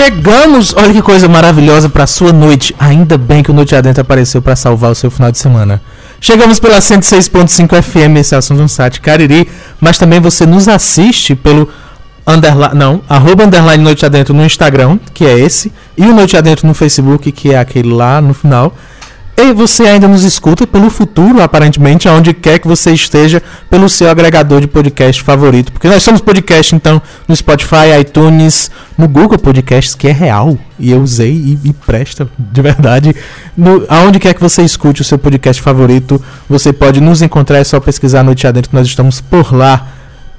Chegamos! Olha que coisa maravilhosa para sua noite. Ainda bem que o Noite Adentro apareceu para salvar o seu final de semana. Chegamos pela 106.5 FM, esse é o site Cariri, mas também você nos assiste pelo underline, não, arroba underline Noite Adentro no Instagram, que é esse, e o Noite Adentro no Facebook, que é aquele lá no final. E você ainda nos escuta pelo futuro, aparentemente, aonde quer que você esteja, pelo seu agregador de podcast favorito. Porque nós somos podcast, então, no Spotify, iTunes, no Google Podcasts, que é real. E eu usei e, e presta, de verdade. No, aonde quer que você escute o seu podcast favorito, você pode nos encontrar, é só pesquisar Noite Adentro, nós estamos por lá.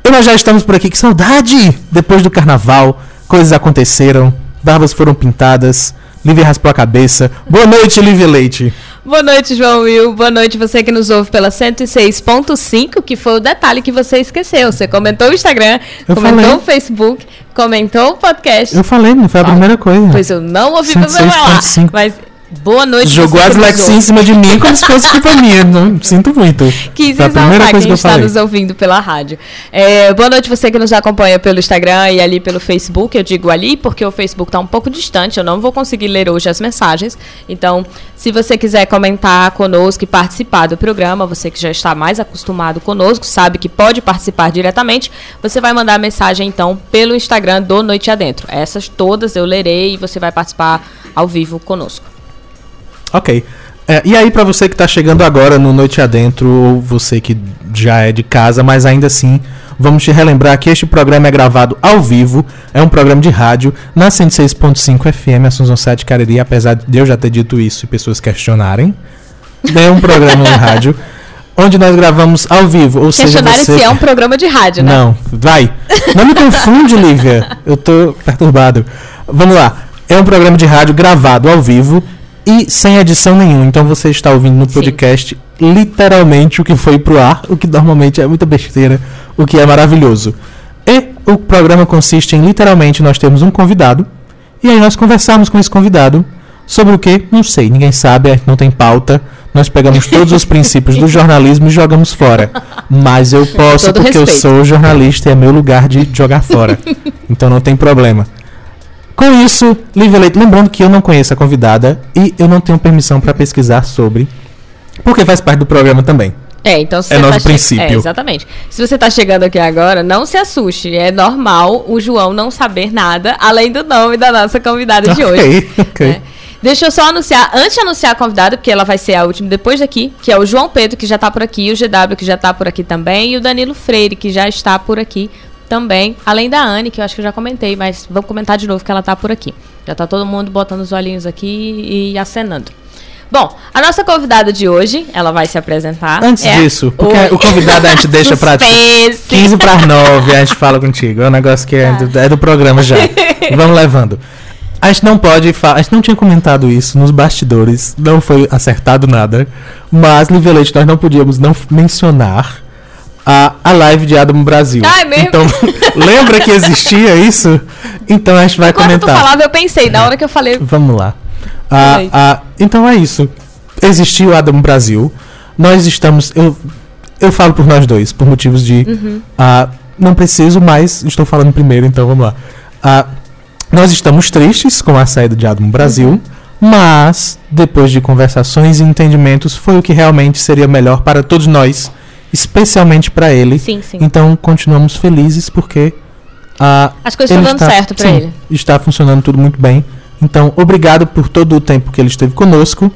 E nós já estamos por aqui, que saudade! Depois do carnaval, coisas aconteceram, barbas foram pintadas, Lívia raspou a cabeça. Boa noite, Lívia Leite. Boa noite, João Will. Boa noite você que nos ouve pela 106.5, que foi o detalhe que você esqueceu. Você comentou o Instagram, eu comentou falei. o Facebook, comentou o podcast. Eu falei, não foi a ah, primeira coisa. Pois eu não ouvi você falar. Mas Boa noite, Jogou a Flexi em cima de mim como se fosse culpa minha. Não, sinto muito. Quis Foi exaltar quem que está falei. nos ouvindo pela rádio. É, boa noite você que nos acompanha pelo Instagram e ali pelo Facebook. Eu digo ali porque o Facebook está um pouco distante. Eu não vou conseguir ler hoje as mensagens. Então, se você quiser comentar conosco e participar do programa, você que já está mais acostumado conosco, sabe que pode participar diretamente, você vai mandar a mensagem então pelo Instagram do Noite Adentro. Essas todas eu lerei e você vai participar ao vivo conosco. Ok. É, e aí, para você que está chegando agora no Noite Adentro, ou você que já é de casa, mas ainda assim, vamos te relembrar que este programa é gravado ao vivo, é um programa de rádio na 106.5 FM, Assunção 7 Cariri, apesar de eu já ter dito isso e pessoas questionarem. É um programa de rádio onde nós gravamos ao vivo, ou seja, você... se é um programa de rádio, né? Não, vai. Não me confunde, Lívia. Eu tô perturbado. Vamos lá. É um programa de rádio gravado ao vivo e sem edição nenhuma. Então você está ouvindo no podcast Sim. literalmente o que foi pro ar, o que normalmente é muita besteira, o que é maravilhoso. E o programa consiste em literalmente nós temos um convidado e aí nós conversamos com esse convidado sobre o que? Não sei, ninguém sabe, não tem pauta. Nós pegamos todos os princípios do jornalismo e jogamos fora. Mas eu posso porque respeito. eu sou jornalista e é meu lugar de jogar fora. Então não tem problema. Com isso, Lívia Leite, lembrando que eu não conheço a convidada e eu não tenho permissão para pesquisar sobre, porque faz parte do programa também. É, então se é nosso tá princípio. É, exatamente. Se você está chegando aqui agora, não se assuste. É normal o João não saber nada, além do nome da nossa convidada de okay, hoje. Ok, né? Deixa eu só anunciar, antes de anunciar a convidada, porque ela vai ser a última depois daqui, que é o João Pedro, que já está por aqui, o GW, que já está por aqui também, e o Danilo Freire, que já está por aqui também, além da Anne, que eu acho que eu já comentei, mas vamos comentar de novo que ela tá por aqui. Já tá todo mundo botando os olhinhos aqui e acenando. Bom, a nossa convidada de hoje, ela vai se apresentar. Antes é disso, porque o, o convidado a gente deixa para 15 para 9, a gente fala contigo. É um negócio que é, do, é do programa já. Vamos levando. A gente não pode falar, a gente não tinha comentado isso nos bastidores, não foi acertado nada, mas Livelete nós não podíamos não mencionar a, a live de Adam Brasil. Ah, é mesmo? Então, lembra que existia isso? Então a gente vai Enquanto comentar. Enquanto tu falava, eu pensei, na hora que eu falei. Vamos lá. Ah, ah, então é isso. Existiu Adam Brasil. Nós estamos. Eu, eu falo por nós dois, por motivos de. Uhum. Ah, não preciso, mas estou falando primeiro, então vamos lá. Ah, nós estamos tristes com a saída de Adam Brasil. Uhum. Mas, depois de conversações e entendimentos, foi o que realmente seria melhor para todos nós especialmente para ele. Sim, sim. Então continuamos felizes porque a as coisas estão dando está, certo para ele. Está funcionando tudo muito bem. Então, obrigado por todo o tempo que ele esteve conosco.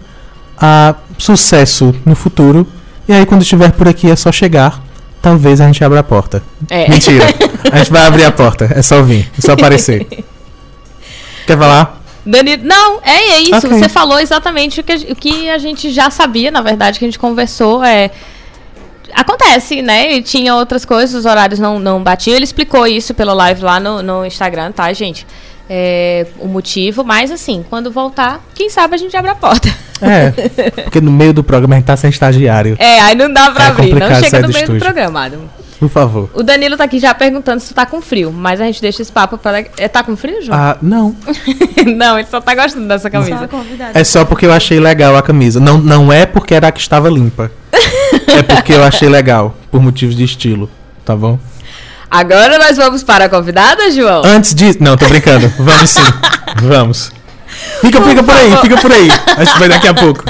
A sucesso no futuro. E aí, quando estiver por aqui, é só chegar. Talvez a gente abra a porta. É. Mentira. a gente vai abrir a porta. É só vir. É só aparecer. Quer falar? Danilo, não, é, é isso. Okay. Você falou exatamente o que, o que a gente já sabia, na verdade, que a gente conversou. É, acontece, né? E tinha outras coisas, os horários não, não batiam. Ele explicou isso pela live lá no, no Instagram, tá, gente? É, o motivo, mas assim, quando voltar, quem sabe a gente abre a porta. É, porque no meio do programa a gente tá sem estagiário. É, aí não dá pra é abrir, não chega no meio estúdio. do programa, Adam. Por favor. O Danilo tá aqui já perguntando se tu tá com frio, mas a gente deixa esse papo para. É, tá com frio, João? Ah, não. não, ele só tá gostando dessa camisa. Só é só porque eu achei legal a camisa. Não, não é porque era a que estava limpa. é porque eu achei legal, por motivos de estilo, tá bom? Agora nós vamos para a convidada, João? Antes disso. Não, tô brincando. Vamos sim. Vamos. Fica, por fica por aí, fica por aí. Acho que vai daqui a pouco.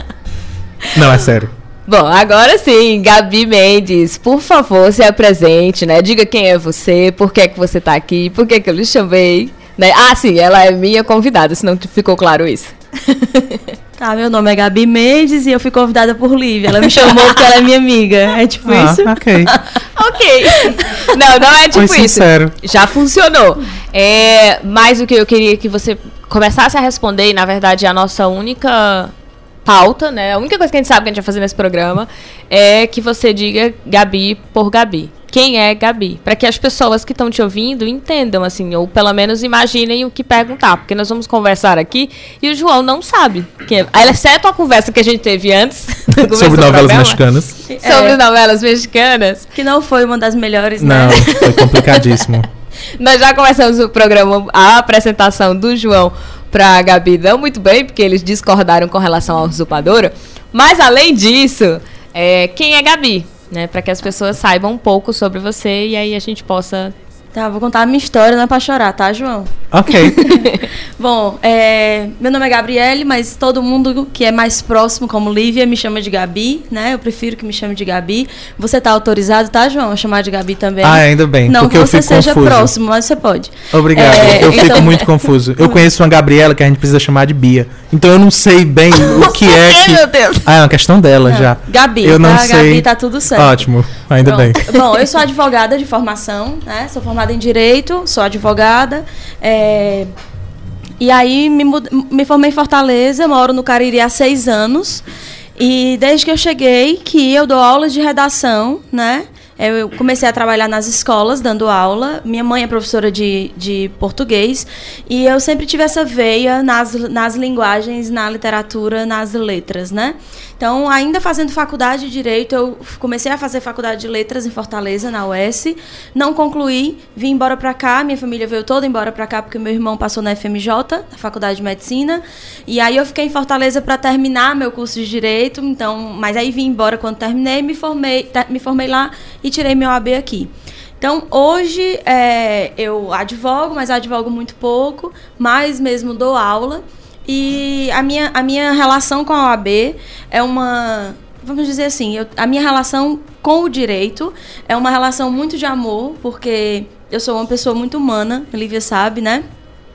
Não, é sério. Bom, agora sim, Gabi Mendes, por favor, se apresente, né? Diga quem é você, por que é que você tá aqui, por que, que eu lhe chamei. Né? Ah, sim, ela é minha convidada, se não ficou claro isso. Tá, meu nome é Gabi Mendes e eu fui convidada por Lívia. Ela me chamou porque ela é minha amiga. É tipo ah, isso? Ok. ok. Não, não é tipo Foi isso. Sincero. Já funcionou. É, mas o que eu queria que você começasse a responder, e na verdade é a nossa única pauta, né? A única coisa que a gente sabe que a gente vai fazer nesse programa é que você diga Gabi por Gabi quem é Gabi, para que as pessoas que estão te ouvindo entendam, assim, ou pelo menos imaginem o que perguntar, porque nós vamos conversar aqui e o João não sabe. Que é, exceto a conversa que a gente teve antes sobre novelas mexicanas. Sobre é, novelas mexicanas. Que não foi uma das melhores, né? Não, foi complicadíssimo. nós já começamos o programa, a apresentação do João para Gabi não muito bem, porque eles discordaram com relação à usurpadora. Mas além disso, é, quem é Gabi? né? Para que as pessoas saibam um pouco sobre você e aí a gente possa Tá, vou contar a minha história, não é pra chorar, tá, João? Ok. Bom, é, meu nome é Gabriele, mas todo mundo que é mais próximo, como Lívia, me chama de Gabi, né? Eu prefiro que me chame de Gabi. Você tá autorizado, tá, João, a chamar de Gabi também? Ah, ainda bem. Não que você seja confuso. próximo, mas você pode. Obrigado. É, eu então... fico muito confuso. Eu conheço uma Gabriela que a gente precisa chamar de Bia. Então eu não sei bem o que é que. Meu Deus. Ah, é uma questão dela não. já. Gabi, eu não tá? sei. Gabi, tá tudo certo. Ótimo, ainda Pronto. bem. Bom, eu sou advogada de formação, né? Sou formada em Direito, sou advogada. É... E aí me, me formei em Fortaleza, moro no Cariri há seis anos. E desde que eu cheguei, que eu dou aulas de redação, né? Eu comecei a trabalhar nas escolas, dando aula. Minha mãe é professora de, de português. E eu sempre tive essa veia nas, nas linguagens, na literatura, nas letras, né? Então, ainda fazendo faculdade de Direito, eu comecei a fazer faculdade de Letras em Fortaleza, na UES. Não concluí, vim embora para cá. Minha família veio toda embora para cá porque meu irmão passou na FMJ, na Faculdade de Medicina. E aí eu fiquei em Fortaleza para terminar meu curso de Direito. Então, mas aí vim embora quando terminei, me formei, me formei lá e tirei meu AB aqui. Então, hoje é, eu advogo, mas advogo muito pouco, mais mesmo dou aula. E a minha, a minha relação com a OAB é uma. Vamos dizer assim, eu, a minha relação com o direito é uma relação muito de amor, porque eu sou uma pessoa muito humana, a Lívia sabe, né?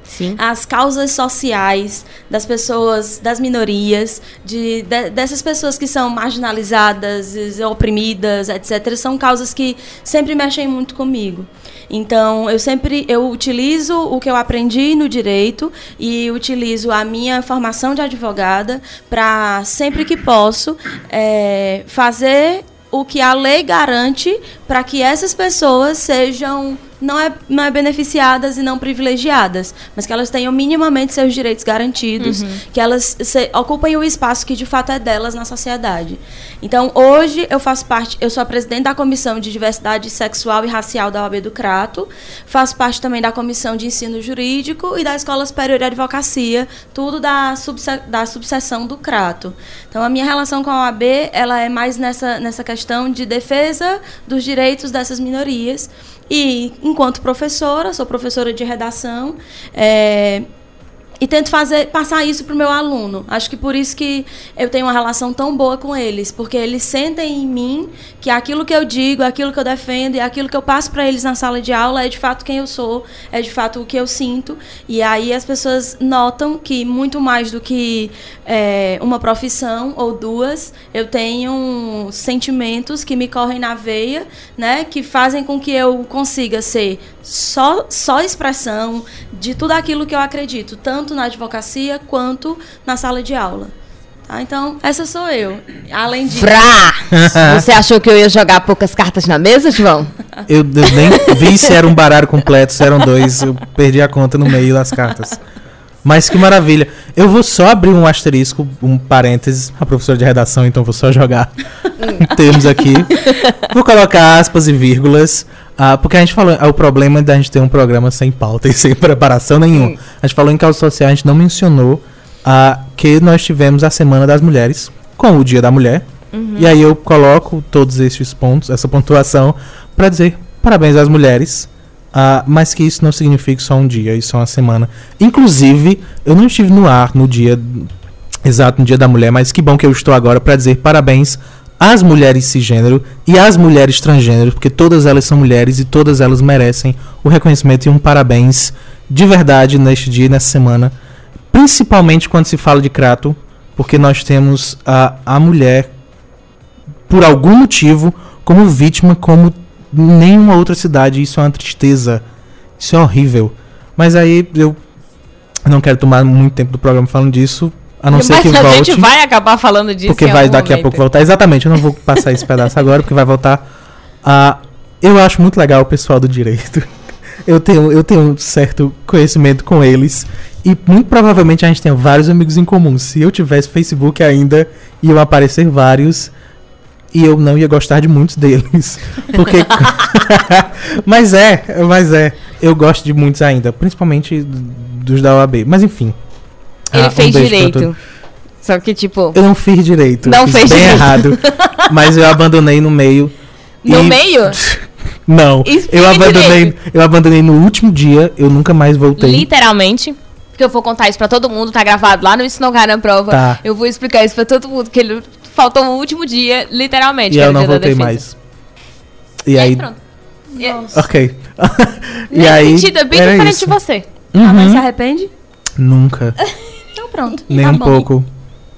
Sim. as causas sociais das pessoas, das minorias, de, de, dessas pessoas que são marginalizadas, oprimidas, etc., são causas que sempre mexem muito comigo. Então, eu sempre eu utilizo o que eu aprendi no direito e utilizo a minha formação de advogada para, sempre que posso, é, fazer o que a lei garante para que essas pessoas sejam não é, não é beneficiadas e não privilegiadas, mas que elas tenham minimamente seus direitos garantidos, uhum. que elas se, ocupem o espaço que de fato é delas na sociedade. Então, hoje eu faço parte, eu sou a presidente da Comissão de Diversidade Sexual e Racial da OAB do Crato, faço parte também da Comissão de Ensino Jurídico e da Escola Superior de Advocacia, tudo da, subse, da subseção do Crato. Então, a minha relação com a OAB, ela é mais nessa, nessa questão de defesa dos direitos dessas minorias e, enquanto professora, sou professora de redação, é, e tento fazer passar isso para o meu aluno. Acho que por isso que eu tenho uma relação tão boa com eles, porque eles sentem em mim que aquilo que eu digo, aquilo que eu defendo e aquilo que eu passo para eles na sala de aula é de fato quem eu sou, é de fato o que eu sinto. E aí as pessoas notam que muito mais do que é, uma profissão ou duas, eu tenho sentimentos que me correm na veia, né, que fazem com que eu consiga ser só só expressão de tudo aquilo que eu acredito, tanto na advocacia quanto na sala de aula. Tá? Então, essa sou eu. Além de. Frá! Você achou que eu ia jogar poucas cartas na mesa, João? Eu, eu nem vi se era um baralho completo, se eram dois. Eu perdi a conta no meio das cartas. Mas que maravilha. Eu vou só abrir um asterisco, um parênteses, a professora de redação, então vou só jogar termos aqui. Vou colocar aspas e vírgulas. Uh, porque a gente falou, é o problema da gente ter um programa sem pauta e sem preparação nenhuma. A gente falou em causa social, a gente não mencionou uh, que nós tivemos a Semana das Mulheres, com o Dia da Mulher. Uhum. E aí eu coloco todos esses pontos, essa pontuação, para dizer parabéns às mulheres Uh, mas que isso não signifique só um dia, isso é uma semana. Inclusive, eu não estive no ar no dia exato, no Dia da Mulher, mas que bom que eu estou agora para dizer parabéns às mulheres cisgênero e às mulheres transgênero, porque todas elas são mulheres e todas elas merecem o reconhecimento e um parabéns de verdade neste dia e nessa semana, principalmente quando se fala de Crato, porque nós temos a, a mulher, por algum motivo, como vítima, como nenhuma outra cidade. Isso é uma tristeza. Isso é horrível. Mas aí eu não quero tomar muito tempo do programa falando disso. A não Mas ser que a volte. A gente vai acabar falando disso. Porque vai daqui momento. a pouco voltar. Exatamente, eu não vou passar esse pedaço agora, porque vai voltar. Uh, eu acho muito legal o pessoal do direito. Eu tenho, eu tenho um certo conhecimento com eles. E muito provavelmente a gente tem vários amigos em comum. Se eu tivesse Facebook ainda, iam aparecer vários. E eu não ia gostar de muitos deles. Porque. mas é, mas é. Eu gosto de muitos ainda. Principalmente dos da OAB. Mas enfim. Ele ah, fez um direito. Só que, tipo. Eu não fiz direito. Não fiz bem direito. errado. mas eu abandonei no meio. No e... meio? não. Eu abandonei, eu abandonei no último dia. Eu nunca mais voltei. Literalmente porque eu vou contar isso pra todo mundo, tá gravado lá no Ensinogar na prova. Tá. Eu vou explicar isso pra todo mundo, que ele faltou o último dia, literalmente. E eu não voltei mais. E, e aí, aí, pronto. Nossa. Ok. e Nesse aí, sentido, é bem diferente isso. de você. Uhum. Ah, mas se arrepende? Nunca. Então pronto. Nem tá um bom. pouco.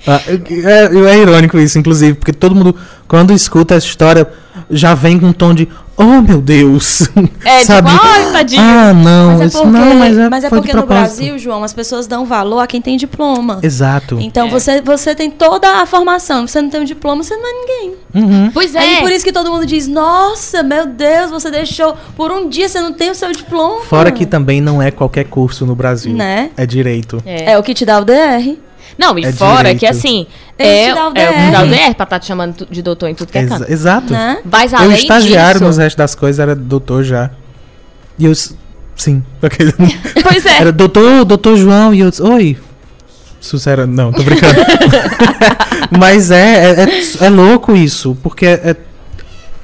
Ah, é, é, irônico isso, inclusive, porque todo mundo, quando escuta essa história, já vem com um tom de oh meu Deus. É, tipo, sabe? tipo, ai, tadinho. Ah, não, mas é porque, não, mas é, mas é porque no Brasil, João, as pessoas dão valor a quem tem diploma. Exato. Então é. você, você tem toda a formação, você não tem um diploma, você não é ninguém. Uhum. Pois é. E por isso que todo mundo diz, nossa, meu Deus, você deixou, por um dia você não tem o seu diploma. Fora que também não é qualquer curso no Brasil. Né? É direito. É, é o que te dá o DR. Não, e é fora direito. que assim, é, é o DR pra estar tá te chamando de doutor em tudo que é canto. Exato. Né? Mas além eu estagiário disso... nos restos das coisas era doutor já. E eu, sim. pois é. Era doutor, doutor João e eu, oi. Sucera, não, tô brincando. Mas é, é, é, é, louco isso, porque é, é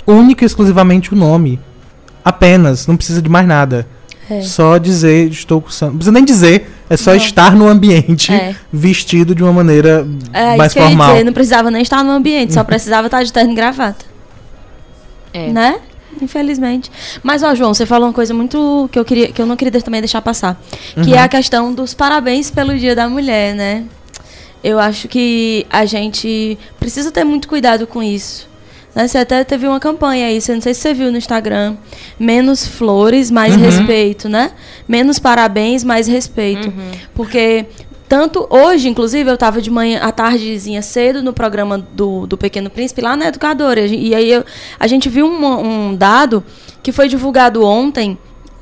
único e exclusivamente o nome. Apenas, não precisa de mais nada. É. Só dizer, estou cursando. Não precisa nem dizer, é só não. estar no ambiente é. vestido de uma maneira é, mais formal. Dizer, não precisava nem estar no ambiente, só precisava estar de terno e gravata. É. Né? Infelizmente. Mas, ó, João, você falou uma coisa muito que eu, queria, que eu não queria também deixar passar. Que uhum. é a questão dos parabéns pelo Dia da Mulher, né? Eu acho que a gente precisa ter muito cuidado com isso. Né? Você até teve uma campanha aí, você não sei se você viu no Instagram. Menos flores, mais uhum. respeito, né? Menos parabéns, mais respeito. Uhum. Porque tanto hoje, inclusive, eu estava de manhã, à tardezinha cedo, no programa do, do Pequeno Príncipe, lá na Educadora. E aí eu, a gente viu um, um dado que foi divulgado ontem,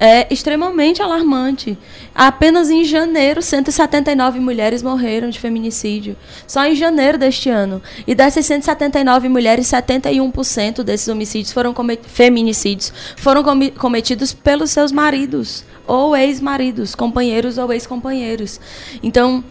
é extremamente alarmante. Apenas em janeiro, 179 mulheres morreram de feminicídio. Só em janeiro deste ano. E dessas 179 mulheres, 71% desses homicídios foram feminicídios foram cometidos pelos seus maridos ou ex-maridos, companheiros ou ex-companheiros. Então,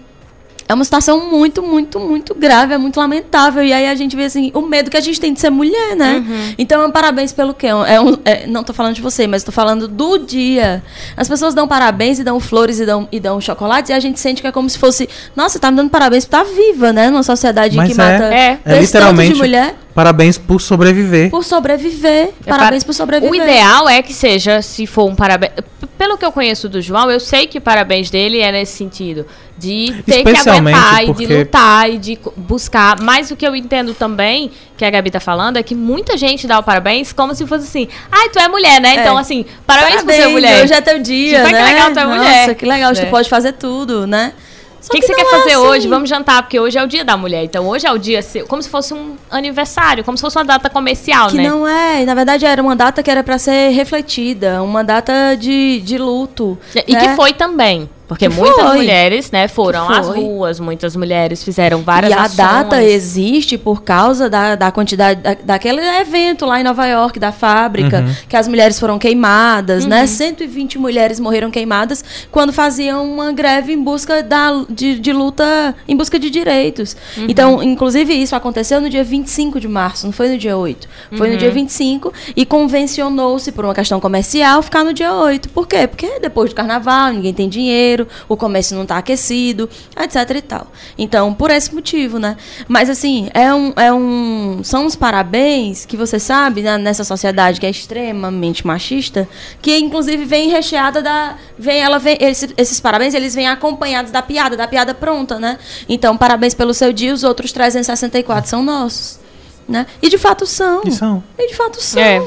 é uma situação muito, muito, muito grave, é muito lamentável. E aí a gente vê assim, o medo que a gente tem de ser mulher, né? Uhum. Então, parabéns pelo quê? É um, é, não tô falando de você, mas tô falando do dia. As pessoas dão parabéns e dão flores e dão, e dão chocolates, e a gente sente que é como se fosse, nossa, tá me dando parabéns por estar tá viva, né? Numa sociedade mas que é, mata é, é literalmente de mulher. Parabéns por sobreviver. Por sobreviver. É parabéns por sobreviver. O ideal é que seja, se for um parabéns. Pelo que eu conheço do João, eu sei que parabéns dele é nesse sentido. De ter que aguentar porque... e de lutar e de buscar. Mas o que eu entendo também, que a Gabi tá falando, é que muita gente dá o parabéns como se fosse assim. Ai, tu é mulher, né? É. Então, assim, parabéns, parabéns por ser mulher. Hoje é teu dia. Tipo, né? que legal tu é Nossa, mulher. Nossa, que legal, é. tu pode fazer tudo, né? O que, que, que, você quer fazer é assim. hoje? Vamos jantar, porque hoje é o dia da mulher. Então, hoje é o dia, como se fosse um aniversário, como se fosse uma data comercial, que né? Que não é. Na verdade, era uma data que era para ser refletida, uma data de, de luto. E né? que foi também. Porque Que muitas foi. mulheres, né, foram às ruas, muitas mulheres fizeram várias E a ações. data existe por causa da, da quantidade da, daquele evento lá em Nova York, da fábrica, que as mulheres foram queimadas, né? 120 mulheres morreram queimadas quando faziam uma greve em busca da, de, de luta, em busca de direitos. Então, inclusive, isso aconteceu no dia 25 de março, não foi no dia 8. Foi no dia 25 e convencionou-se, por uma questão comercial, ficar no dia 8. Por quê? Porque depois do carnaval, ninguém tem dinheiro, o comércio não está aquecido, etc e tal. Então, por esse motivo, né? Mas assim, é um, é um são uns parabéns que você sabe, né, nessa sociedade que é extremamente machista, que inclusive vem recheada da vem ela vem esse- esses parabéns, eles vêm acompanhados da piada, da piada pronta, né? Então, parabéns pelo seu dia, os outros 364 são nossos, né? E de fato são. E são. E de fato são. É.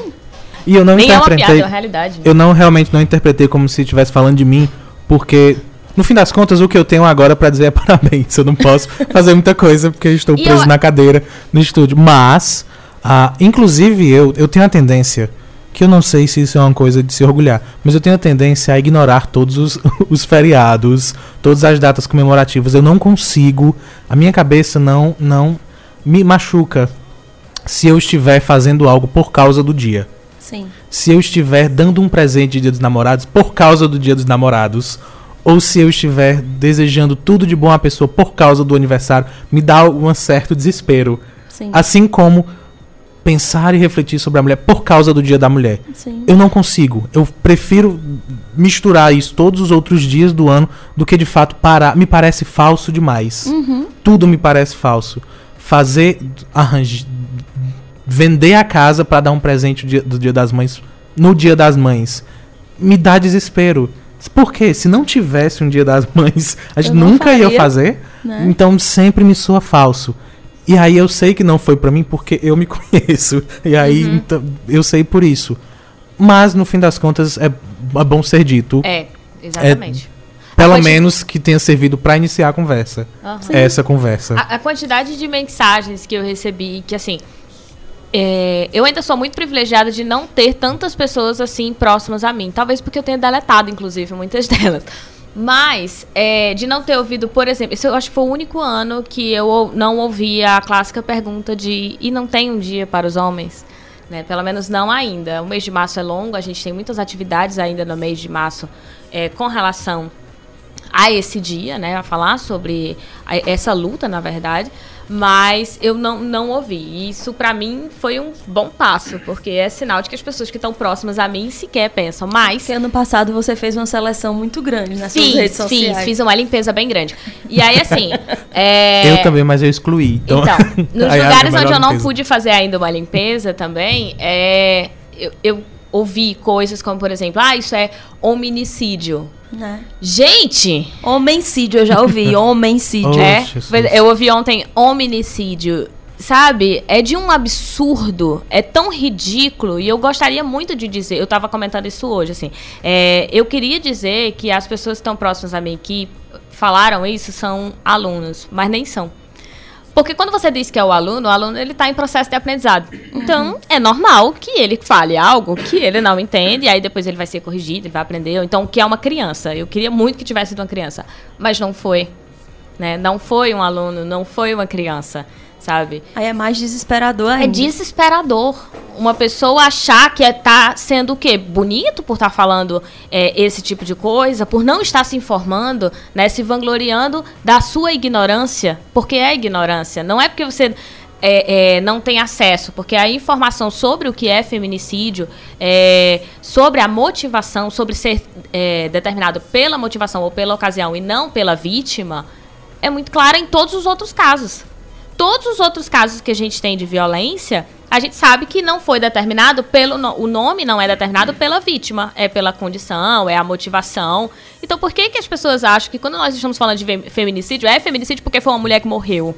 E eu não Nem é uma interpretei. piada, é uma realidade. Eu não realmente não interpretei como se estivesse falando de mim, porque no fim das contas o que eu tenho agora pra dizer é parabéns. Eu não posso fazer muita coisa porque estou preso eu- na cadeira no estúdio. Mas, ah, inclusive eu, eu tenho a tendência que eu não sei se isso é uma coisa de se orgulhar, mas eu tenho a tendência a ignorar todos os, os feriados, todas as datas comemorativas. Eu não consigo, a minha cabeça não não me machuca se eu estiver fazendo algo por causa do dia Sim. se eu estiver dando um presente de Dia dos Namorados por causa do Dia dos Namorados, ou se eu estiver desejando tudo de bom à pessoa por causa do aniversário, me dá um certo desespero. Sim. Assim como pensar e refletir sobre a mulher por causa do Dia da Mulher. Sim. Eu não consigo. Eu prefiro misturar isso todos os outros dias do ano do que de fato parar. Me parece falso demais. Tudo me parece falso. Fazer arranjar vender a casa pra dar um presente do dia, do dia das mães no dia das mães me dá desespero. Por quê? Se não tivesse um dia das mães, a gente nunca ia faria, fazer. né? Então sempre me soa falso. E aí eu sei que não foi pra mim porque eu me conheço. E aí Uhum. então, eu sei por isso. Mas no fim das contas é, é bom ser dito. É, exatamente. Pelo quanti- menos que tenha servido pra iniciar a conversa. Aham. Essa conversa. A, a quantidade de mensagens que eu recebi, que assim. É, eu ainda sou muito privilegiada de não ter tantas pessoas assim próximas a mim. Talvez porque eu tenha deletado, inclusive, muitas delas. Mas, é, de não ter ouvido, por exemplo, isso eu acho que foi o único ano que eu não ouvi a clássica pergunta de e não tem um dia para os homens? Né? Pelo menos não ainda. O mês de março é longo, a gente tem muitas atividades ainda no mês de março é, com relação a esse dia, né, a falar sobre essa luta, na verdade, mas eu não, não ouvi. E isso para mim foi um bom passo, porque é sinal de que as pessoas que estão próximas a mim sequer pensam. Mas Porque ano passado você fez uma seleção muito grande nas suas fiz, redes fiz, sociais. fiz uma limpeza bem grande. E aí assim, é, Eu também, mas eu excluí. Então, então, nos é lugares onde eu não limpeza. pude fazer ainda uma limpeza também, é, eu, eu ouvi coisas como, por exemplo, ah, isso é hominicídio. Né? Gente, Homencídio, eu já ouvi. Homencídio. Oh, é, eu ouvi ontem hominicídio. Sabe? É de um absurdo, é tão ridículo, e eu gostaria muito de dizer, eu estava comentando isso hoje, assim, é, eu queria dizer que as pessoas que estão próximas a mim que falaram isso são alunos, mas nem são. Porque quando você diz que é o aluno, o aluno ele está em processo de aprendizado. Então, é normal que ele fale algo que ele não entende, aí depois ele vai ser corrigido, ele vai aprender. Então, que é uma criança. Eu queria muito que tivesse sido uma criança, mas não foi. Né? Não foi um aluno, não foi uma criança, sabe? Aí é mais desesperador ainda. É desesperador. Uma pessoa achar que está sendo o quê? Bonito por estar falando é, esse tipo de coisa, por não estar se informando, né? Se vangloriando da sua ignorância, porque é ignorância. Não é porque você é, é, não tem acesso, porque a informação sobre o que é feminicídio, é, sobre a motivação, sobre ser é, determinado pela motivação ou pela ocasião e não pela vítima, é muito clara em todos os outros casos todos os outros casos que a gente tem de violência, a gente sabe que não foi determinado pelo. O nome não é determinado pela vítima, é pela condição, é a motivação. Então, por que, que as pessoas acham que quando nós estamos falando de fe- feminicídio, é feminicídio porque foi uma mulher que morreu?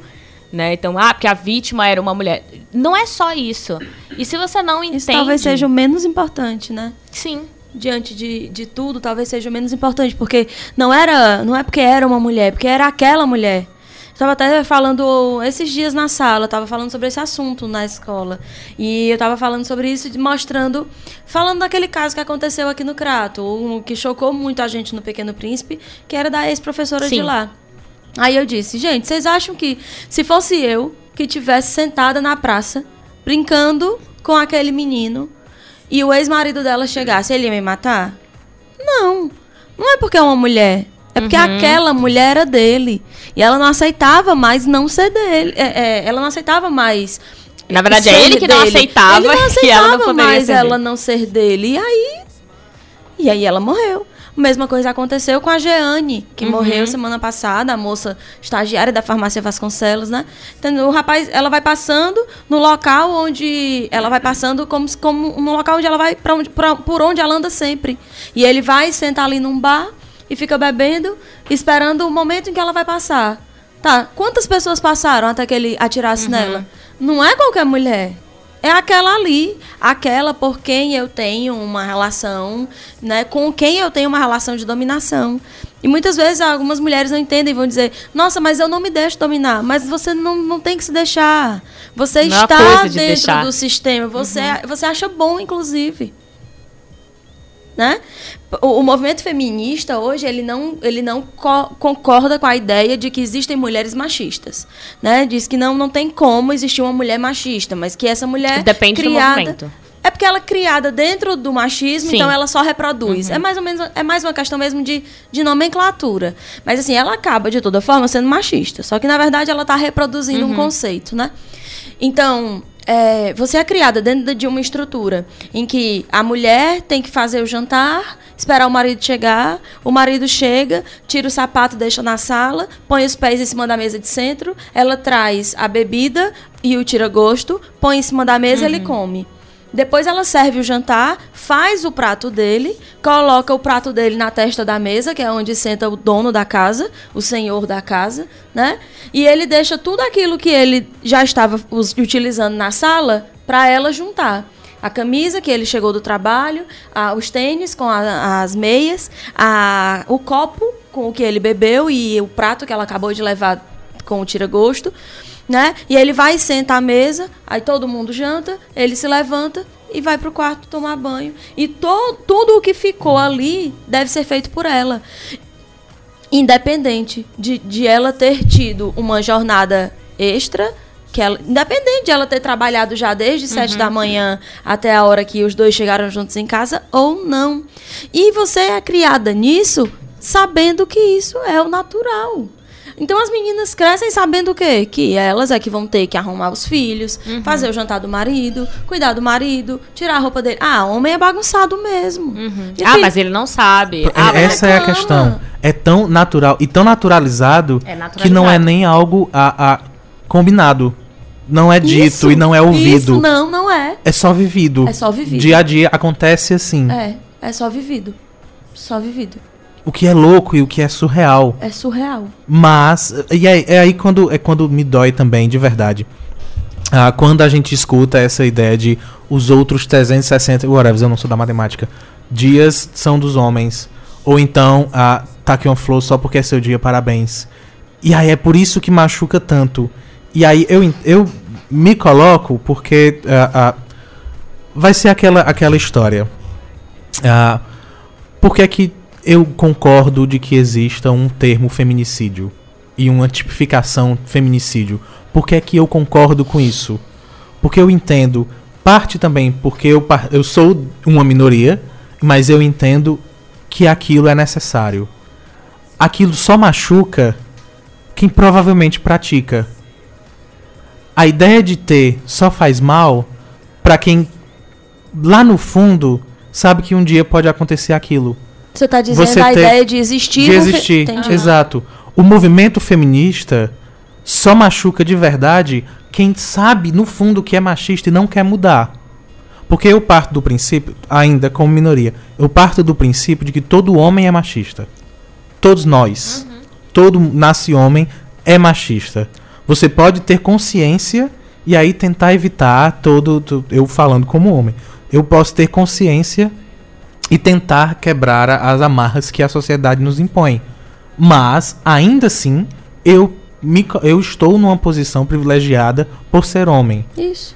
Né? Então, ah, porque a vítima era uma mulher. Não é só isso. E se você não entende. Isso talvez seja o menos importante, né? Sim. Diante de, de tudo, talvez seja o menos importante. Porque não era. Não é porque era uma mulher, porque era aquela mulher. Estava até falando esses dias na sala, estava falando sobre esse assunto na escola. E eu estava falando sobre isso, mostrando, falando daquele caso que aconteceu aqui no Crato, o que chocou muito a gente no Pequeno Príncipe, que era da ex-professora de lá. Aí eu disse, gente, vocês acham que se fosse eu que tivesse sentada na praça, brincando com aquele menino, e o ex-marido dela chegasse, ele ia me matar? Não. Não é porque é uma mulher. É porque uhum. aquela mulher era dele. E ela não aceitava mais não ser dele. É, é, ela não aceitava mais. Na verdade, é ele que dele. não aceitava. Ele não aceitava ela não mais ela não ser dele. E aí. E aí ela morreu. Mesma coisa aconteceu com a Jeane, que uhum. morreu semana passada, a moça estagiária da farmácia Vasconcelos, né? Então, o rapaz, ela vai passando no local onde ela vai passando como, como no local onde ela vai para onde pra, por onde ela anda sempre. E ele vai sentar ali num bar e fica bebendo, esperando o momento em que ela vai passar. Tá, quantas pessoas passaram até que ele atirasse uhum. nela? Não é qualquer mulher. É aquela ali, aquela por quem eu tenho uma relação, né, com quem eu tenho uma relação de dominação. E muitas vezes algumas mulheres não entendem, vão dizer: "Nossa, mas eu não me deixo dominar". Mas você não, não tem que se deixar. Você não é está de dentro deixar. do sistema, você uhum. você acha bom inclusive né? O, o, movimento feminista hoje ele não, ele não co concorda com a ideia de que existem mulheres machistas, né? Diz que não, não tem como existir uma mulher machista, mas que essa mulher depende criada, do movimento. É porque ela é criada dentro do machismo, Sim. então ela só reproduz. Uhum. É mais ou menos é mais uma questão mesmo de, de nomenclatura. Mas assim, ela acaba de toda forma sendo machista, só que na verdade ela está reproduzindo uhum. um conceito, né? Então, é, você é criada dentro de uma estrutura em que a mulher tem que fazer o jantar, esperar o marido chegar, o marido chega, tira o sapato, deixa na sala, põe os pés em cima da mesa de centro, ela traz a bebida e o tira-gosto, põe em cima da mesa uhum. e ele come. Depois ela serve o jantar, faz o prato dele, coloca o prato dele na testa da mesa, que é onde senta o dono da casa, o senhor da casa, né? E ele deixa tudo aquilo que ele já estava utilizando na sala para ela juntar. A camisa que ele chegou do trabalho, a, os tênis com a, as meias, a, o copo com o que ele bebeu e o prato que ela acabou de levar com o tira-gosto né? E ele vai e senta à mesa, aí todo mundo janta, ele se levanta e vai para o quarto tomar banho. E to, tudo o que ficou ali deve ser feito por ela. Independente de, de ela ter tido uma jornada extra, que ela, independente de ela ter trabalhado já desde uhum. sete da manhã até a hora que os dois chegaram juntos em casa ou não. E você é criada nisso sabendo que isso é o natural. Então as meninas crescem sabendo o quê? Que elas é que vão ter que arrumar os filhos, uhum. fazer o jantar do marido, cuidar do marido, tirar a roupa dele. Ah, homem é bagunçado mesmo. Uhum. Ah, mas ele não sabe. É, ah, Essa é a questão. É tão natural e tão naturalizado, é naturalizado. que não é nem algo a, a combinado. Não é dito isso, e não é ouvido. Isso, não, não é. É só vivido. É só vivido. Dia a dia acontece assim. É, é só vivido. Só vivido. O que é louco e o que é surreal. É surreal. Mas, e é, é aí quando, é quando me dói também, de verdade. Ah, quando a gente escuta essa ideia de os outros 360, whatever, eu não sou da matemática, dias são dos homens. Ou então, ah, tá aqui uma flor só porque é seu dia, parabéns. E aí é por isso que machuca tanto. E aí eu, eu me coloco porque ah, ah, vai ser aquela, aquela história. Ah, por que é que eu concordo de que exista um termo feminicídio e uma tipificação feminicídio. Por que é que eu concordo com isso? Porque eu entendo, parte também porque eu, eu sou uma minoria, mas eu entendo que aquilo é necessário. Aquilo só machuca quem provavelmente pratica. A ideia de ter só faz mal para quem lá no fundo sabe que um dia pode acontecer aquilo. Você está dizendo você a ter, ideia de existir. De existir, fe... exato. O movimento feminista só machuca de verdade quem sabe no fundo que é machista e não quer mudar. Porque eu parto do princípio, ainda como minoria, eu parto do princípio de que todo homem é machista. Todos nós. Uhum. Todo nasce homem é machista. Você pode ter consciência e aí tentar evitar todo. Eu falando como homem. Eu posso ter consciência e tentar quebrar as amarras que a sociedade nos impõe. Mas, ainda assim, eu me, eu estou numa posição privilegiada por ser homem. Isso.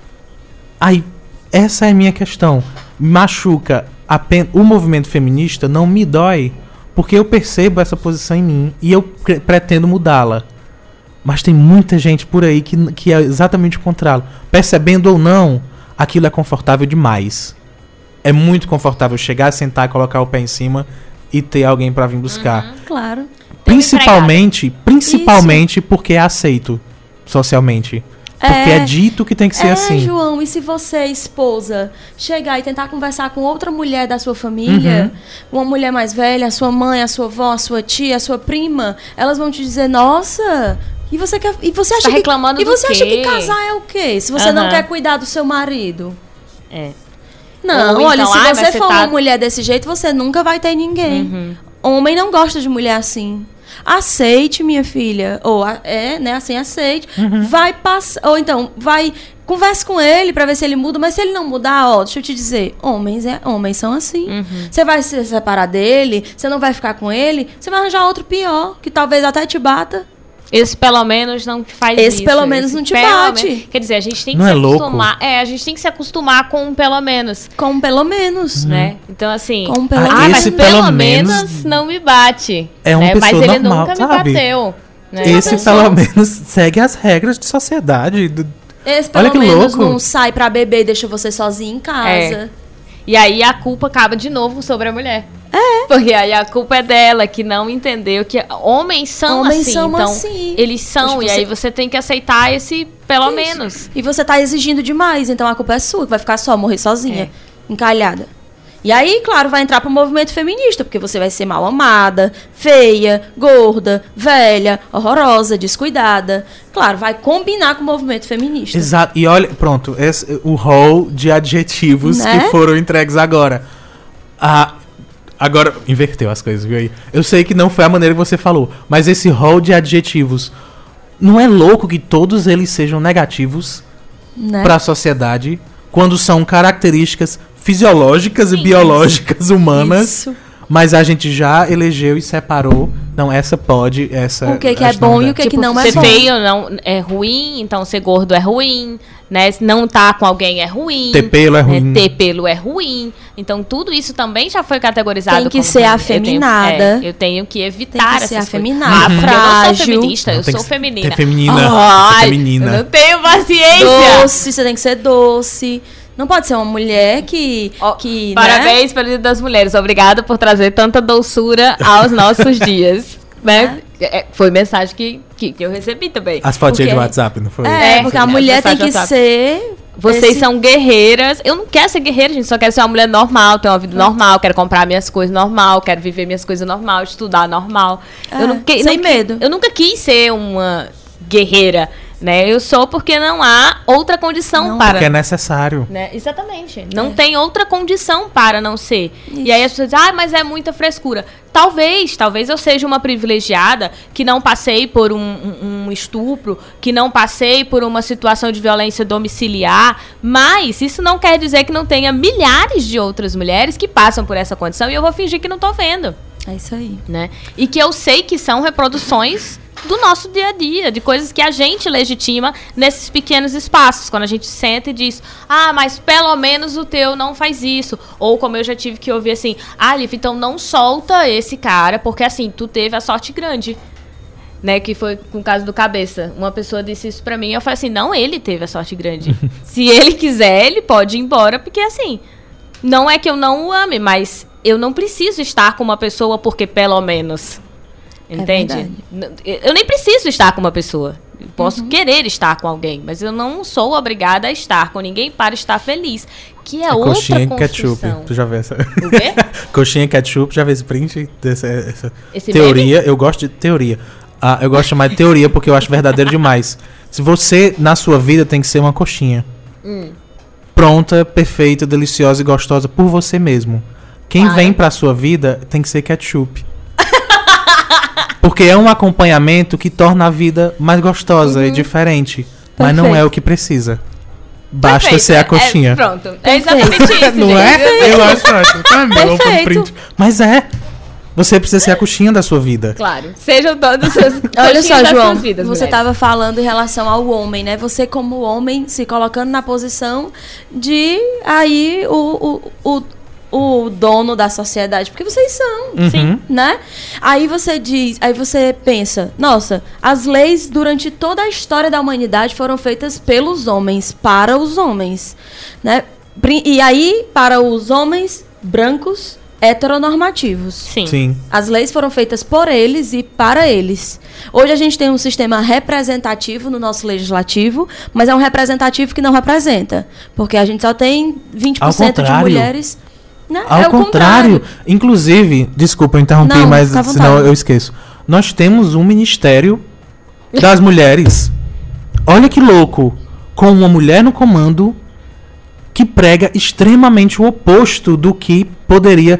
Aí, essa é a minha questão. Machuca apenas, o movimento feminista não me dói porque eu percebo essa posição em mim e eu pretendo mudá-la. Mas tem muita gente por aí que, que é exatamente o contrário. Percebendo ou não, aquilo é confortável demais. É muito confortável chegar, sentar, colocar o pé em cima e ter alguém para vir buscar. Uhum, claro. Principalmente, principalmente Isso. porque é aceito socialmente. Porque é, é, dito que tem que ser é, assim. João, e se você, esposa, chegar e tentar conversar com outra mulher da sua família, uhum. uma mulher mais velha, a sua mãe, a sua avó, a sua tia, a sua prima, elas vão te dizer, nossa, e você quer. E você acha tá reclamando que, E você quê? acha que casar é o quê? Se você uhum. não quer cuidar do seu marido. É. Não, Ou olha, então, se você for tá... uma mulher desse jeito, você nunca vai ter ninguém. Uhum. Homem não gosta de mulher assim. Aceite, minha filha. Ou é, né? Assim, aceite. Uhum. Vai passar. Ou então, vai. Converse com ele para ver se ele muda, mas se ele não mudar, ó, deixa eu te dizer, homens é, homens são assim. Uhum. Você vai se separar dele, você não vai ficar com ele, você vai arranjar outro pior, que talvez até te bata. Esse pelo menos não faz Esse isso. pelo menos Esse não te bate. Menos, quer dizer, a gente tem que não se é acostumar. Louco. É, a gente tem que se acostumar com um pelo menos. Com um pelo menos. Uhum. Né? Então, assim. Com um pelo ah, mas pelo, pelo menos não me bate. É uma né? pessoa Mas ele normal, nunca sabe? me bateu. Né? Esse pelo menos segue as regras de sociedade. Do... Esse pelo Olha que menos louco. não sai pra beber e deixa você sozinho em casa. É. E aí a culpa acaba de novo sobre a mulher. É. Porque aí a culpa é dela, que não entendeu que homens são homens assim. São então, assim. eles são, e aí você tem que aceitar esse pelo Isso. menos. E você tá exigindo demais, então a culpa é sua, que vai ficar só, morrer sozinha, é. encalhada. E aí, claro, vai entrar pro movimento feminista, porque você vai ser mal amada, feia, gorda, velha, horrorosa, descuidada. Claro, vai combinar com o movimento feminista. Exato. E olha, pronto, esse, o rol de adjetivos né? que foram entregues agora. Ah, Agora, inverteu as coisas, viu aí? Eu sei que não foi a maneira que você falou, mas esse rol de adjetivos. Não é louco que todos eles sejam negativos né? para a sociedade quando são características fisiológicas Sim, e biológicas isso. humanas. Isso. Mas a gente já elegeu e separou. Não, essa pode, essa. O que, que é bom e o que, tipo, que não é ser bom. Ser feio não é ruim, então ser gordo é ruim né? Se não tá com alguém é ruim. Ter pelo é né? ruim. Ter pelo é ruim. Então tudo isso também já foi categorizado. Tem que ser afeminada. Eu tenho, é, eu tenho que evitar Tem que ser afeminada. Ah, porque eu não sou feminista, não, eu sou feminina. Ter feminina. Ai, feminina. Eu não tenho paciência. Doce, você tem que ser doce. Não pode ser uma mulher que. Oh, que né? parabéns né? pelo Dia das Mulheres. Obrigada por trazer tanta doçura aos nossos dias. Né? É. É, foi mensagem que, que, que, eu recebi também. As fotinhas de WhatsApp, não foi? É, é porque a mulher tem que ser vocês Esse... são guerreiras. Eu não quero ser guerreira, gente. Só quero ser uma mulher normal, ter uma vida normal. Quero comprar minhas coisas normal. Quero viver minhas coisas normal, estudar normal. É, eu não que, sem não, medo. Eu nunca quis ser uma guerreira. Né? Eu sou porque não há outra condição não, para. Porque é necessário. Né? Exatamente. Não é. tem outra condição para não ser. Isso. E aí as pessoas dizem, ah, mas é muita frescura. Talvez, talvez eu seja uma privilegiada que não passei por um, um, um estupro, que não passei por uma situação de violência domiciliar, mas isso não quer dizer que não tenha milhares de outras mulheres que passam por essa condição e eu vou fingir que não estou vendo. É isso aí. Né? E que eu sei que são reproduções do nosso dia a dia, de coisas que a gente legitima nesses pequenos espaços. Quando a gente senta e diz, ah, mas pelo menos o teu não faz isso. Ou como eu já tive que ouvir assim, ah, Liv, então não solta esse cara, porque assim, tu teve a sorte grande. Né, que foi com o caso do cabeça. Uma pessoa disse isso pra mim e eu falei assim: não, ele teve a sorte grande. Se ele quiser, ele pode ir embora, porque assim, não é que eu não o ame, mas eu não preciso estar com uma pessoa porque pelo menos. É Entende? É eu nem preciso estar com uma pessoa. Eu posso uhum. querer estar com alguém, mas eu não sou obrigada a estar com ninguém para estar feliz. Que é, é outra coxinha construção. ketchup. Tu já vê essa? O quê? coxinha ketchup, já vê esse print dessa essa teoria? Eu gosto de teoria. Ah, eu gosto de chamar de teoria porque eu acho verdadeiro demais. Se você, na sua vida, tem que ser uma coxinha. Hum. Pronta, perfeita, deliciosa e gostosa por você mesmo. Quem vem pra sua vida tem que ser ketchup. Porque é um acompanhamento que torna a vida mais gostosa uhum. e diferente. Perfeito. Mas não é o que precisa. Basta Perfeito. ser a coxinha. É, pronto. É exatamente isso. não gente. é? Eu acho ótimo. Tá, meu, Mas é. Você precisa ser a coxinha da sua vida. Claro. Sejam todos os Olha só, João, vidas, você estava falando em relação ao homem, né? Você como homem se colocando na posição de aí o, o, o o dono da sociedade, porque vocês são, uhum. sim, né? Aí você diz, aí você pensa, nossa, as leis durante toda a história da humanidade foram feitas pelos homens, para os homens, né? E aí para os homens brancos heteronormativos. Sim. Sim. As leis foram feitas por eles e para eles. Hoje a gente tem um sistema representativo no nosso legislativo, mas é um representativo que não representa, porque a gente só tem 20% de mulheres né? Ao é contrário. contrário. Inclusive, desculpa, eu interrompi, Não, mas tá senão eu esqueço. Nós temos um ministério das mulheres. Olha que louco. Com uma mulher no comando que prega extremamente o oposto do que poderia,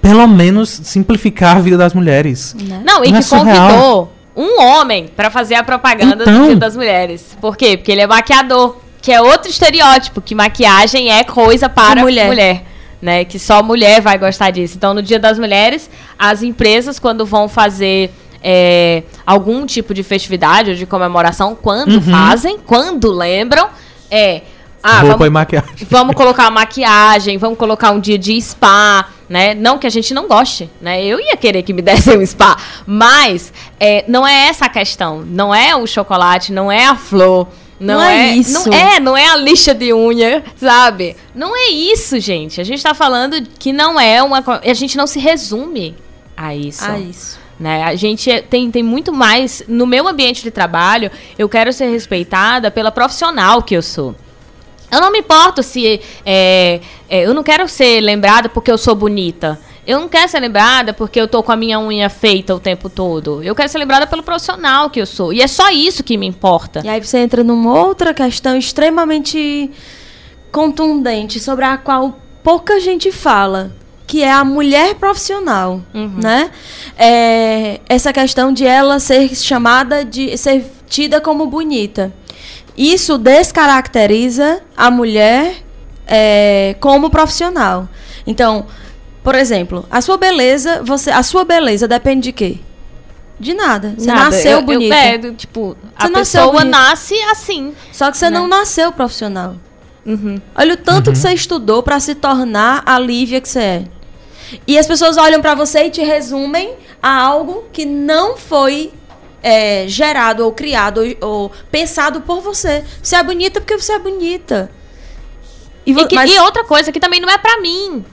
pelo menos, simplificar a vida das mulheres. Né? Não, e Não que é convidou um homem para fazer a propaganda então, do Dia das Mulheres. Por quê? Porque ele é maquiador, que é outro estereótipo, que maquiagem é coisa para mulher. mulher né? Que só mulher vai gostar disso. Então, no Dia das Mulheres, as empresas, quando vão fazer é, algum tipo de festividade ou de comemoração, quando uhum. fazem, quando lembram, é. Ah, Roupa vamos, e maquiagem. Vamos colocar maquiagem, vamos colocar um dia de spa, né? Não que a gente não goste, né? Eu ia querer que me dessem um spa, mas é, não é essa a questão. Não é o chocolate, não é a flor, não, não é, é, isso. Não é, não é a lixa de unha, sabe? Não é isso, gente. A gente tá falando que não é uma. A gente não se resume a isso. A isso. Né? A gente é, tem, tem muito mais. No meu ambiente de trabalho, eu quero ser respeitada pela profissional que eu sou. Eu não me importo se. É, é, eu não quero ser lembrada porque eu sou bonita. Eu não quero ser lembrada porque eu tô com a minha unha feita o tempo todo. Eu quero ser lembrada pelo profissional que eu sou. E é só isso que me importa. E aí você entra numa outra questão extremamente contundente sobre a qual pouca gente fala, que é a mulher profissional, uhum. né? É, essa questão de ela ser chamada de ser tida como bonita. Isso descaracteriza a mulher é, como profissional. Então, por exemplo, a sua beleza, você, a sua beleza depende de quê? De nada. Você nada. nasceu eu, bonita. Eu, é, tipo, você a pessoa nasce assim. Só que você né? não nasceu profissional. Uhum. Olha o tanto uhum. que você estudou para se tornar a Lívia que você é. E as pessoas olham para você e te resumem a algo que não foi é, gerado ou criado ou, ou, pensado por você. Você é bonita porque você é bonita. E, e, que, mas... e outra coisa que também não é para mim.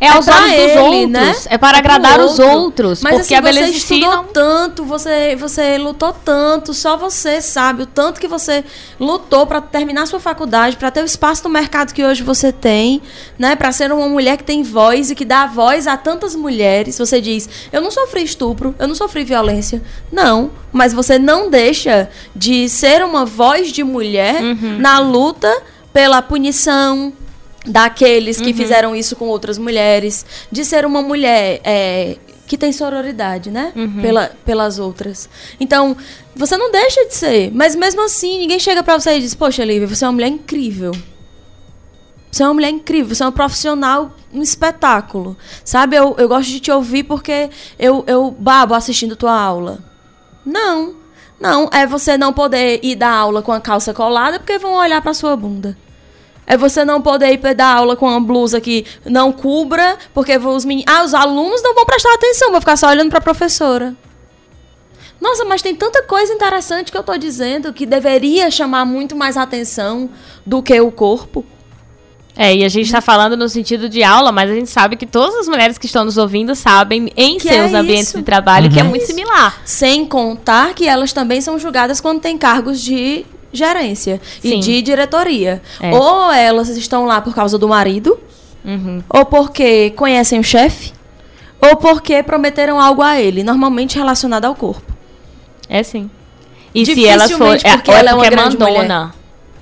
É, é aos olhos dos outros. Né? É para é agradar os outros. Mas porque assim, a beleza você estudou não... tanto, você, você lutou tanto, só você sabe o tanto que você lutou para terminar sua faculdade, para ter o espaço no mercado que hoje você tem, né? Para ser uma mulher que tem voz e que dá voz a tantas mulheres. Você diz: "Eu não sofri estupro, eu não sofri violência". Não, mas você não deixa de ser uma voz de mulher uhum. na luta pela punição, daqueles que uhum. fizeram isso com outras mulheres, de ser uma mulher é, que tem sororidade, né? Uhum. Pela, pelas outras. Então, você não deixa de ser, mas mesmo assim, ninguém chega para você e diz: Poxa, Lívia, você é uma mulher incrível. Você é uma mulher incrível, você é uma profissional, um espetáculo. Sabe, eu, eu gosto de te ouvir porque eu, eu babo assistindo tua aula. Não. Não, é você não poder ir dar aula com a calça colada porque vão olhar para sua bunda. É você não poder ir dar aula com uma blusa que não cubra, porque os meninos. Ah, os alunos não vão prestar atenção, vão ficar só olhando para a professora. Nossa, mas tem tanta coisa interessante que eu estou dizendo que deveria chamar muito mais atenção do que o corpo. É, e a gente está falando no sentido de aula, mas a gente sabe que todas as mulheres que estão nos ouvindo sabem em que seus é ambientes de trabalho uhum. que é uhum. muito similar. Sem contar que elas também são julgadas quando têm cargos de gerência Sim. e de diretoria. É. Ou elas estão lá por causa do marido, uhum. ou porque conhecem o chefe, ou porque prometeram algo a ele, normalmente relacionado ao corpo. É sim. E se ela for, é, porque ela é uma grande mandona. Mulher.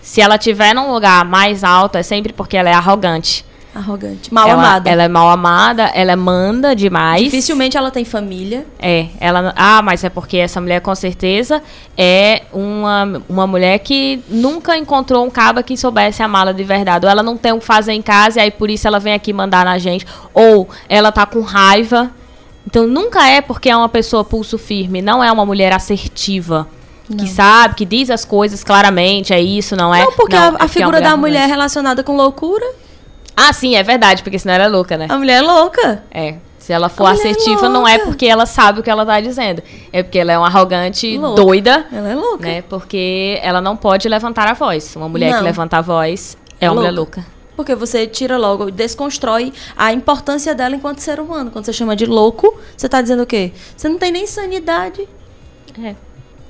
Se ela tiver num lugar mais alto, é sempre porque ela é arrogante. Arrogante. Mal ela, amada. Ela é mal amada, ela manda demais. Dificilmente ela tem família. É, ela. Ah, mas é porque essa mulher com certeza é uma, uma mulher que nunca encontrou um caba que soubesse amá-la de verdade. Ou ela não tem o que fazer em casa e aí por isso ela vem aqui mandar na gente. Ou ela tá com raiva Então nunca é porque é uma pessoa pulso firme, não é uma mulher assertiva. Não. Que sabe, que diz as coisas claramente, é isso, não é? Não, porque não, a, a é figura da mulher é relacionada com loucura. Ah, sim, é verdade, porque senão ela é louca, né? A mulher é louca. É. Se ela for assertiva, é não é porque ela sabe o que ela tá dizendo. É porque ela é uma arrogante louca. doida. Ela é louca. Né? Porque ela não pode levantar a voz. Uma mulher não. que levanta a voz é uma louca. mulher louca. Porque você tira logo, desconstrói a importância dela enquanto ser humano. Quando você chama de louco, você tá dizendo o quê? Você não tem nem sanidade. É.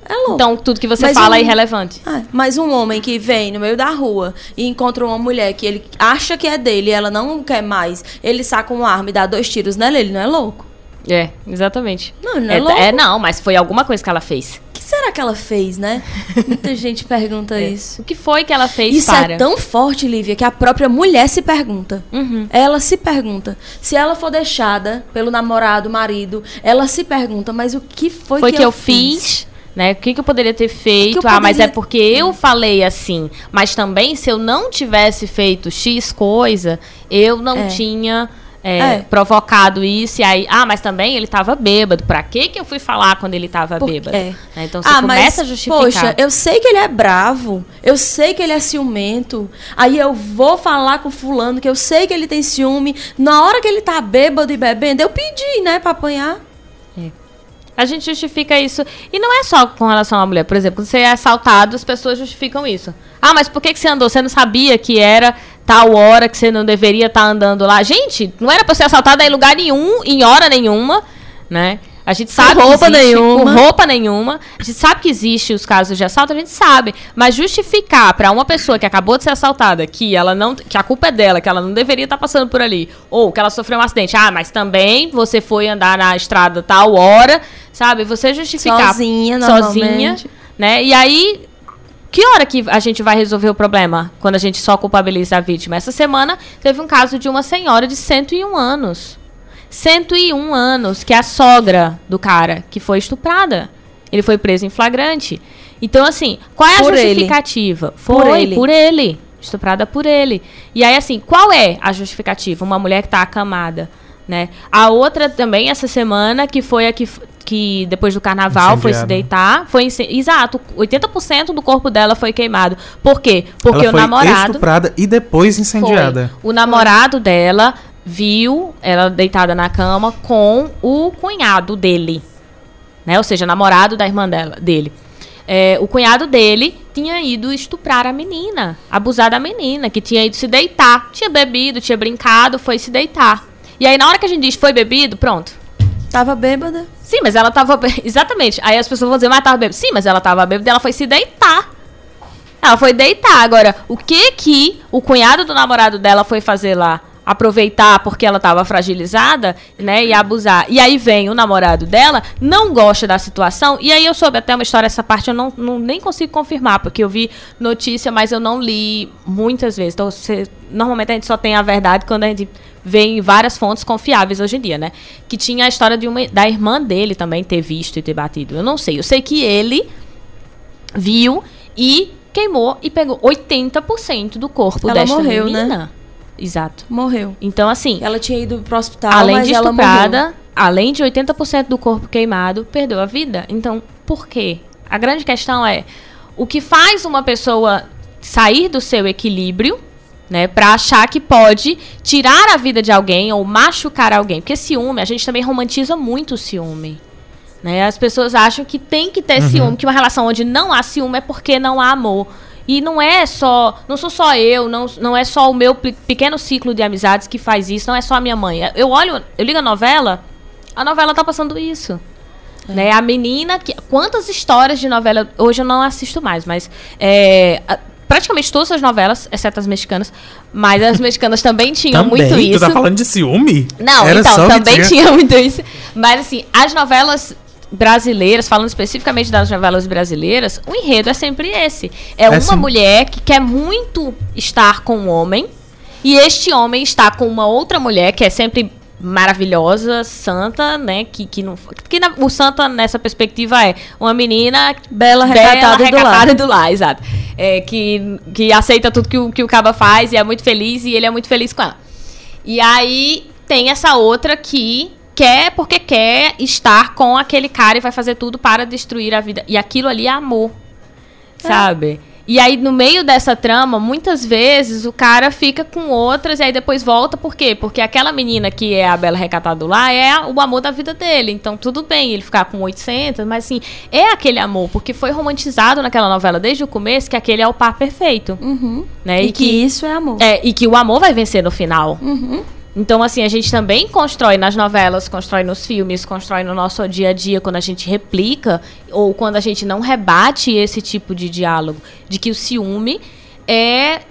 É louco. Então, tudo que você mas fala um, é irrelevante. É, mas um homem que vem no meio da rua e encontra uma mulher que ele acha que é dele e ela não quer mais, ele saca uma arma e dá dois tiros nela, ele não é louco. É, exatamente. Não, não é, é louco. É, não, mas foi alguma coisa que ela fez. O que será que ela fez, né? Muita gente pergunta é. isso. O que foi que ela fez Isso é para? é tão forte, Lívia, que a própria mulher se pergunta. Uhum. Ela se pergunta. Se ela for deixada pelo namorado, marido, ela se pergunta, mas o que foi, foi que, que eu, eu fiz? fiz? Né? O que, que eu poderia ter feito? Poderia... Ah, mas é porque eu falei assim. Mas também, se eu não tivesse feito X coisa, eu não é. tinha é, é. provocado isso. E aí, ah, mas também ele estava bêbado. Pra que que eu fui falar quando ele estava bêbado? É. Então você ah, começa mas, a justificar. Poxa, eu sei que ele é bravo. Eu sei que ele é ciumento. Aí eu vou falar com fulano que eu sei que ele tem ciúme. Na hora que ele tá bêbado e bebendo, eu pedi, né, pra apanhar. A gente justifica isso. E não é só com relação à mulher. Por exemplo, quando você é assaltado, as pessoas justificam isso. Ah, mas por que, que você andou? Você não sabia que era tal hora que você não deveria estar tá andando lá? Gente, não era pra ser assaltado em lugar nenhum, em hora nenhuma, né? A gente sabe com roupa existe, nenhuma. Com roupa nenhuma. A gente sabe que existe os casos de assalto, a gente sabe. Mas justificar para uma pessoa que acabou de ser assaltada que ela não. que a culpa é dela, que ela não deveria estar tá passando por ali. Ou que ela sofreu um acidente. Ah, mas também você foi andar na estrada tal hora. Sabe? Você justificar. Sozinha, Sozinha. Né? E aí, que hora que a gente vai resolver o problema? Quando a gente só culpabiliza a vítima? Essa semana teve um caso de uma senhora de 101 anos. 101 anos, que é a sogra do cara que foi estuprada. Ele foi preso em flagrante. Então, assim, qual é a por justificativa? Ele. Foi, por ele. por ele. Estuprada por ele. E aí, assim, qual é a justificativa? Uma mulher que está acamada, né? A outra também, essa semana, que foi a que, que depois do carnaval Incendiado. foi se deitar. Foi Exato, 80% do corpo dela foi queimado. Por quê? Porque Ela o namorado. estuprada e depois incendiada. Foi. O namorado dela viu ela deitada na cama com o cunhado dele, né? Ou seja, namorado da irmã dela, dele. É, o cunhado dele tinha ido estuprar a menina, abusar da menina, que tinha ido se deitar. Tinha bebido, tinha brincado, foi se deitar. E aí, na hora que a gente diz foi bebido, pronto. Tava bêbada? Sim, mas ela tava. Exatamente. Aí as pessoas vão dizer, mas tava bêbada. Sim, mas ela tava bêbada ela foi se deitar. Ela foi deitar. Agora, o que que o cunhado do namorado dela foi fazer lá? Aproveitar porque ela estava fragilizada, né, e abusar. E aí vem o namorado dela, não gosta da situação, e aí eu soube até uma história, essa parte eu não, não nem consigo confirmar, porque eu vi notícia, mas eu não li muitas vezes. Então, você, normalmente a gente só tem a verdade quando a gente vê em várias fontes confiáveis hoje em dia, né? Que tinha a história de uma, da irmã dele também ter visto e ter batido. Eu não sei. Eu sei que ele viu e queimou e pegou 80% do corpo ela desta morreu, menina. Né? Exato. Morreu. Então, assim. Ela tinha ido pro hospital, além de estuprada, além de 80% do corpo queimado, perdeu a vida. Então, por quê? A grande questão é o que faz uma pessoa sair do seu equilíbrio, né, para achar que pode tirar a vida de alguém ou machucar alguém. Porque ciúme, a gente também romantiza muito o ciúme. Né? As pessoas acham que tem que ter uhum. ciúme, que uma relação onde não há ciúme é porque não há amor. E não é só, não sou só eu, não, não é só o meu pequeno ciclo de amizades que faz isso, não é só a minha mãe. Eu olho, eu ligo a novela, a novela tá passando isso. É. Né? A menina que. Quantas histórias de novela. Hoje eu não assisto mais, mas. É, praticamente todas as novelas, exceto as mexicanas, mas as mexicanas também tinham também? muito isso. Tu tá falando de ciúme? Não, Era então, também tinha... tinha muito isso. Mas assim, as novelas brasileiras, falando especificamente das novelas brasileiras, o enredo é sempre esse. É, é uma sim. mulher que quer muito estar com um homem e este homem está com uma outra mulher que é sempre maravilhosa, santa, né? Que, que, não, que na, o santa nessa perspectiva é uma menina bela, recatada, bela, recatada do, lar. do lar, exato. É, que, que aceita tudo que o, que o Caba faz e é muito feliz e ele é muito feliz com ela. E aí tem essa outra que quer porque quer estar com aquele cara e vai fazer tudo para destruir a vida. E aquilo ali é amor. É. Sabe? E aí, no meio dessa trama, muitas vezes o cara fica com outras e aí depois volta. Por quê? Porque aquela menina que é a Bela Recatada lá é o amor da vida dele. Então, tudo bem ele ficar com 800, mas assim, é aquele amor. Porque foi romantizado naquela novela desde o começo que aquele é o par perfeito. Uhum. Né? E, e que, que, isso é amor. É, e que o amor vai vencer no final. Uhum. Então, assim, a gente também constrói nas novelas, constrói nos filmes, constrói no nosso dia a dia, quando a gente replica ou quando a gente não rebate esse tipo de diálogo, de que o ciúme é,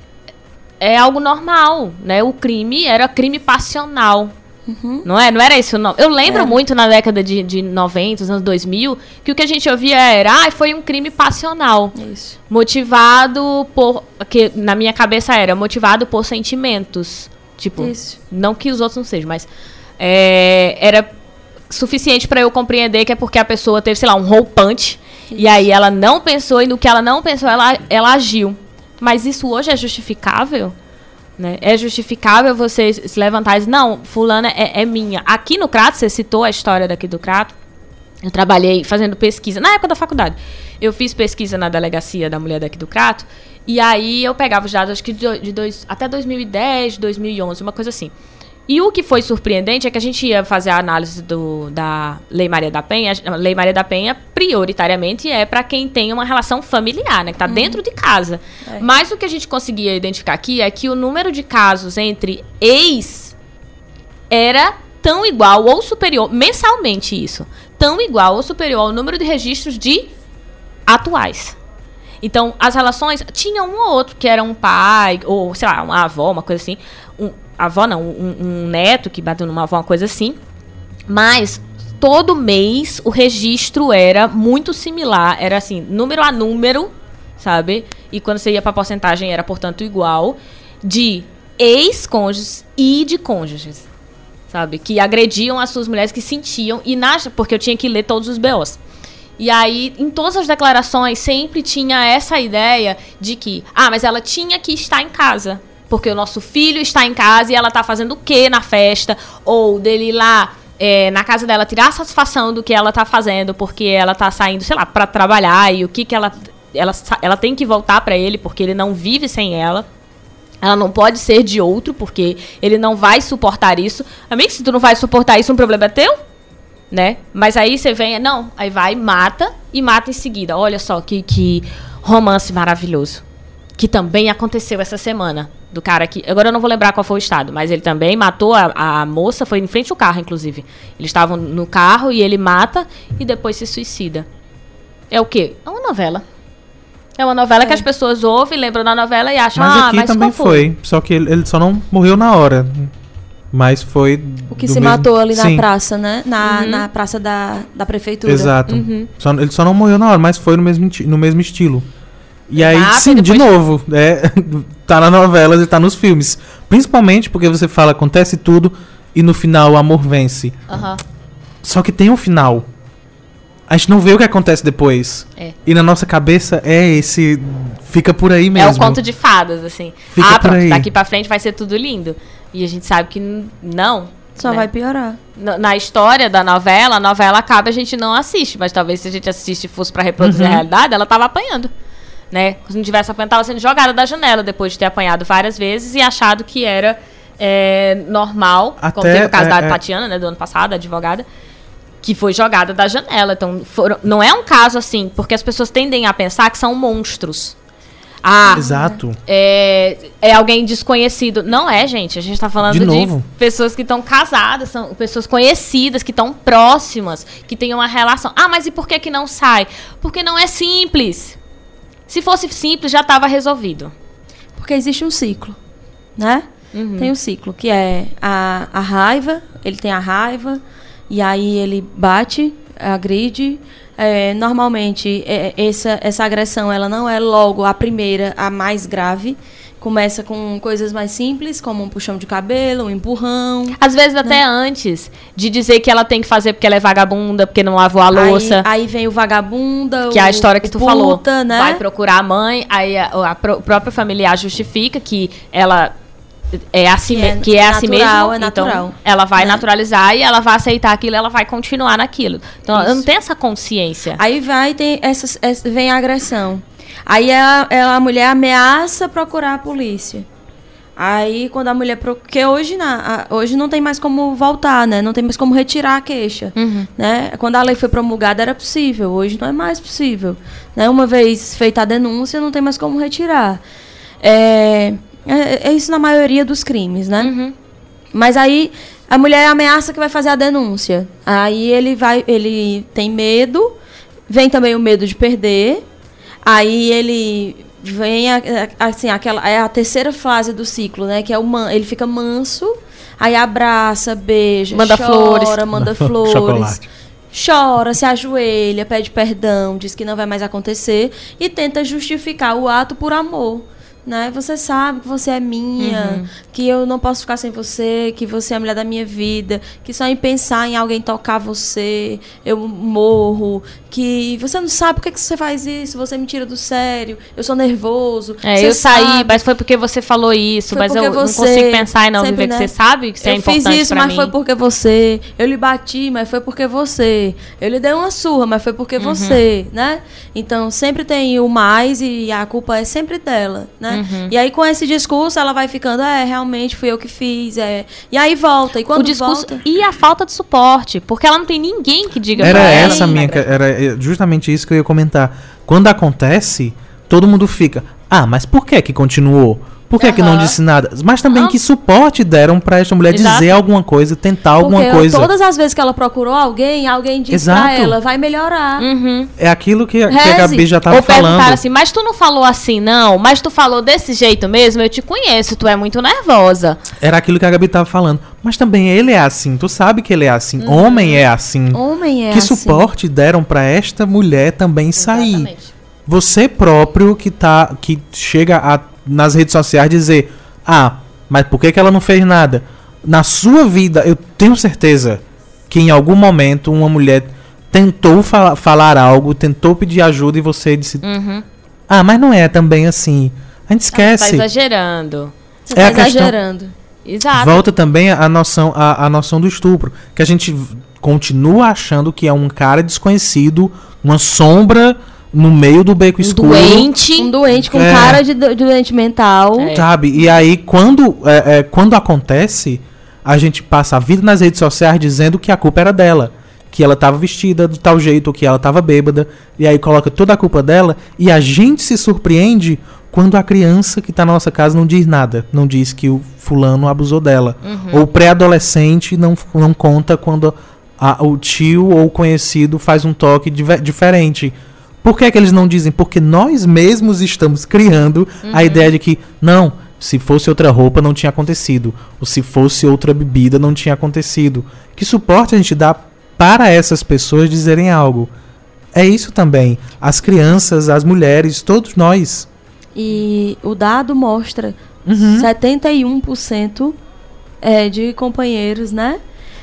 é algo normal, né? O crime era crime passional. Uhum. Não é? Não era isso não. Eu lembro é. muito na década de, de 90, anos 2000, que o que a gente ouvia era, ah, foi um crime passional. Isso. Motivado por, que na minha cabeça era motivado por sentimentos. Tipo, Isso. não que os outros não sejam, mas é, era suficiente para eu compreender que é porque a pessoa teve, sei lá, um roupante e aí ela não pensou e no que ela não pensou ela, ela agiu. Mas isso hoje é justificável? Né? É justificável você se levantar e dizer, não, fulana é, é minha. Aqui no Crato, você citou a história daqui do Crato, eu trabalhei fazendo pesquisa, na época da faculdade. Eu fiz pesquisa na delegacia da mulher daqui do Crato e aí eu pegava os dados, acho que de, dois, até 2010, 2011, uma coisa assim. E o que foi surpreendente é que a gente ia fazer a análise do, da Lei Maria da Penha. A Lei Maria da Penha, prioritariamente, é para quem tem uma relação familiar, né? Que está uhum. dentro de casa. É. Mas o que a gente conseguia identificar aqui é que o número de casos entre ex era tão igual ou superior, mensalmente isso, tão igual ou superior ao número de registros de atuais. Então, as relações. Tinha um ou outro que era um pai, ou sei lá, uma avó, uma coisa assim. Um, avó não, um, um neto que bateu numa avó, uma coisa assim. Mas todo mês o registro era muito similar. Era assim, número a número, sabe? E quando você ia pra porcentagem era, portanto, igual. De ex-cônjuges e de cônjuges. Sabe? Que agrediam as suas mulheres que sentiam. E nas, porque eu tinha que ler todos os BOs. E aí, em todas as declarações, sempre tinha essa ideia de que, ah, mas ela tinha que estar em casa. Porque o nosso filho está em casa e ela está fazendo o quê na festa? Ou dele ir lá é, na casa dela tirar satisfação do que ela está fazendo, porque ela está saindo, sei lá, para trabalhar e o que, que ela, ela. Ela tem que voltar para ele, porque ele não vive sem ela. Ela não pode ser de outro, porque ele não vai suportar isso. Amigo, se tu não vai suportar isso, um problema é teu? Né? Mas aí você vem, não, aí vai, mata e mata em seguida. Olha só que, que romance maravilhoso. Que também aconteceu essa semana. Do cara que. Agora eu não vou lembrar qual foi o estado, mas ele também matou a, a moça, foi em frente ao carro, inclusive. Eles estavam no carro e ele mata e depois se suicida. É o quê? É uma novela. É uma novela é. que as pessoas ouvem, lembram da novela e acham, mas ah, aqui mas também foi. Só que ele, ele só não morreu na hora. Mas foi. O que se mesmo... matou ali Sim. na praça, né? Na, uhum. na praça da, da prefeitura. Exato. Uhum. Só, ele só não morreu na hora, mas foi no mesmo, no mesmo estilo. E aí, sim, de novo, é, tá na novela e tá nos filmes. Principalmente porque você fala, acontece tudo e no final o amor vence. Uhum. Só que tem um final. A gente não vê o que acontece depois. É. E na nossa cabeça é esse. Fica por aí mesmo. É o conto de fadas, assim. Fica ah, pronto, daqui pra frente vai ser tudo lindo. E a gente sabe que não. Só né? vai piorar. Na, na, história da novela, a novela acaba a gente não assiste. Mas talvez se a gente assiste fosse para reproduzir uhum. a realidade, ela tava apanhando. Né? Se não tivesse apanhado, tava sendo jogada da janela depois de ter apanhado várias vezes e achado que era é, normal. Até, como teve o caso é, da é... Tatiana, né, do ano passado, a advogada que foi jogada da janela. Então, foram, não é um caso assim, porque as pessoas tendem a pensar que são monstros. Ah, Exato. É, é alguém desconhecido. Não é, gente. A gente está falando de, de, pessoas que estão casadas, são pessoas conhecidas, que estão próximas, que têm uma relação. Ah, mas e por que, que não sai? Porque não é simples. Se fosse simples, já estava resolvido. Porque existe um ciclo, né? Uhum. Tem um ciclo, que é a, a raiva, ele tem a raiva, e aí ele bate, agride, é, normalmente, é, essa, essa agressão ela não é logo a primeira, a mais grave. Começa com coisas mais simples, como um puxão de cabelo, um empurrão. Às vezes né? até antes de dizer que ela tem que fazer porque ela é vagabunda, porque não lavou a louça. Aí, aí vem o vagabunda, que o, é a história que tu puta, falou. Né? Vai procurar a mãe, aí a, a, a própria familiar justifica que ela é assim, que é, que é assim natural, mesmo, é então natural. Então, ela vai né? naturalizar e ela vai aceitar aquilo, ela vai continuar naquilo. Então, Isso. ela não tem essa consciência. Aí vai tem essa, essa vem a agressão. Aí a, a mulher ameaça procurar a polícia. Aí quando a mulher. Porque hoje, na, hoje não tem mais como voltar, né? Não tem mais como retirar a queixa. Uhum. Né? Quando a lei foi promulgada era possível, hoje não é mais possível. Né? Uma vez feita a denúncia, não tem mais como retirar. É, é, é isso na maioria dos crimes, né? Uhum. Mas aí a mulher ameaça que vai fazer a denúncia. Aí ele vai, ele tem medo, vem também o medo de perder. Aí ele vem a, assim, aquela é a terceira fase do ciclo, né? Que é o man, ele fica manso, aí abraça, beija, manda chora, flores, manda flores. Chocolate. Chora, se ajoelha, pede perdão, diz que não vai mais acontecer e tenta justificar o ato por amor né? Você sabe que você é minha, uhum. que eu não posso ficar sem você, que você é a mulher da minha vida, que só em pensar em alguém tocar você, eu morro, que você não sabe por que, que você faz isso, você me tira do sério, eu sou nervoso. É, eu sabe. saí, mas foi porque você falou isso, foi mas eu você, não consigo pensar em não sempre, viver né? que você sabe que você é eu é importante fiz isso, mas mim. foi porque você. Eu lhe bati, mas foi porque você. Eu lhe dei uma surra, mas foi porque uhum. você, né? Então sempre tem o mais e a culpa é sempre dela, né? Uhum. E aí, com esse discurso, ela vai ficando, é, realmente fui eu que fiz. É. E aí volta. E quando o discurso volta... E a falta de suporte, porque ela não tem ninguém que diga Era essa minha. Era justamente isso que eu ia comentar. Quando acontece, todo mundo fica. Ah, mas por que que continuou? Por que, uhum. que não disse nada? Mas também ah. que suporte deram para esta mulher Exato. dizer alguma coisa, tentar alguma Porque coisa. Todas as vezes que ela procurou alguém, alguém disse Exato. pra ela, vai melhorar. Uhum. É aquilo que, que, a Gabi já tava Ou falando. assim, mas tu não falou assim, não? Mas tu falou desse jeito mesmo? Eu te conheço, tu é muito nervosa. Era aquilo que a Gabi tava falando. Mas também ele é assim, tu sabe que ele é assim. Uhum. Homem é assim. Homem é que assim. Que suporte deram para esta mulher também Exatamente. sair. Você próprio que tá que chega a nas redes sociais dizer: ah, mas por que, que ela não fez nada? Na sua vida, eu tenho certeza que em algum momento uma mulher tentou fala, falar algo, tentou pedir ajuda e você disse: uhum. ah, mas não é também assim. A gente esquece. Você tá exagerando. Você é tá exagerando. Exato. Volta também a noção, a, a noção do estupro. Que a gente continua achando que é um cara desconhecido, uma sombra no meio do beco um escuro. Doente. Um doente com é. cara de doente mental. É. Sabe? E aí, quando, é, é, quando acontece, a gente passa a vida nas redes sociais dizendo que a culpa era dela. Que ela estava vestida de tal jeito, que ela estava bêbada. E aí coloca toda a culpa dela. E a gente se surpreende quando a criança que está na nossa casa não diz nada. Não diz que o fulano abusou dela. Uhum. Ou o pré-adolescente não, não conta quando a, o tio ou o conhecido faz um toque diferente por que, é que eles não dizem? Porque nós mesmos estamos criando uhum. a ideia de que, não, se fosse outra roupa não tinha acontecido. Ou se fosse outra bebida não tinha acontecido. Que suporte a gente dá para essas pessoas dizerem algo? É isso também. As crianças, as mulheres, todos nós. E o dado mostra uhum. 71% é, de companheiros, né?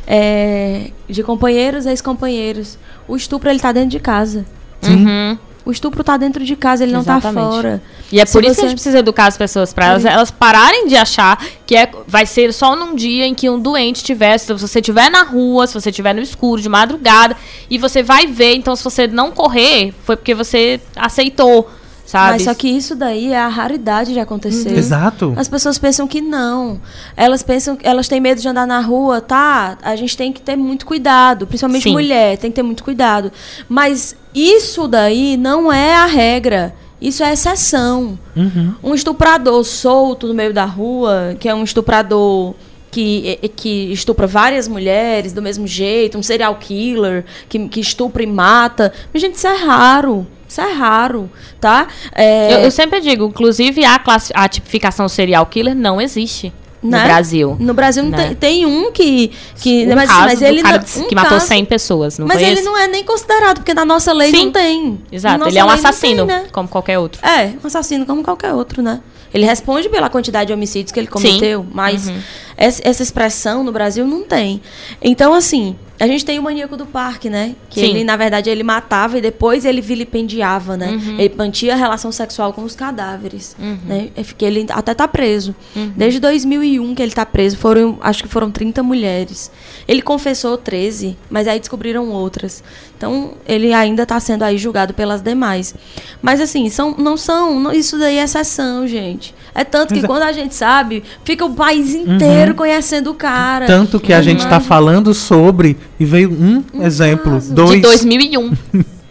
É, de companheiros, ex-companheiros. O estupro ele está dentro de casa. Uhum. O estupro está dentro de casa, ele tá Exatamente. não está fora. E é Se por isso você... que a gente precisa educar as pessoas, para elas, elas, pararem de achar que é, vai ser só num dia em que um doente estiver, se você estiver na rua, se você estiver no escuro, de madrugada, e você vai ver, então se você não correr, foi porque você aceitou. Sabe? Mas só que isso daí é a raridade de acontecer. Uhum. Exato. As pessoas pensam que não. Elas pensam, elas têm medo de andar na rua, tá? A gente tem que ter muito cuidado, principalmente Sim. mulher, tem que ter muito cuidado. Mas isso daí não é a regra. Isso é exceção. Uhum. Um estuprador solto no meio da rua, que é um estuprador que, que estupra várias mulheres do mesmo jeito, um serial killer que, que estupra e mata. Mas, gente, isso é raro. Isso é raro, tá? É... Eu, eu, sempre digo, inclusive a, classe, a tipificação serial killer não existe. Né? No Brasil. No Brasil né? tem, tem, um que. que um mas, caso mas ele cara um que matou 100 pessoas, não Mas ele esse? não é nem considerado, porque na nossa lei Sim. não tem. Exato, ele é um assassino, tem, né? como qualquer outro. É, um assassino como qualquer outro, né? Ele responde pela quantidade de homicídios que ele cometeu, Sim. mas uhum. essa, essa expressão no Brasil não tem. Então, assim, A gente tem o maníaco do parque, né? Que Sim. ele, na verdade, ele matava e depois ele vilipendiava, né? Uhum. Ele mantinha relação sexual com os cadáveres, uhum. né? Que ele até tá preso. Uhum. Desde 2001 que ele tá preso, foram, acho que foram 30 mulheres. Ele confessou 13, mas aí descobriram outras. Então, ele ainda está sendo aí julgado pelas demais. Mas assim, são, não são, não, isso daí é exceção, gente. É tanto que Exato. quando a gente sabe, fica o país inteiro uhum. conhecendo o cara. Tanto que a gente está falando sobre e veio um, um exemplo, caso. dois. De 2001,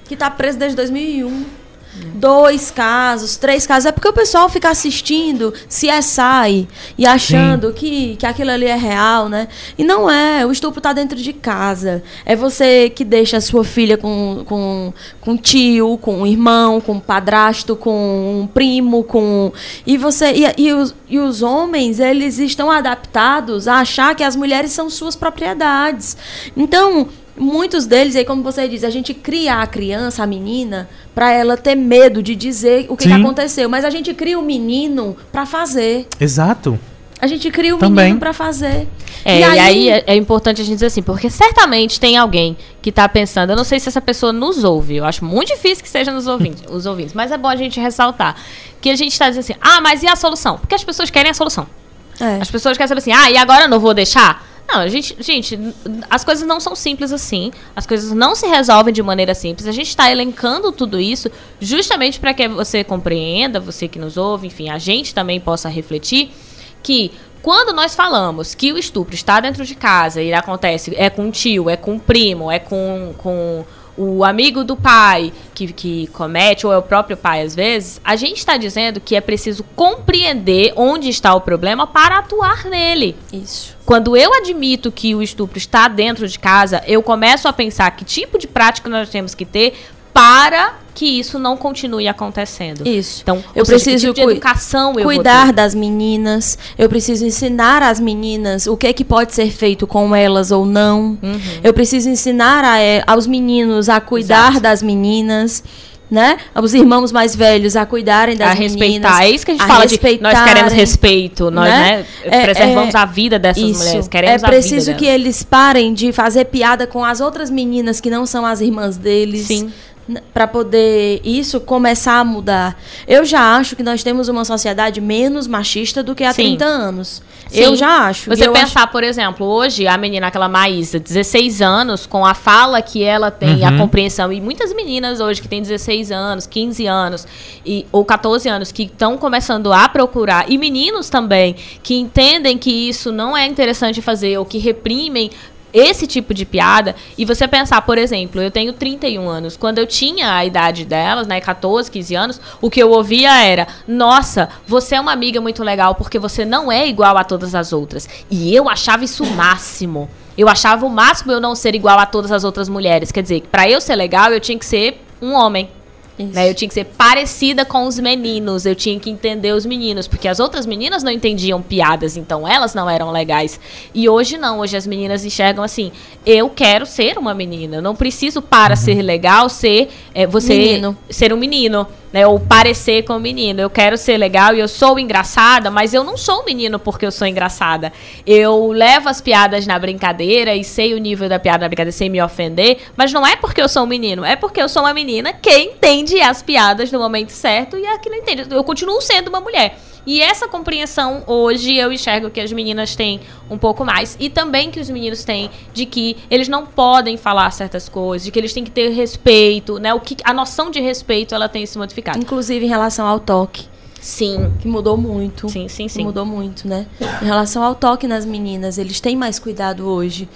que está preso desde 2001 dois casos, três casos. É porque o pessoal fica assistindo CSI e achando que, que aquilo ali é real, né? E não é. O estupro está dentro de casa. É você que deixa a sua filha com, com, com tio, com um irmão, com um padrasto, com um primo, com. E você. E, e, os, e os homens, eles estão adaptados a achar que as mulheres são suas propriedades. Então muitos deles, aí como você diz, a gente cria a criança, a menina, para ela ter medo de dizer o que, que aconteceu. Mas a gente cria o menino para fazer. Exato. A gente cria o Também. menino para fazer. É, e aí, e aí é, é, importante a gente dizer assim, porque certamente tem alguém que tá pensando, eu não sei se essa pessoa nos ouve, eu acho muito difícil que seja nos ouvintes, os ouvintes, mas é bom a gente ressaltar que a gente está dizendo assim, ah, mas e a solução? Porque as pessoas querem a solução. É. As pessoas querem saber assim, ah, e agora eu não vou deixar? Não, a gente, gente, as coisas não são simples assim. As coisas não se resolvem de maneira simples. A gente está elencando tudo isso justamente para que você compreenda, você que nos ouve, enfim, a gente também possa refletir que quando nós falamos que o estupro está dentro de casa e acontece é com o tio, é com o primo, é com, com o amigo do pai que, que comete, ou é o próprio pai às vezes, a gente está dizendo que é preciso compreender onde está o problema para atuar nele. Isso. Quando eu admito que o estupro está dentro de casa, eu começo a pensar que tipo de prática nós temos que ter para que isso não continue acontecendo. Isso. Então, eu preciso tipo de educação eu cuidar das meninas. Eu preciso ensinar as meninas o que é que pode ser feito com elas ou não. Uhum. Eu preciso ensinar a, é, aos meninos a cuidar Exato. das meninas. Né? Os irmãos mais velhos a cuidarem das a meninas. respeitar. É isso que a gente a fala de nós queremos respeito, nós né? né? É, preservamos é, a vida dessas isso. mulheres, queremos É preciso que eles parem de fazer piada com as outras meninas que não são as irmãs deles. Sim para poder isso começar a mudar. Eu já acho que nós temos uma sociedade menos machista do que há Sim. 30 anos. Sim. Eu já acho. Você pensar, acho... por exemplo, hoje a menina, aquela Maísa, 16 anos, com a fala que ela tem, uhum. a compreensão, e muitas meninas hoje que têm 16 anos, 15 anos, e, ou 14 anos, que estão começando a procurar, e meninos também, que entendem que isso não é interessante fazer, ou que reprimem esse tipo de piada e você pensar, por exemplo, eu tenho 31 anos, quando eu tinha a idade delas, né, 14, 15 anos, o que eu ouvia era: "Nossa, você é uma amiga muito legal porque você não é igual a todas as outras". E eu achava isso o máximo. Eu achava o máximo eu não ser igual a todas as outras mulheres. Quer dizer, para eu ser legal, eu tinha que ser um homem. Né? Eu tinha que ser parecida com os meninos, eu tinha que entender os meninos, porque as outras meninas não entendiam piadas, então elas não eram legais. E hoje não, hoje as meninas enxergam assim: eu quero ser uma menina, eu não preciso para uhum. ser legal ser é, você menino. ser um menino né? Ou parecer com o menino. Eu quero ser legal e eu sou engraçada, mas eu não sou um menino porque eu sou engraçada. Eu levo as piadas na brincadeira e sei o nível da piada na brincadeira sem me ofender, mas não é porque eu sou um menino, é porque eu sou uma menina que entende as piadas no momento certo e a que não entende. Eu continuo sendo uma mulher. E essa compreensão hoje eu enxergo que as meninas têm um pouco mais. E também que os meninos têm de que eles não podem falar certas coisas, de que eles têm que ter respeito, né? O que, a noção de respeito ela tem se modificado. Inclusive em relação ao toque. Sim. Que mudou muito. Sim, sim, sim. Mudou muito, né? Em relação ao toque nas meninas, eles têm mais cuidado hoje.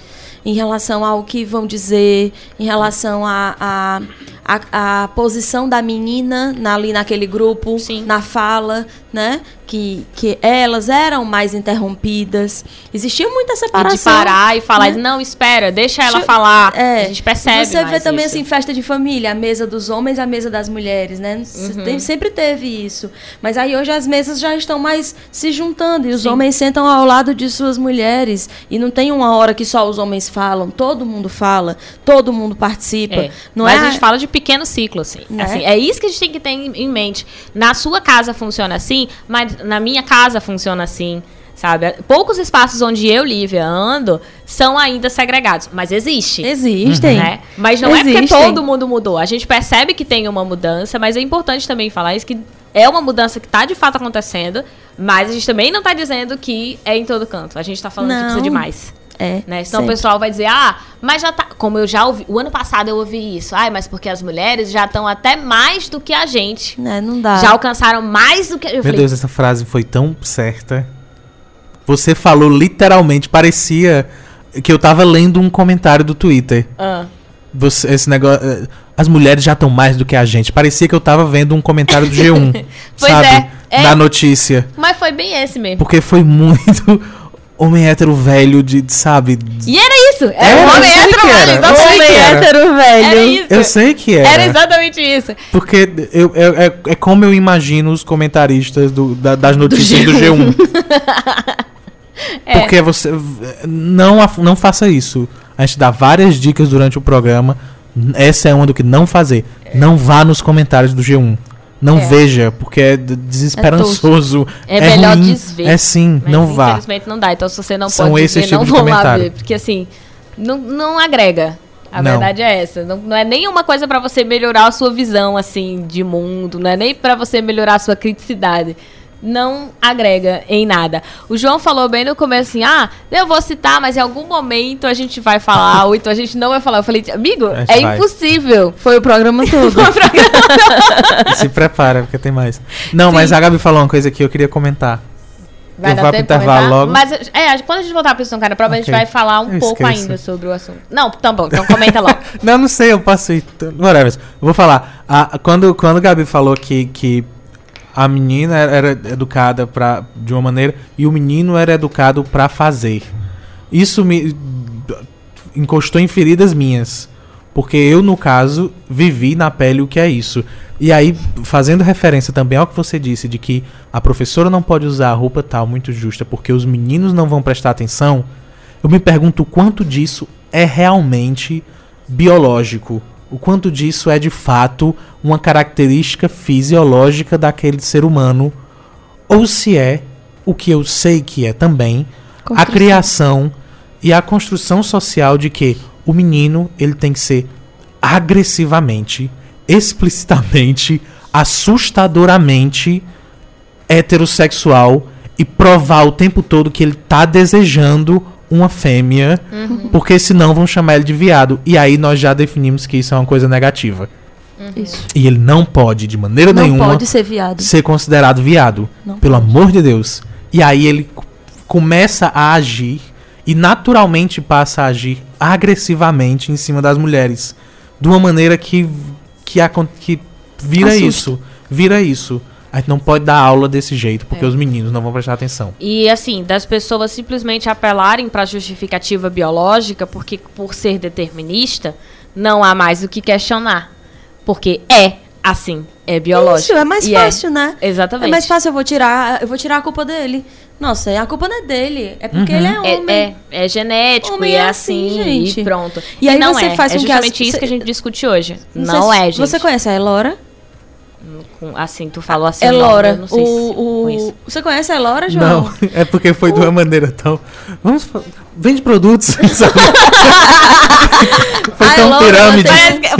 Em relação ao que vão dizer, em relação a, a a, a posição da menina na, ali naquele grupo, Sim. na fala, né? Que, que elas eram mais interrompidas. Existia muita separação. E de parar e falar, né? não, espera, deixa ela falar. É, a gente percebe. Você vê também isso. assim, festa de família, a mesa dos homens, a mesa das mulheres, né? Uhum. Tem, sempre teve isso. Mas aí hoje as mesas já estão mais se juntando e os Sim. homens sentam ao lado de suas mulheres. E não tem uma hora que só os homens falam, todo mundo fala, todo mundo participa. É. Não Mas é... a gente fala de pequeno ciclo, assim. Né? assim. É isso que a gente tem que ter em mente. Na sua casa funciona assim, mas na minha casa funciona assim. sabe? Poucos espaços onde eu, Lívia, ando são ainda segregados, mas existe. Existem. Né? Mas não Existem. é porque todo mundo mudou. A gente percebe que tem uma mudança, mas é importante também falar isso que é uma mudança que está de fato acontecendo, mas a gente também não está dizendo que é em todo canto. A gente está falando não. que precisa de mais. É. Né? Senão sempre. o pessoal vai dizer, ah, mas já tá. Como eu já ouvi. O ano passado eu ouvi isso. Ah, mas porque as mulheres já estão até mais do que a gente. É, não dá. Já alcançaram mais do que. Eu Meu falei, Deus, essa frase foi tão certa. Você falou literalmente, parecia que eu tava lendo um comentário do Twitter. Ah. Você, esse negócio. Eh, as mulheres já estão mais do que a gente. Parecia que eu tava vendo um comentário do G1. pois sabe? É, é. Da notícia. Mas foi bem esse mesmo. Porque foi muito homem hétero velho de, sabe? E era isso! Era, era um homem hétero velho. Era. Homem hétero velho. Era isso. Eu sei que era. Era exatamente isso. Porque eu, eu é, é, como eu imagino os comentaristas do, da, das notícias do G1. Do G1. é. Porque você. Não, não faça isso. A gente dá várias dicas durante o programa. Essa é uma do que não fazer. É. Não vá nos comentários do G1. Não é. veja, porque é desesperançoso. É, é melhor ruim, desver. É sim, mas não vá. Infelizmente não dá. Então, se você não São pode ver, não vão lá ver. Porque assim, não, não agrega. A não. verdade é essa. Não, não é nenhuma coisa para você melhorar a sua visão, assim, de mundo. Não é nem para você melhorar a sua criticidade não agrega em nada. O João falou bem no começo assim: ah, eu vou citar, mas em algum momento a gente vai falar, ou então a gente não vai falar. Eu falei, amigo, é vai. impossível. Foi o programa todo. Foi o programa Se prepara, porque tem mais. Não, Sim. mas a Gabi falou uma coisa que eu queria comentar. Vai eu dar tempo intervalo logo. Mas é, quando a gente voltar para o cara prova, okay. a gente vai falar um eu pouco esqueço. ainda sobre o assunto. Não, tá bom, então comenta logo. não, não sei, eu posso ir. Whatever. Eu vou falar. Ah, quando, quando a Gabi falou que, que a menina era educada pra, de uma maneira e o menino era educado para fazer. Isso me encostou em feridas minhas. Porque eu, no caso, vivi na pele o que é isso. E aí, fazendo referência também ao que você disse, de que a professora não pode usar a roupa tal muito justa porque os meninos não vão prestar atenção, eu me pergunto quanto disso é realmente biológico o quanto disso é de fato uma característica fisiológica daquele ser humano, ou se é o que eu sei que é também a criação e a construção social de que o menino ele tem que ser agressivamente, explicitamente, assustadoramente heterossexual e provar o tempo todo que ele está desejando uma fêmea, uhum. porque senão vão chamar ele de viado. E aí nós já definimos que isso é uma coisa negativa. Uhum. Isso. E ele não pode, de maneira não nenhuma, pode ser, viado. ser considerado viado. Não pelo pode. amor de Deus. E aí ele começa a agir e naturalmente passa a agir agressivamente em cima das mulheres. De uma maneira que, que, a, que vira Assusta. isso. Vira isso. A gente não pode dar aula desse jeito, porque é. os meninos não vão prestar atenção. E assim, das pessoas simplesmente apelarem para a justificativa biológica, porque por ser determinista, não há mais o que questionar. Porque é assim, é biológico. Isso, é mais e é. fácil, é. né? Exatamente. É mais fácil, eu vou tirar, eu vou tirar a culpa dele. Nossa, a culpa não é dele, é porque uhum. ele é, é homem. É, é, é genético homem e é assim, assim gente. e pronto. E, e aí não você é, faz é justamente as... isso que a gente discute hoje. Não, não é, gente. Você conhece a Elora? Assim, tu falou assim. É Lora. Não, não sei o, se o... Você conhece a Lora, João? Não, é porque foi o... de uma maneira tão. Vamos. Vende produtos. foi tão Laura, pirâmide.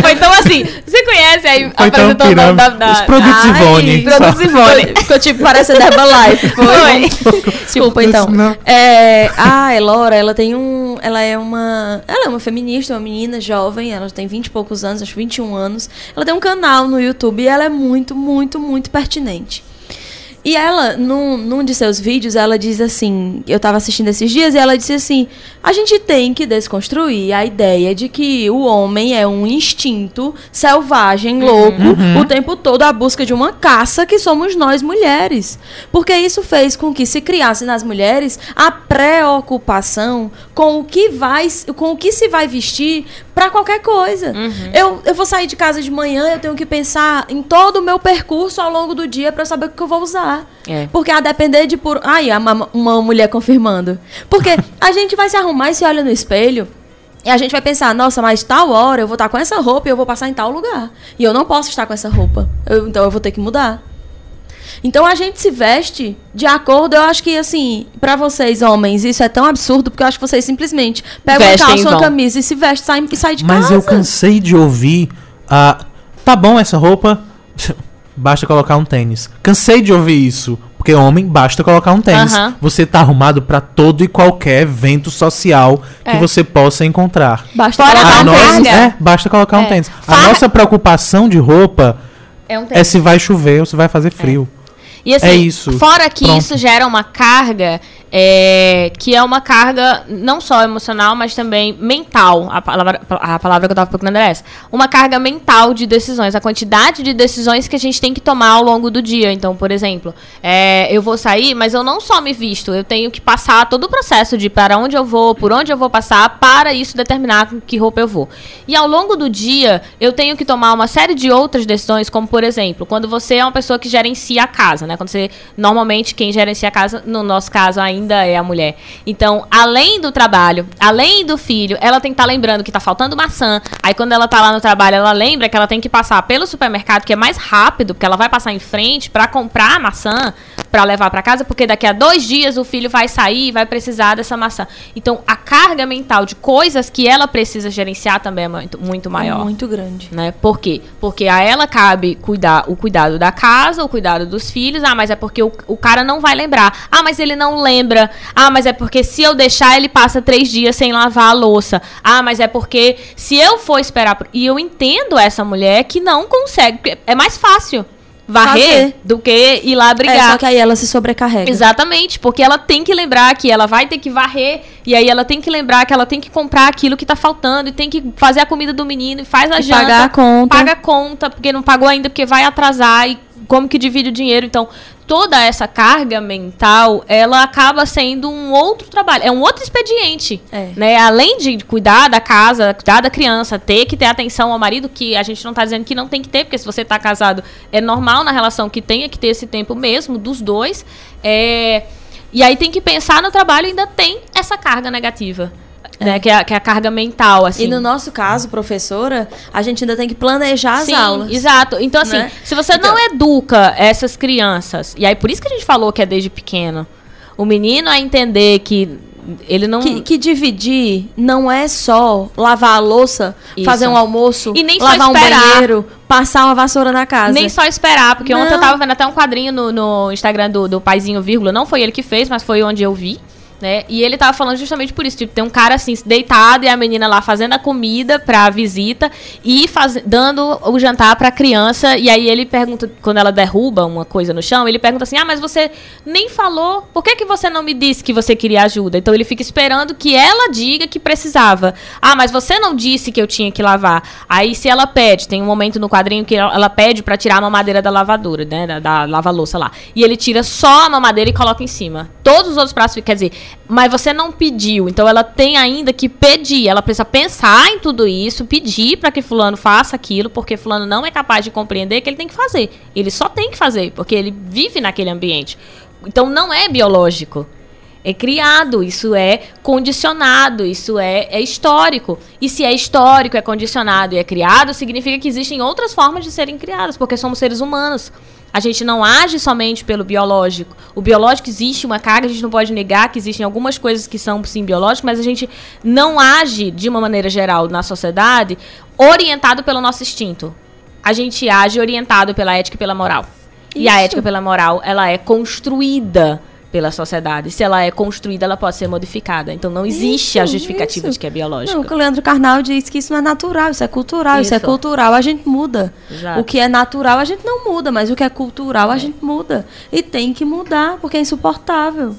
Foi tão assim. Você conhece aí foi apresentou da, da, da, Os produtos Ai, Ivone. Produtos Ivone. Ficou tipo, parece a Herbalife. Foi. foi. Desculpa, então. É, a Elora, ela tem um. Ela é uma. Ela é uma feminista, uma menina jovem. Ela tem 20 e poucos anos, acho 21 anos. Ela tem um canal no YouTube e ela é muito, muito, muito pertinente. E ela, num, num de seus vídeos, ela diz assim: eu estava assistindo esses dias e ela disse assim: a gente tem que desconstruir a ideia de que o homem é um instinto selvagem, louco, uhum. o tempo todo à busca de uma caça que somos nós mulheres. Porque isso fez com que se criasse nas mulheres a preocupação com o que vai, com o que se vai vestir para qualquer coisa. Uhum. Eu, eu vou sair de casa de manhã, eu tenho que pensar em todo o meu percurso ao longo do dia para saber o que eu vou usar. É. Porque a depender de por. Aí, uma, uma mulher confirmando. Porque a gente vai se arrumar e se olha no espelho. E a gente vai pensar, nossa, mas tal hora eu vou estar com essa roupa e eu vou passar em tal lugar. E eu não posso estar com essa roupa. Eu, então eu vou ter que mudar. Então a gente se veste de acordo, eu acho que assim, para vocês homens, isso é tão absurdo porque eu acho que vocês simplesmente pegam Vestem, calça, uma camisa e se vestem saem, e saem de Mas casa. Mas eu cansei de ouvir a uh, tá bom essa roupa, basta colocar um tênis. Cansei de ouvir isso. Porque homem, basta colocar um tênis. Uhum. Você tá arrumado para todo e qualquer evento social que é. você possa encontrar. Basta Fora colocar um tênis. É, basta colocar é. um tênis. A nossa preocupação de roupa é, um é, se vai chover ou se vai fazer frio. E assim, é isso. fora que Pronto. isso gera uma carga é, que é uma carga não só emocional, mas também mental. A palavra, a palavra que eu estava procurando era essa. Uma carga mental de decisões, a quantidade de decisões que a gente tem que tomar ao longo do dia. Então, por exemplo, é, eu vou sair, mas eu não só me visto, eu tenho que passar todo o processo de para onde eu vou, por onde eu vou passar, para isso determinar com que roupa eu vou. E ao longo do dia, eu tenho que tomar uma série de outras decisões, como por exemplo, quando você é uma pessoa que gerencia a casa, né? Quando você, normalmente, quem gerencia a casa, no nosso caso ainda, ainda é a mulher. Então, além do trabalho, além do filho, ela tem que estar tá lembrando que está faltando maçã. Aí, quando ela está lá no trabalho, ela lembra que ela tem que passar pelo supermercado, que é mais rápido, porque ela vai passar em frente para comprar a maçã para levar para casa, porque daqui a dois dias o filho vai sair e vai precisar dessa maçã. Então, a carga mental de coisas que ela precisa gerenciar também é muito, muito maior. É muito grande. Né? Por quê? Porque a ela cabe cuidar o cuidado da casa, o cuidado dos filhos. Ah, mas é porque o, o cara não vai lembrar. Ah, mas ele não lembra lembra. Ah, mas é porque se eu deixar, ele passa três dias sem lavar a louça. Ah, mas é porque se eu for esperar. E eu entendo essa mulher que não consegue. É mais fácil varrer Fazer. do que ir lá brigar. É, só que aí ela se sobrecarrega. Exatamente, porque ela tem que lembrar que ela vai ter que varrer e aí ela tem que lembrar que ela tem que comprar aquilo que tá faltando e tem que fazer a comida do menino e faz a e janta, pagar a conta. paga a conta porque não pagou ainda porque vai atrasar e como que divide o dinheiro. Então, toda essa carga mental, ela acaba sendo um outro trabalho, é um outro expediente, é. né? Além de cuidar da casa, cuidar da criança, ter que ter atenção ao marido, que a gente não está dizendo que não tem que ter, porque se você está casado, é normal na relação que tenha que ter esse tempo mesmo dos dois. É... E aí tem que pensar no trabalho ainda tem essa carga negativa. Né, que, é, que é a carga mental, assim. E no nosso caso, professora, a gente ainda tem que planejar Sim, as aulas. Exato. Então, assim, né? se você então... não educa essas crianças, e aí por isso que a gente falou que é desde pequeno, o menino a entender que ele não. Que, que, dividir não é só lavar a louça, Isso. fazer um almoço, e nem lavar um banheiro, passar uma vassoura na casa. Nem só esperar, porque não. ontem eu tava vendo até um quadrinho no, no Instagram do, do Paizinho Vírgula. Não foi ele que fez, mas foi onde eu vi né? E ele tava falando justamente por isso, tipo, tem um cara assim, deitado e a menina lá fazendo a comida pra visita e faz, dando o jantar pra criança. E aí ele pergunta, quando ela derruba uma coisa no chão, ele pergunta assim: Ah, mas você nem falou, por que, que você não me disse que você queria ajuda? Então ele fica esperando que ela diga que precisava. Ah, mas você não disse que eu tinha que lavar. Aí se ela pede, tem um momento no quadrinho que ela pede para tirar a mamadeira da lavadora, né? Da, da lava-louça lá. E ele tira só a mamadeira e coloca em cima. Todos os outros pratos, quer dizer, mas você não pediu. Então ela tem ainda que pedir. Ela precisa pensar em tudo isso, pedir para que fulano faça aquilo, porque fulano não é capaz de compreender que ele tem que fazer. Ele só tem que fazer, porque ele vive naquele ambiente. Então não é biológico. É criado, isso é condicionado, isso é, é histórico. E se é histórico, é condicionado e é criado, significa que existem outras formas de serem criadas, porque somos seres humanos. A gente não age somente pelo biológico. O biológico existe uma carga, a gente não pode negar que existem algumas coisas que são sim biológicas, mas a gente não age de uma maneira geral na sociedade orientado pelo nosso instinto. A gente age orientado pela ética e pela moral. Isso. E a ética pela moral, ela é construída pela sociedade. Se ela é construída, ela pode ser modificada. Então não existe isso, a justificativa isso. de que é biológica. Não, o Leandro Carnal diz que isso não é natural, isso é cultural, isso, isso é cultural, a gente muda. Exato. O que é natural a gente não muda, mas o que é cultural a é. gente muda. E tem que mudar, porque é insuportável.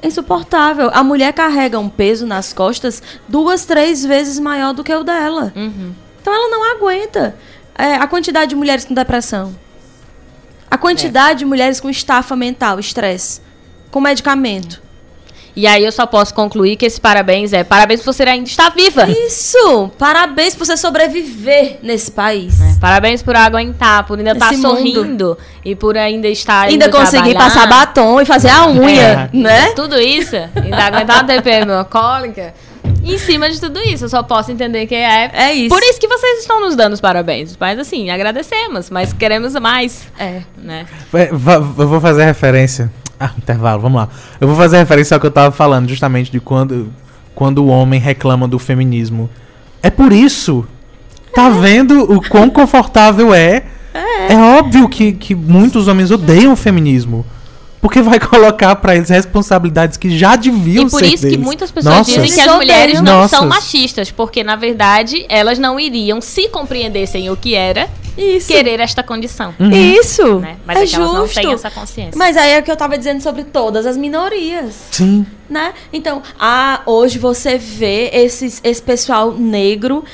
É insuportável. A mulher carrega um peso nas costas duas, três vezes maior do que o dela. Uhum. Então ela não aguenta. É, a quantidade de mulheres com depressão. A quantidade é. de mulheres com estafa mental, estresse com medicamento. E aí eu só posso concluir que esse parabéns é parabéns por você ainda estar viva. Isso! Parabéns por você sobreviver nesse país. É, parabéns por aguentar, por ainda estar sorrindo e por ainda estar ainda conseguir trabalhar. passar batom e fazer a unha, é. né? Tudo isso, ainda aguentar uma TPM cólica. Em cima de tudo isso. Eu só posso entender que é. É isso. Por isso que vocês estão nos dando os parabéns. Mas assim, agradecemos, mas queremos mais. É. Né? Eu vou fazer referência. Ah, intervalo, vamos lá. Eu vou fazer referência ao que eu tava falando, justamente de quando, quando o homem reclama do feminismo. É por isso. Tá é. vendo o quão confortável é? É, é óbvio que, que muitos homens odeiam o feminismo. Porque vai colocar para eles responsabilidades que já deviam ser. E por isso deles. que muitas pessoas Nossa. dizem que as mulheres não são machistas, porque na verdade elas não iriam, se compreendessem o que era, isso. querer esta condição. Uhum. Isso. Né? Mas é, é que elas não têm essa consciência. Mas aí é o que eu tava dizendo sobre todas as minorias. Sim. Né? Então, ah, hoje você vê esses, esse pessoal negro,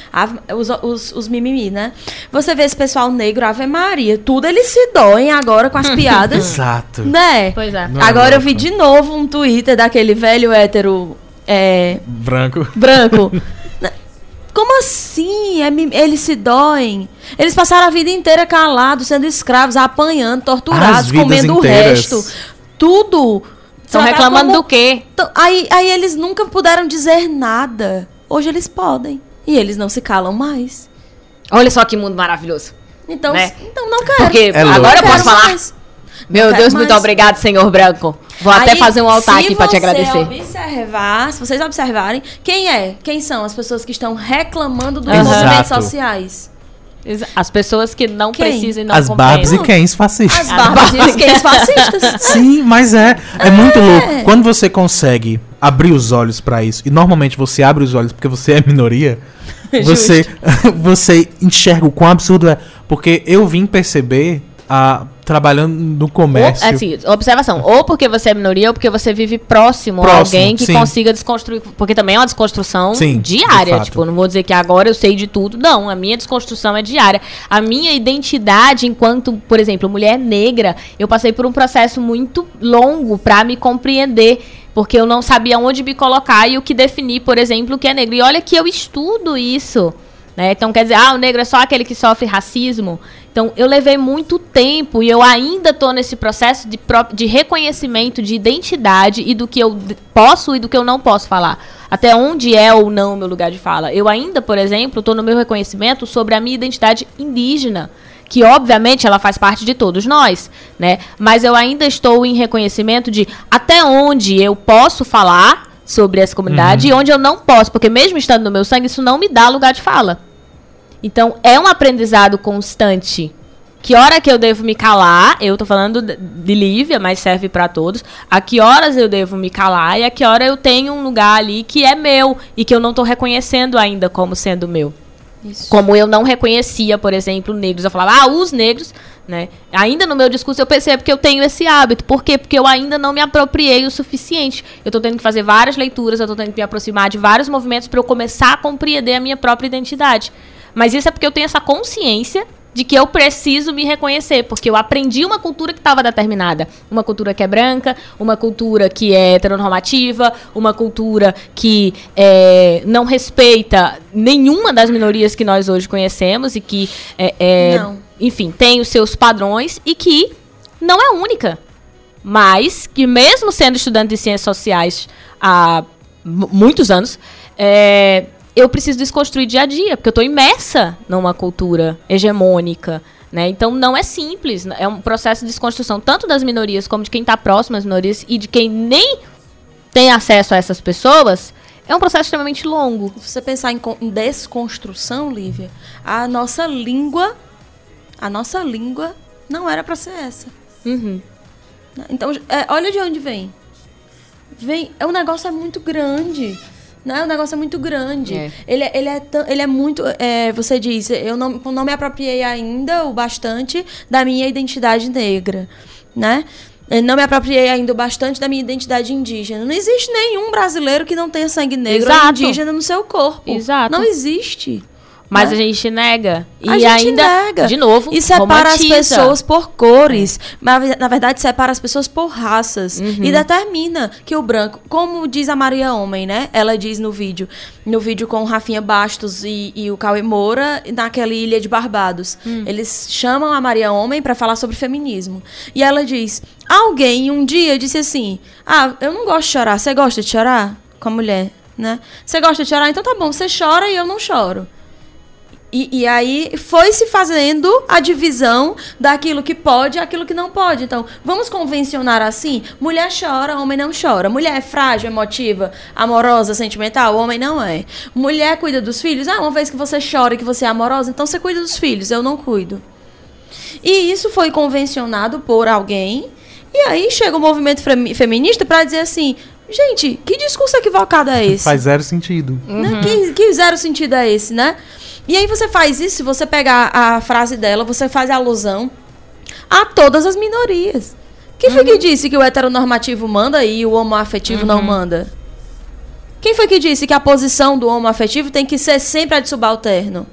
os, os, os mimimi, né? Você vê esse pessoal negro, Ave Maria, tudo eles se doem agora com as piadas. Exato. Né? Pois é. Não agora é eu vi de novo um Twitter daquele velho hétero. É, branco. Branco. Como assim? É, eles se doem? Eles passaram a vida inteira calados, sendo escravos, apanhando, torturados, comendo inteiras. o resto. Tudo. Estão reclamando como... do quê? Aí, aí eles nunca puderam dizer nada. Hoje eles podem. E eles não se calam mais. Olha só que mundo maravilhoso. Então, né? então não quero. Porque é agora eu posso falar. Mais. Meu Deus, muito obrigado, senhor branco. Vou Aí, até fazer um altar aqui para te agradecer. Observar, se vocês observarem, quem é? Quem são as pessoas que estão reclamando dos uhum. movimentos sociais? As pessoas que não Quem? precisam e não As Barbs e Kens fascistas. As Barbs e Kens fascistas. Sim, mas é. É, é muito louco. Quando você consegue abrir os olhos para isso, e normalmente você abre os olhos porque você é minoria, você, você enxerga o quão absurdo é. Porque eu vim perceber a trabalhando no comércio. Ou, assim, observação. Ou porque você é minoria, ou porque você vive próximo, próximo a alguém que sim. consiga desconstruir. Porque também é uma desconstrução sim, diária. De tipo, não vou dizer que agora eu sei de tudo. Não, a minha desconstrução é diária. A minha identidade enquanto, por exemplo, mulher negra, eu passei por um processo muito longo para me compreender. Porque eu não sabia onde me colocar e o que definir, por exemplo, o que é negro. E olha que eu estudo isso. Né? Então quer dizer, ah, o negro é só aquele que sofre racismo. Então, eu levei muito tempo e eu ainda estou nesse processo de, de reconhecimento de identidade e do que eu posso e do que eu não posso falar. Até onde é ou não o meu lugar de fala. Eu ainda, por exemplo, estou no meu reconhecimento sobre a minha identidade indígena que obviamente ela faz parte de todos nós, né? Mas eu ainda estou em reconhecimento de até onde eu posso falar sobre essa comunidade uhum. e onde eu não posso, porque mesmo estando no meu sangue, isso não me dá lugar de fala. Então, é um aprendizado constante. Que hora que eu devo me calar? Eu tô falando de Lívia, mas serve para todos. A que horas eu devo me calar e a que hora eu tenho um lugar ali que é meu e que eu não tô reconhecendo ainda como sendo meu. Isso. Como eu não reconhecia, por exemplo, negros. Eu falava, ah, os negros, né? Ainda no meu discurso eu percebo que eu tenho esse hábito. Por quê? Porque eu ainda não me apropriei o suficiente. Eu estou tendo que fazer várias leituras, eu estou tendo que me aproximar de vários movimentos para eu começar a compreender a minha própria identidade. Mas isso é porque eu tenho essa consciência de que eu preciso me reconhecer, porque eu aprendi uma cultura que estava determinada. Uma cultura que é branca, uma cultura que é heteronormativa, uma cultura que é, não respeita nenhuma das minorias que nós hoje conhecemos e que, é, é, enfim, tem os seus padrões e que não é única. Mas que, mesmo sendo estudante de ciências sociais há muitos anos, é, eu preciso desconstruir dia a dia, porque eu estou imersa numa cultura hegemônica. Né? Então não é simples, é um processo de desconstrução tanto das minorias como de quem está próximo às minorias e de quem nem tem acesso a essas pessoas. É um processo extremamente longo. Se você pensar em, em desconstrução, Lívia, a nossa língua, a nossa língua não era para ser essa. Uhum. Então, é, olha de onde vem. Vem, é, o negócio é muito grande. Né? O negócio é muito grande. É. Ele, ele, é ele é muito. É, você diz, eu não, não me apropriei ainda o bastante da minha identidade negra. Né? Eu não me apropriei ainda o bastante da minha identidade indígena. Não existe nenhum brasileiro que não tenha sangue negro ou indígena no seu corpo. Exato. Não existe. Mas né? a gente nega. E a gente ainda, nega. de novo, E separa romantiza. as pessoas por cores. Mas, na verdade, separa as pessoas por raças. Uhum. E determina que o branco, como diz a Maria Homem, né? Ela diz no vídeo, no vídeo com o Rafinha Bastos e, e o Cauê Moura, naquela ilha de Barbados. Hum. Eles chamam a Maria Homem para falar sobre feminismo. E ela diz: Alguém um dia disse assim: Ah, eu não gosto de chorar. Você gosta de chorar? Com a mulher. né? Você gosta de chorar? Então tá bom, você chora e eu não choro. E, e, aí foi se fazendo a divisão daquilo que pode e aquilo que não pode. Então, vamos convencionar assim: mulher chora, homem não chora. Mulher é frágil, emotiva, amorosa, sentimental, homem não é. Mulher cuida dos filhos. Ah, uma vez que você chora e que você é amorosa, então você cuida dos filhos, eu não cuido. E isso foi convencionado por alguém. E aí chega o movimento feminista para dizer assim: gente, que discurso equivocado é esse? Faz zero sentido. Uhum. Que, que zero sentido é esse, né? E aí você faz isso, se você pegar a frase dela, você faz alusão a todas as minorias. Quem uhum. foi que disse que o heteronormativo manda e o homoafetivo uhum. não manda? Quem foi que disse que a posição do homoafetivo tem que ser sempre a de subalterno?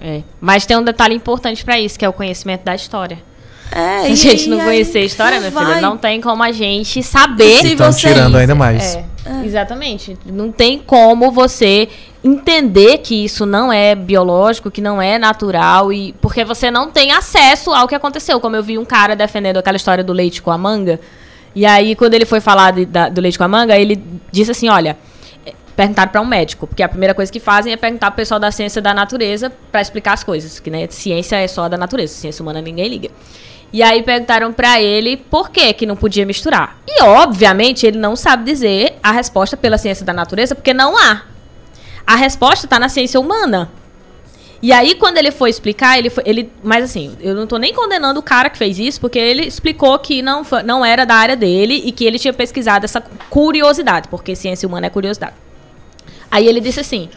É. Mas tem um detalhe importante para isso, que é o conhecimento da história. É, Se a gente não conhecer a história, meu filho, não tem como a gente saber. Se Estão tirando ainda mais. É, é. Exatamente. Não tem como você entender que isso não é biológico, que não é natural, e porque você não tem acesso ao que aconteceu. Como eu vi um cara defendendo aquela história do leite com a manga. E aí, quando ele foi falar de, da, do leite com a manga, ele disse assim: olha. Perguntaram para um médico, porque a primeira coisa que fazem é perguntar para o pessoal da ciência da natureza para explicar as coisas, que né, ciência é só da natureza, ciência humana ninguém liga. E aí perguntaram para ele por que que não podia misturar. E obviamente ele não sabe dizer a resposta pela ciência da natureza, porque não há. A resposta está na ciência humana. E aí, quando ele foi explicar, ele foi. Ele, mas assim, eu não tô nem condenando o cara que fez isso, porque ele explicou que não, não era da área dele e que ele tinha pesquisado essa curiosidade, porque ciência humana é curiosidade. Aí ele disse assim: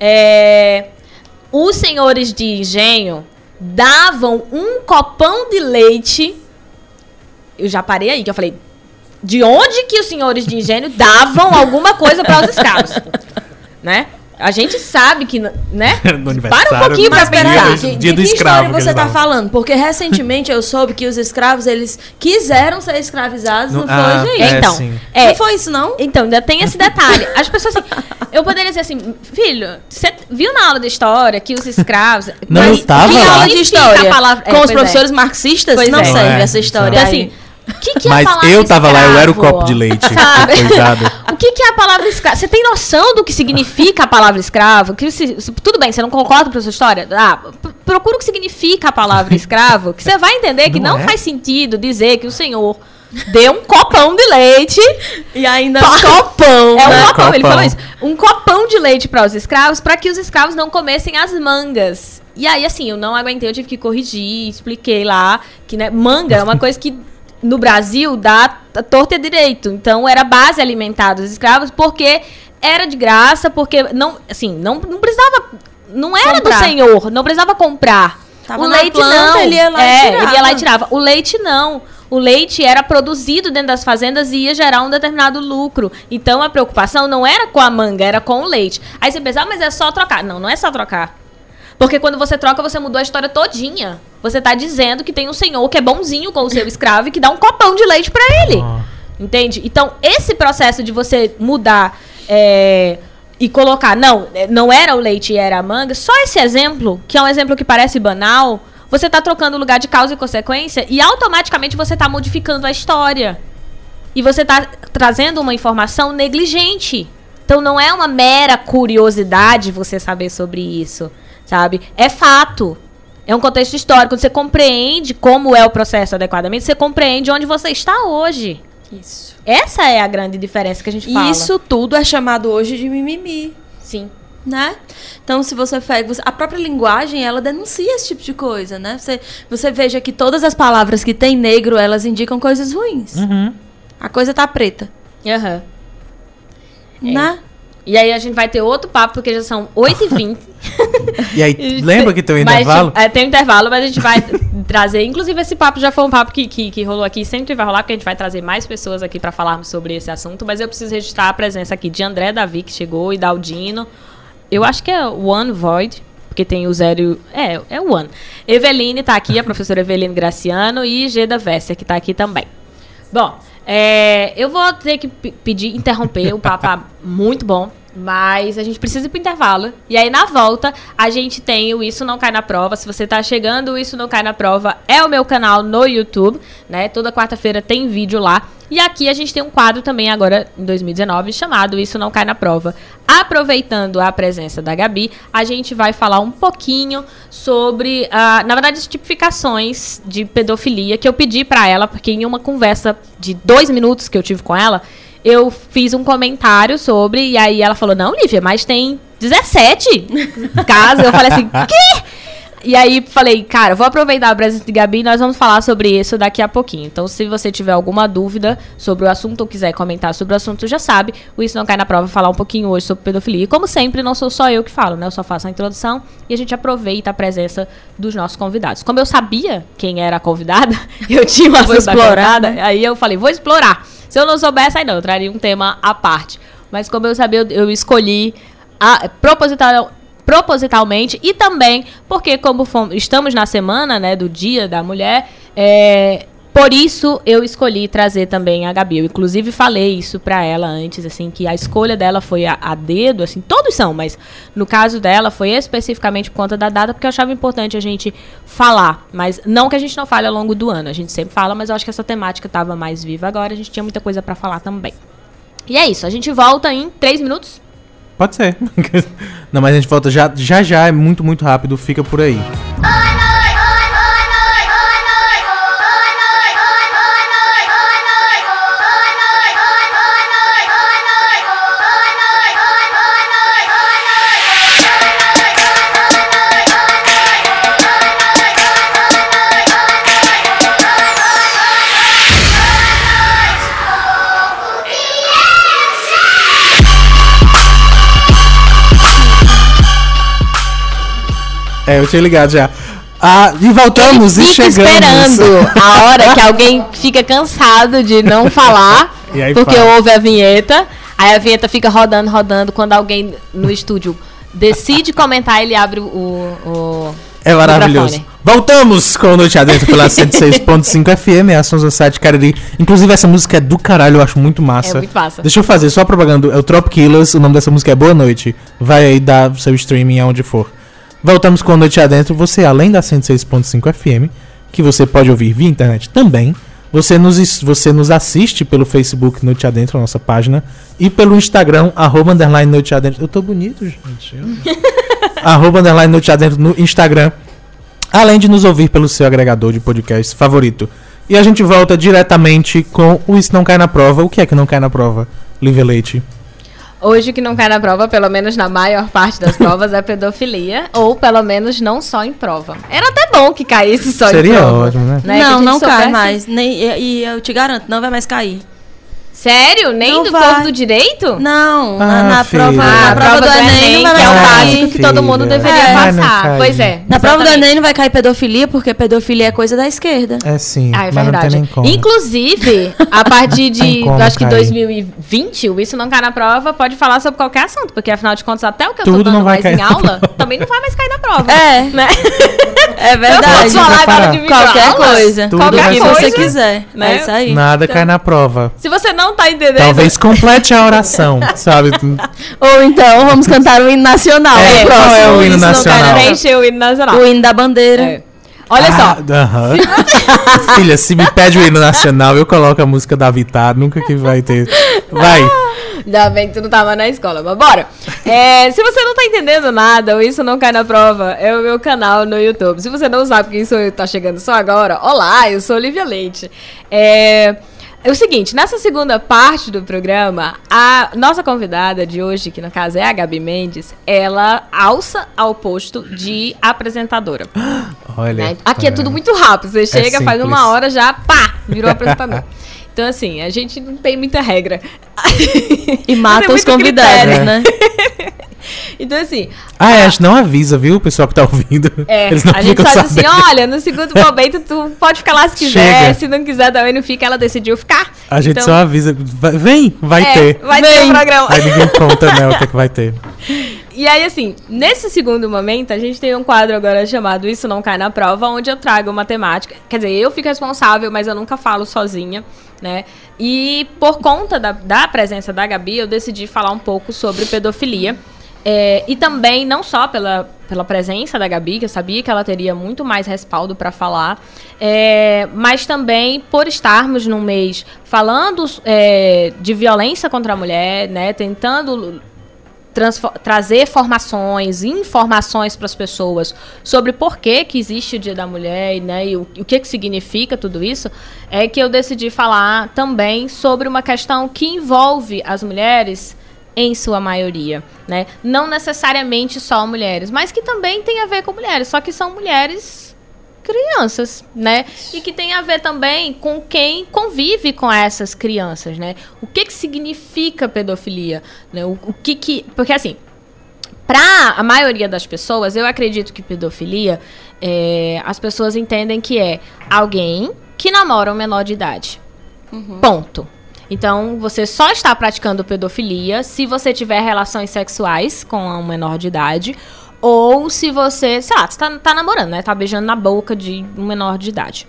é, os senhores de engenho davam um copão de leite. Eu já parei aí, que eu falei, de onde que os senhores de engenho davam alguma coisa para os escravos? né? A gente sabe que, né? Para um pouquinho pra pensar. De, dia de, do que escravo história você tá falando? Porque recentemente eu soube que os escravos, eles quiseram ser escravizados, não, não ah, foi, gente? É, então, é, não foi isso, não? Então, ainda tem esse detalhe. As pessoas assim, eu poderia dizer assim, filho, você viu na aula de história que os escravos... Não, mas, estava lá. aula de história? Palavra, com é, os professores é. marxistas? Pois não é. serve essa história. Então, assim, que que é Mas eu tava lá, eu era o copo de leite. O que, que é a palavra escravo? Você tem noção do que significa a palavra escravo? Que se, se, tudo bem, você não concorda com a sua história? Ah, procura o que significa a palavra escravo, que você vai entender que não, não é? faz sentido dizer que o senhor deu um copão de leite e ainda um copão. É um né? copão, copão, ele falou isso. Um copão de leite para os escravos, para que os escravos não comessem as mangas. E aí, assim, eu não aguentei, eu tive que corrigir, expliquei lá que né, manga é uma coisa que no Brasil dá torta e direito. Então era base alimentar dos escravos porque era de graça, porque não, assim, não, não precisava, não era comprar. do senhor, não precisava comprar. Tava o leite planta, não, ele ia lá é, e tirava. Ele ia lá e tirava. O leite não. O leite era produzido dentro das fazendas e ia gerar um determinado lucro. Então a preocupação não era com a manga, era com o leite. Aí você pensa, ah, mas é só trocar. Não, não é só trocar. Porque quando você troca, você mudou a história todinha. Você tá dizendo que tem um senhor que é bonzinho com o seu escravo e que dá um copão de leite para ele. Oh. Entende? Então, esse processo de você mudar é, e colocar, não, não era o leite, era a manga, só esse exemplo, que é um exemplo que parece banal, você tá trocando o lugar de causa e consequência e automaticamente você tá modificando a história. E você tá trazendo uma informação negligente. Então não é uma mera curiosidade você saber sobre isso sabe? É fato. É um contexto histórico. Quando você compreende como é o processo adequadamente, você compreende onde você está hoje. Isso. Essa é a grande diferença que a gente fala. Isso tudo é chamado hoje de mimimi. Sim. Né? Então, se você pega. A própria linguagem, ela denuncia esse tipo de coisa, né? Você, você veja que todas as palavras que tem negro, elas indicam coisas ruins. Uhum. A coisa tá preta. Aham. Uhum. Né? É. E aí a gente vai ter outro papo, porque já são 8h20. e aí, lembra que tem um intervalo? Mas, é, tem um intervalo, mas a gente vai trazer. Inclusive, esse papo já foi um papo que, que, que rolou aqui, sempre vai rolar, porque a gente vai trazer mais pessoas aqui para falarmos sobre esse assunto. Mas eu preciso registrar a presença aqui de André Davi, que chegou, e Daldino. Eu acho que é One Void, porque tem o zero. É, é o One. Eveline tá aqui, a professora Eveline Graciano, e Geda Vesser, que tá aqui também. Bom, é, eu vou ter que pedir, interromper, o papo tá muito bom. Mas a gente precisa ir pro intervalo. E aí, na volta, a gente tem o Isso Não Cai na Prova. Se você tá chegando, o Isso Não Cai na Prova é o meu canal no YouTube, né? Toda quarta-feira tem vídeo lá. E aqui a gente tem um quadro também agora em 2019 chamado Isso Não Cai na Prova. Aproveitando a presença da Gabi, a gente vai falar um pouquinho sobre, uh, na verdade, as tipificações de pedofilia que eu pedi para ela, porque em uma conversa de dois minutos que eu tive com ela, eu fiz um comentário sobre, e aí ela falou: Não, Lívia, mas tem 17 casos. Eu falei assim: Quê? E aí falei, cara, vou aproveitar a presença de Gabi e nós vamos falar sobre isso daqui a pouquinho. Então, se você tiver alguma dúvida sobre o assunto ou quiser comentar sobre o assunto, já sabe. O Isso Não Cai na Prova falar um pouquinho hoje sobre pedofilia. E como sempre, não sou só eu que falo, né? Eu só faço a introdução e a gente aproveita a presença dos nossos convidados. Como eu sabia quem era a convidada, eu tinha uma vou explorar, né? aí eu falei, vou explorar. Se eu não soubesse, aí não, eu traria um tema à parte. Mas como eu sabia, eu, eu escolhi a, proposital, propositalmente e também porque como estamos na semana né, do Dia da Mulher, é, por isso eu escolhi trazer também a Gabi. Eu, inclusive falei isso para ela antes, assim, que a escolha dela foi a, a, dedo, assim, todos são, mas no caso dela foi especificamente por conta da data, porque eu achava importante a gente falar, mas não que a gente não fale ao longo do ano, a gente sempre fala, mas eu acho que essa temática estava mais viva agora, a gente tinha muita coisa para falar também. E é isso, a gente volta em três minutos. Pode ser. Não, mas a gente volta já já, já é muito, muito rápido. Fica por aí. É, eu tinha ligado já. Ah, e voltamos e chegamos. esperando a hora que alguém fica cansado de não falar, porque fala. ouve a vinheta. Aí a vinheta fica rodando, rodando. Quando alguém no estúdio decide comentar, ele abre o. o é maravilhoso. Voltamos com Noite Adentro pela 106.5 FM, a Sons Site Cariri. Inclusive, essa música é do caralho, eu acho muito massa. É muito massa. Deixa eu fazer só propaganda. É o Trop Killers, o nome dessa música é Boa Noite. Vai aí dar seu streaming aonde for. Voltamos com Noite Adentro. Você, além da 106.5 FM, que você pode ouvir via internet também, você nos, você nos assiste pelo Facebook Noite Adentro, a nossa página, e pelo Instagram, arroba underline Noite Adentro. Eu tô bonito, gente. arroba underline Noite Adentro no Instagram. Além de nos ouvir pelo seu agregador de podcast favorito. E a gente volta diretamente com o Isso Não Cai na Prova. O que é que não cai na prova? Live Leite. Hoje o que não cai na prova, pelo menos na maior parte das provas, é pedofilia. Ou pelo menos não só em prova. Era até bom que caísse só Seria em prova. Seria ótimo, né? né? Não, não cai mais. Nem, e, e eu te garanto, não vai mais cair. Sério? Nem não do vai. povo do direito? Não, ah, na, na prova, na prova do, do Enem, não vai é o básico que todo mundo deveria é. passar. Pois é. Na prova do Enem não vai cair pedofilia, porque pedofilia é coisa da esquerda. É sim. Ah, é verdade. Inclusive, a partir de, acho que 2020, o Isso Não Cai na Prova pode falar sobre qualquer assunto, porque afinal de contas, até o que eu Tudo tô dando mais em aula, também não vai mais cair na prova. É. Né? É verdade. Eu posso falar agora de Qualquer coisa. Tudo qualquer coisa. que você quiser. Né? É isso aí. Nada então, cai na prova. Se você não tá entendendo. Talvez complete a oração, sabe? Ou então vamos cantar o hino nacional. É, qual é o hino nacional? Preencher o hino nacional. O hino da bandeira. É. Olha ah, só. Uh -huh. Filha, se me pede o hino nacional, eu coloco a música da Vitar. Nunca que vai ter. Vai. Ainda bem que tu não tava na escola, mas bora. É, se você não tá entendendo nada ou isso não cai na prova, é o meu canal no YouTube. Se você não sabe quem sou eu, tá chegando só agora, olá, eu sou Olivia Leite. É... É o seguinte, nessa segunda parte do programa, a nossa convidada de hoje, que no caso é a Gabi Mendes, ela alça ao posto de apresentadora. Olha. Né? Aqui é. tudo muito rápido. Você é chega, é faz uma hora já, pá, virou apresentador. Então, assim, a gente não tem muita regra. E mata os convidados, critério. né? então, assim. Ah, é, a gente não avisa, viu, o pessoal que tá ouvindo. É, Eles não a gente faz assim: olha, no segundo momento tu pode ficar lá se quiser, Chega. se não quiser também não fica. Ela decidiu ficar. A gente então, só avisa: vem, vai é, ter. Vai vem. ter o um programa. Aí ninguém conta, né, o que, é que vai ter. E aí, assim, nesse segundo momento, a gente tem um quadro agora chamado Isso Não Cai na Prova, onde eu trago uma temática. Quer dizer, eu fico responsável, mas eu nunca falo sozinha, né? E por conta da, da presença da Gabi, eu decidi falar um pouco sobre pedofilia. É, e também, não só pela, pela presença da Gabi, que eu sabia que ela teria muito mais respaldo para falar, é, mas também por estarmos num mês falando é, de violência contra a mulher, né, tentando trazer formações, informações para as pessoas sobre por que, que existe o Dia da Mulher né, e o, o que, que significa tudo isso, é que eu decidi falar também sobre uma questão que envolve as mulheres em sua maioria, né? Não necessariamente só mulheres, mas que também tem a ver com mulheres, só que são mulheres crianças, né? E que tem a ver também com quem convive com essas crianças, né? O que que significa pedofilia, né? O, o que que, porque assim, para a maioria das pessoas, eu acredito que pedofilia, é, as pessoas entendem que é alguém que namora um menor de idade. Uhum. Ponto. Então, você só está praticando pedofilia se você tiver relações sexuais com um menor de idade. Ou se você, sei lá, você tá, tá namorando, né? Tá beijando na boca de um menor de idade.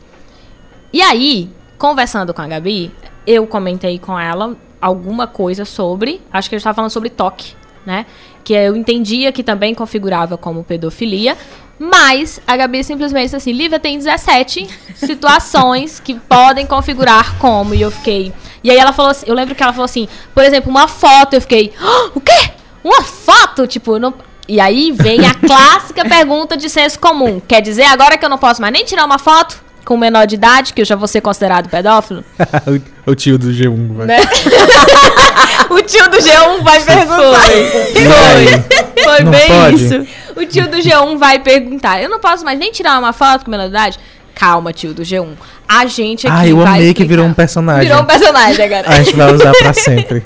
E aí, conversando com a Gabi, eu comentei com ela alguma coisa sobre. Acho que gente estava falando sobre toque, né? Que eu entendia que também configurava como pedofilia. Mas a Gabi simplesmente disse assim: Lívia tem 17 situações que podem configurar como. E eu fiquei. E aí ela falou assim, eu lembro que ela falou assim, por exemplo, uma foto, eu fiquei, oh, o quê? Uma foto? Tipo, não... E aí vem a clássica pergunta de senso comum. Quer dizer agora que eu não posso mais nem tirar uma foto com menor de idade, que eu já vou ser considerado pedófilo? o tio do G1 vai. Né? o tio do G1 vai perguntar. Foi, foi. Foi bem pode? isso. O tio do G1 vai perguntar. Eu não posso mais nem tirar uma foto com menor de idade? Calma, tio do G1. A gente aqui. Ah, eu amei que virou um personagem. Virou um personagem agora. A gente vai usar pra sempre.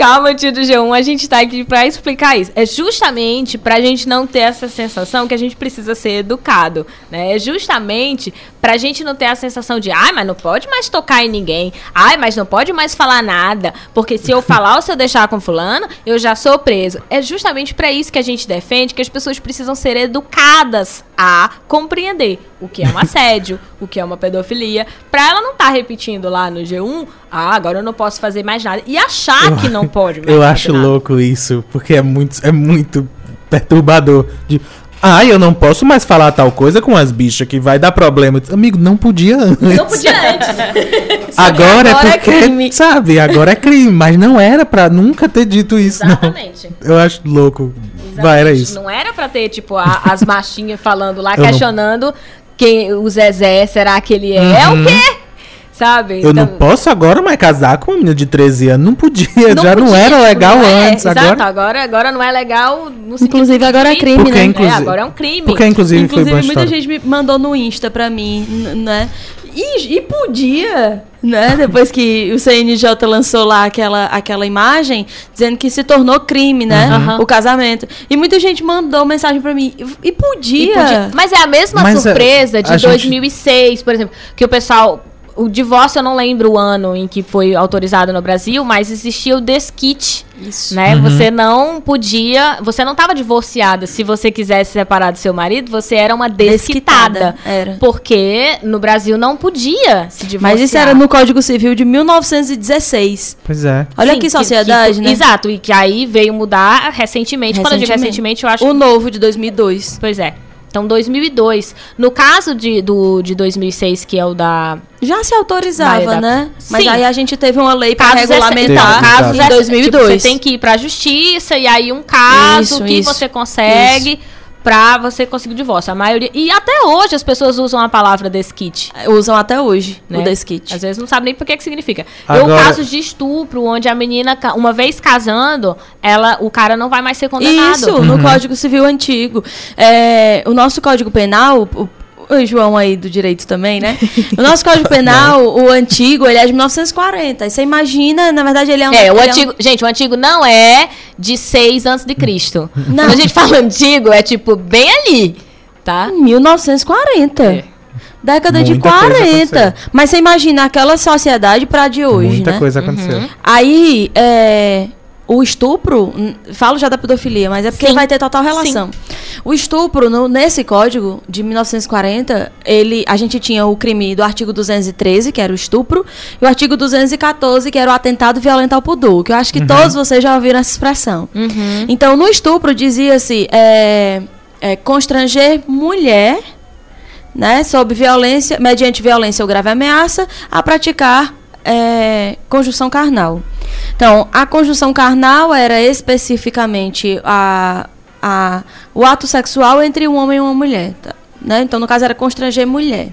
Calma, tio do G1, a gente tá aqui para explicar isso. É justamente pra gente não ter essa sensação que a gente precisa ser educado, né? É justamente pra gente não ter a sensação de, ai, mas não pode mais tocar em ninguém. Ai, mas não pode mais falar nada, porque se eu falar ou se eu deixar com fulano, eu já sou preso. É justamente para isso que a gente defende que as pessoas precisam ser educadas a compreender o que é um assédio, o que é uma pedofilia, pra ela não estar tá repetindo lá no G1, ah, agora eu não posso fazer mais nada e achar que não pode. eu acho nada. louco isso, porque é muito, é muito perturbador. De, ah, eu não posso mais falar tal coisa com as bichas que vai dar problema. Amigo, não podia antes. Não podia antes. agora, agora, é, é porque, é crime. sabe, agora é crime, mas não era pra nunca ter dito isso, Exatamente. não. Eu acho louco. Exatamente. Vai, era isso. Não era pra ter, tipo, a, as machinhas falando lá, eu questionando não... quem o Zezé, será que ele é? Uhum. É o uhum. quê? Sabe? Eu então... não posso agora mais casar com uma menina de 13 anos. Não podia, não já podia, não era legal não é, antes. Exato, agora... agora, agora não é legal. inclusive, agora é crime, porque, né? Inclusive, é, agora é um crime. Porque, inclusive, inclusive muita história. gente me mandou no Insta pra mim, né? E, e, podia, né? Depois que o CNJ lançou lá aquela, aquela imagem, dizendo que se tornou crime, né? Uhum. O casamento. E muita gente mandou mensagem para mim. E podia. e podia. Mas é a mesma Mas é, surpresa é, de 2006, gente... por exemplo, que o pessoal o divórcio eu não lembro o ano em que foi autorizado no Brasil, mas existia o desquite. Isso. Né? Uhum. Você não podia, você não estava divorciada. Se você quisesse separar do seu marido, você era uma desquitada. desquitada era. Porque no Brasil não podia se divorciar. Mas isso era no Código Civil de 1916. Pois é. Olha Sim, que sociedade, que, que, né? Exato, e que aí veio mudar recentemente. recentemente. Quando eu digo recentemente, eu acho O novo de 2002. Pois é. Então, 2002. No caso de, do, de 2006, que é o da... Já se autorizava, da, né? Sim. Mas aí a gente teve uma lei para regulamentar. Casos em 2002. Tipo, você tem que ir para a justiça e aí um caso isso, que isso, você consegue... Isso pra você conseguir o divórcio. A maioria. E até hoje as pessoas usam a palavra desquite. Usam até hoje né? o desquite. Às vezes não sabem nem por que, que significa. Agora... Eu casos de estupro, onde a menina, uma vez casando, ela, o cara não vai mais ser condenado. Isso, uhum. no Código Civil Antigo. É, o nosso Código Penal, o o João aí do direito também, né? O nosso Código Penal, o antigo, ele é de 1940. Aí você imagina, na verdade, ele é um. É, o antigo. É um... Gente, o antigo não é de 6 antes de Cristo. Não. Quando a gente fala antigo, é tipo bem ali, tá? 1940. É. Década Muita de 40. Mas você imagina aquela sociedade para de hoje, Muita né? coisa aconteceu. Uhum. Aí, é, o estupro, falo já da pedofilia, mas é porque Sim. vai ter total relação. Sim. O estupro, no, nesse código de 1940, ele, a gente tinha o crime do artigo 213, que era o estupro, e o artigo 214, que era o atentado violento ao pudor, que eu acho que uhum. todos vocês já ouviram essa expressão. Uhum. Então, no estupro, dizia-se. É, é, constranger mulher, né, sob violência, mediante violência ou grave ameaça, a praticar é, conjunção carnal. Então, a conjunção carnal era especificamente a, a, o ato sexual entre um homem e uma mulher. Tá? Né? Então, no caso, era constranger mulher.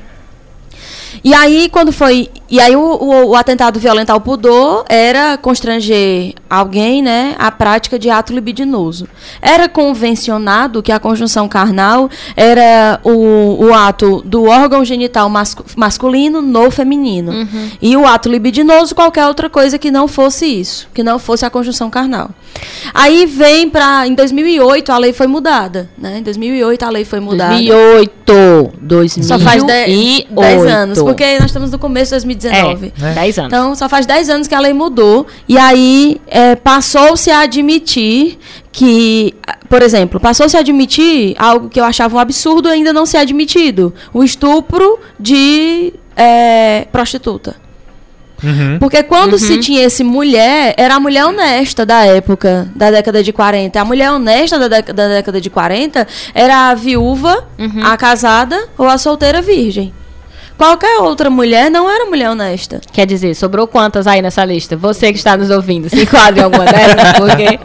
E aí, quando foi. E aí, o, o, o, atentado violento ao pudor era constranger alguém, né, a prática de ato libidinoso. Era convencionado que a conjunção carnal era o, o ato do órgão genital mascu masculino no feminino. Uhum. E o ato libidinoso, qualquer outra coisa que não fosse isso, que não fosse a conjunção carnal. Aí vem para. Em 2008, a lei foi mudada. Né? Em 2008, a lei foi mudada. 2008. 2008. Só faz 10 anos porque nós estamos no começo de 2019. É, 10 anos. Então, só faz 10 anos que a lei mudou. E aí é, passou-se a admitir que, por exemplo, passou-se a admitir algo que eu achava um absurdo ainda não ser admitido: o estupro de é, prostituta. Uhum. Porque quando uhum. se tinha esse mulher, era a mulher honesta da época, da década de 40. A mulher honesta da, da década de 40 era a viúva, uhum. a casada ou a solteira virgem. Qualquer outra mulher não era mulher honesta. Quer dizer, sobrou quantas aí nessa lista? Você que está nos ouvindo, se enquadra em alguma delas, porque.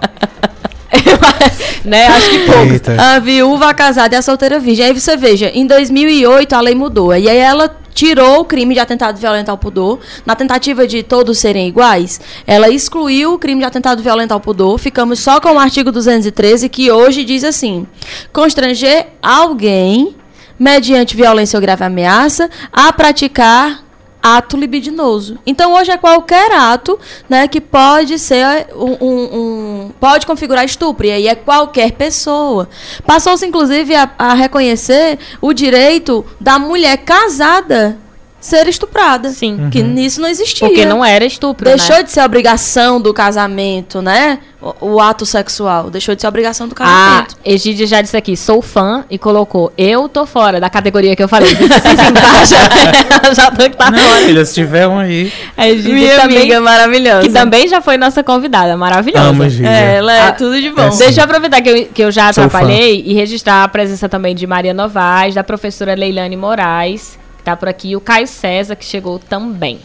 né? Acho que pouco. A viúva, a casada e a solteira virgem. Aí você veja, em 2008 a lei mudou. E aí ela tirou o crime de atentado violento ao pudor. Na tentativa de todos serem iguais, ela excluiu o crime de atentado violento ao pudor. Ficamos só com o artigo 213, que hoje diz assim: constranger alguém mediante violência ou grave ameaça, a praticar ato libidinoso. Então hoje é qualquer ato, né, que pode ser um, um, um pode configurar estupro e aí é qualquer pessoa. Passou-se inclusive a, a reconhecer o direito da mulher casada ser estuprada. Sim. Uhum. Que nisso não existia. Porque não era estupro, Deixou né? de ser obrigação do casamento, né? O, o, ato sexual. Deixou de ser obrigação do casamento. A Egídia já disse aqui, sou fã, e colocou, eu tô fora da categoria que eu falei. Disse assim embaixo. já tô que tá não, fora. Filha, se tiver um aí. A Egídia Minha também, amiga maravilhosa. Que também já foi nossa convidada, maravilhosa. Amo, Egídia. É, ela é ah, tudo de bom. É, Deixa eu aproveitar que eu, que eu já atrapalhei e registrar a presença também de Maria Novaes, da professora Leilane Moraes, tá por aqui, o Caio César, que chegou também.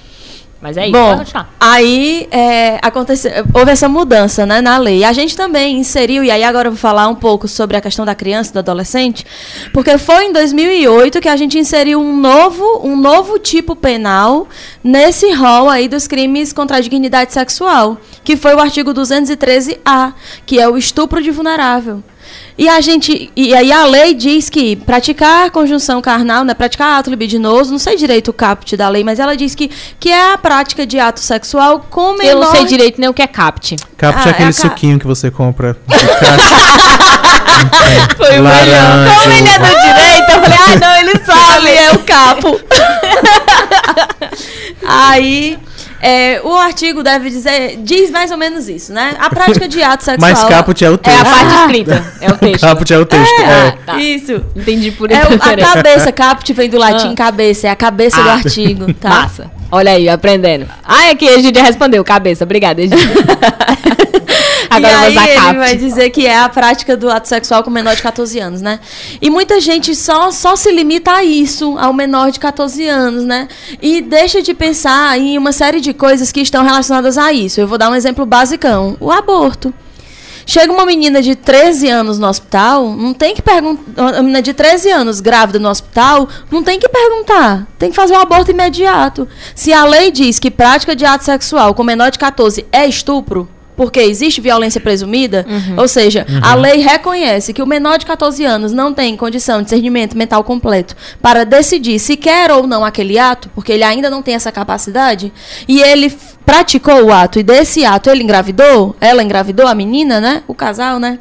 Mas é isso, Bom, aí é, aconteceu, houve essa mudança né, na lei. A gente também inseriu, e aí agora eu vou falar um pouco sobre a questão da criança e do adolescente, porque foi em 2008 que a gente inseriu um novo, um novo tipo penal nesse rol aí dos crimes contra a dignidade sexual, que foi o artigo 213-A, que é o estupro de vulnerável. E a gente. E aí a lei diz que praticar conjunção carnal, né? Praticar ato libidinoso, não sei direito o caput da lei, mas ela diz que, que é a prática de ato sexual com menor... Eu não sei direito nem o que é capt. Capt ah, é aquele é suquinho que você compra. Foi o melhor. Como ele é do direito, eu falei, ah, não, ele sabe, é o capo. aí. É, o artigo deve dizer, diz mais ou menos isso, né? A prática de ato sexual. Mas caput é o texto. É a parte escrita, é o texto. caput é o texto. É, é. Tá. Isso. Entendi por isso. É a cabeça, caput vem do latim ah. cabeça, é a cabeça ah. do artigo, tá? Massa. Olha aí, aprendendo. Ah, é que a Egidia respondeu, cabeça. Obrigada, Egidia. Agora e aí ele vai dizer que é a prática do ato sexual com menor de 14 anos, né? E muita gente só, só se limita a isso, ao menor de 14 anos, né? E deixa de pensar em uma série de coisas que estão relacionadas a isso. Eu vou dar um exemplo basicão. O aborto. Chega uma menina de 13 anos no hospital, não tem que perguntar. Uma menina de 13 anos grávida no hospital, não tem que perguntar. Tem que fazer um aborto imediato. Se a lei diz que prática de ato sexual com menor de 14 é estupro, porque existe violência presumida, uhum. ou seja, uhum. a lei reconhece que o menor de 14 anos não tem condição de discernimento mental completo para decidir se quer ou não aquele ato, porque ele ainda não tem essa capacidade, e ele praticou o ato e desse ato ele engravidou, ela engravidou a menina, né? O casal, né?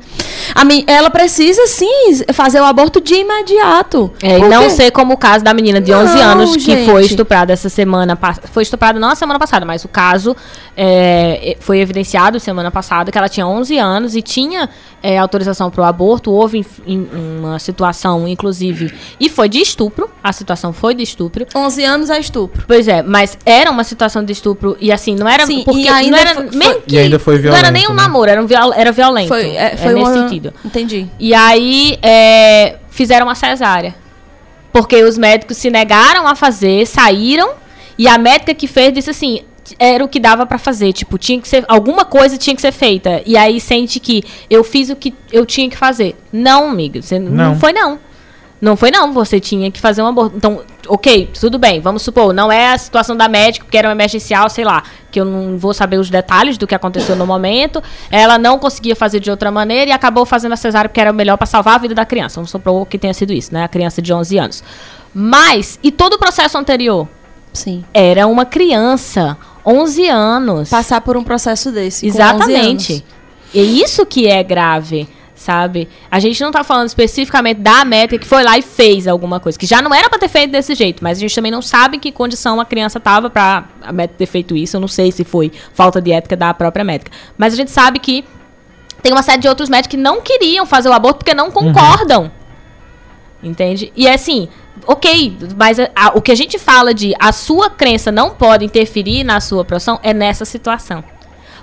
A ela precisa sim fazer o aborto de imediato. É, e não ser como o caso da menina de 11 não, anos gente. que foi estuprada essa semana, foi estuprada não a semana passada, mas o caso é, foi evidenciado semana passada que ela tinha 11 anos e tinha é, autorização para o aborto. Houve em, em uma situação, inclusive, e foi de estupro. A situação foi de estupro. 11 anos é estupro. Pois é, mas era uma situação de estupro e assim, não era. Sim, porque ainda não era. Foi, que, e foi violento. Não era nem um né? namoro, era, um viol, era violento. Foi, é, foi é nesse uma, sentido. Rápido. Entendi. E aí é, fizeram uma cesárea. Porque os médicos se negaram a fazer, saíram, e a médica que fez disse assim: era o que dava para fazer, tipo, tinha que ser alguma coisa tinha que ser feita. E aí sente que eu fiz o que eu tinha que fazer. Não, amiga, você não, não foi não. Não foi não, você tinha que fazer um aborto. Então, OK, tudo bem. Vamos supor, não é a situação da médica, porque era um emergencial, sei lá, que eu não vou saber os detalhes do que aconteceu no momento. Ela não conseguia fazer de outra maneira e acabou fazendo a cesárea porque era melhor para salvar a vida da criança. Vamos supor que tenha sido isso, né? A criança de 11 anos. Mas e todo o processo anterior? Sim. Era uma criança, 11 anos. Passar por um processo desse. Exatamente. É isso que é grave sabe? A gente não tá falando especificamente da métrica que foi lá e fez alguma coisa, que já não era para ter feito desse jeito, mas a gente também não sabe em que condição a criança tava para a métrica ter feito isso. Eu não sei se foi falta de ética da própria métrica, mas a gente sabe que tem uma série de outros médicos que não queriam fazer o aborto porque não concordam. Uhum. Entende? E é assim, ok, mas a, a, o que a gente fala de a sua crença não pode interferir na sua profissão é nessa situação.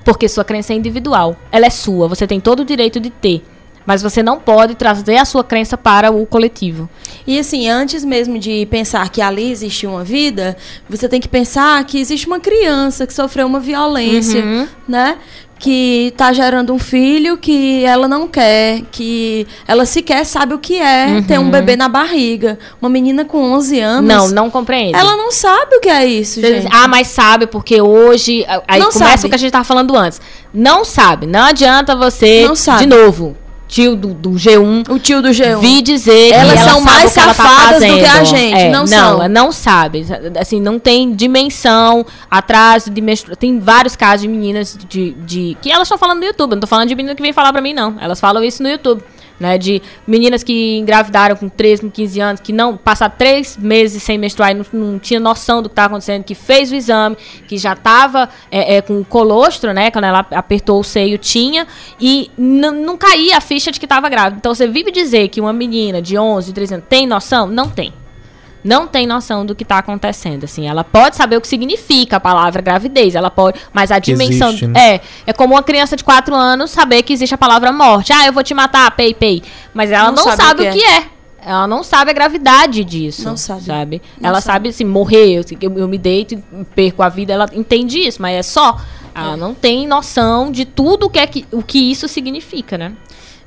Porque sua crença é individual. Ela é sua. Você tem todo o direito de ter. Mas você não pode trazer a sua crença para o coletivo. E assim, antes mesmo de pensar que ali existe uma vida, você tem que pensar que existe uma criança que sofreu uma violência, uhum. né? que está gerando um filho que ela não quer, que ela sequer sabe o que é uhum. ter um bebê na barriga. Uma menina com 11 anos. Não, não compreende. Ela não sabe o que é isso, gente. Ah, mas sabe, porque hoje. Aí não começa sabe. o que a gente estava falando antes. Não sabe. Não adianta você. Não sabe. De novo tio do, do G1. O tio do G1. Vi dizer elas são mais safadas tá do que a gente. É, não, não são. não sabe. Assim, não tem dimensão, atraso de menstruação. Tem vários casos de meninas de, de que elas estão falando no YouTube. não tô falando de menina que vem falar pra mim, não. Elas falam isso no YouTube né? De meninas que engravidaram com 13, com 15 anos, que não passaram três meses sem menstruar e não, não tinha noção do que estava acontecendo, que fez o exame, que já estava é, é, com colostro, né? Quando ela apertou o seio, tinha, e não caía a ficha de que estava grávida. Então você vive dizer que uma menina de 11, 13 anos tem noção? Não tem não tem noção do que está acontecendo. Assim, ela pode saber o que significa a palavra gravidez, ela pode, mas a dimensão existe, né? é é como uma criança de 4 anos saber que existe a palavra morte. Ah, eu vou te matar, pei pei. Mas ela não, não sabe, sabe, o que, é. é. Ela não sabe a gravidade disso. Não sabe. sabe? Não ela sabe. sabe assim, morrer, eu, eu me deito e perco a vida, ela entende isso, mas é só. Ela é. não tem noção de tudo que é que, o que isso significa, né?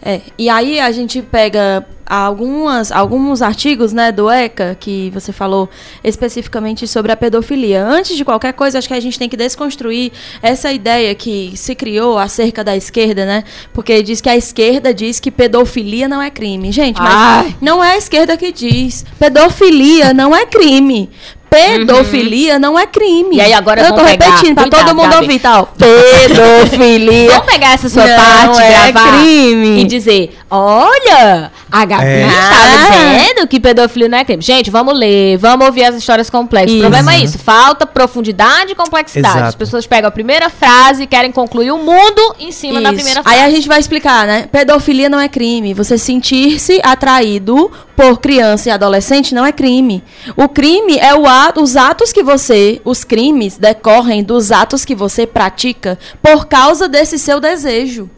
É, e aí a gente pega algumas, alguns artigos né, do ECA, que você falou especificamente sobre a pedofilia. Antes de qualquer coisa, acho que a gente tem que desconstruir essa ideia que se criou acerca da esquerda, né? Porque diz que a esquerda diz que pedofilia não é crime. Gente, mas Ai. não é a esquerda que diz. Pedofilia não é crime. Pedofilia uhum. não é crime. E aí agora eu tô repetindo para todo mundo Gabi. ouvir tal. Pedofilia. Vamos pegar essa sua não parte, é gravar crime. e dizer: "Olha, a Gabi é. está dizendo que pedofilia não é crime". Gente, vamos ler, vamos ouvir as histórias complexas. Isso. O problema é isso, falta profundidade e complexidade. Exato. As pessoas pegam a primeira frase e querem concluir o mundo em cima isso. da primeira frase. Aí a gente vai explicar, né? Pedofilia não é crime. Você sentir-se atraído por criança e adolescente não é crime. O crime é o ato, os atos que você, os crimes decorrem dos atos que você pratica por causa desse seu desejo.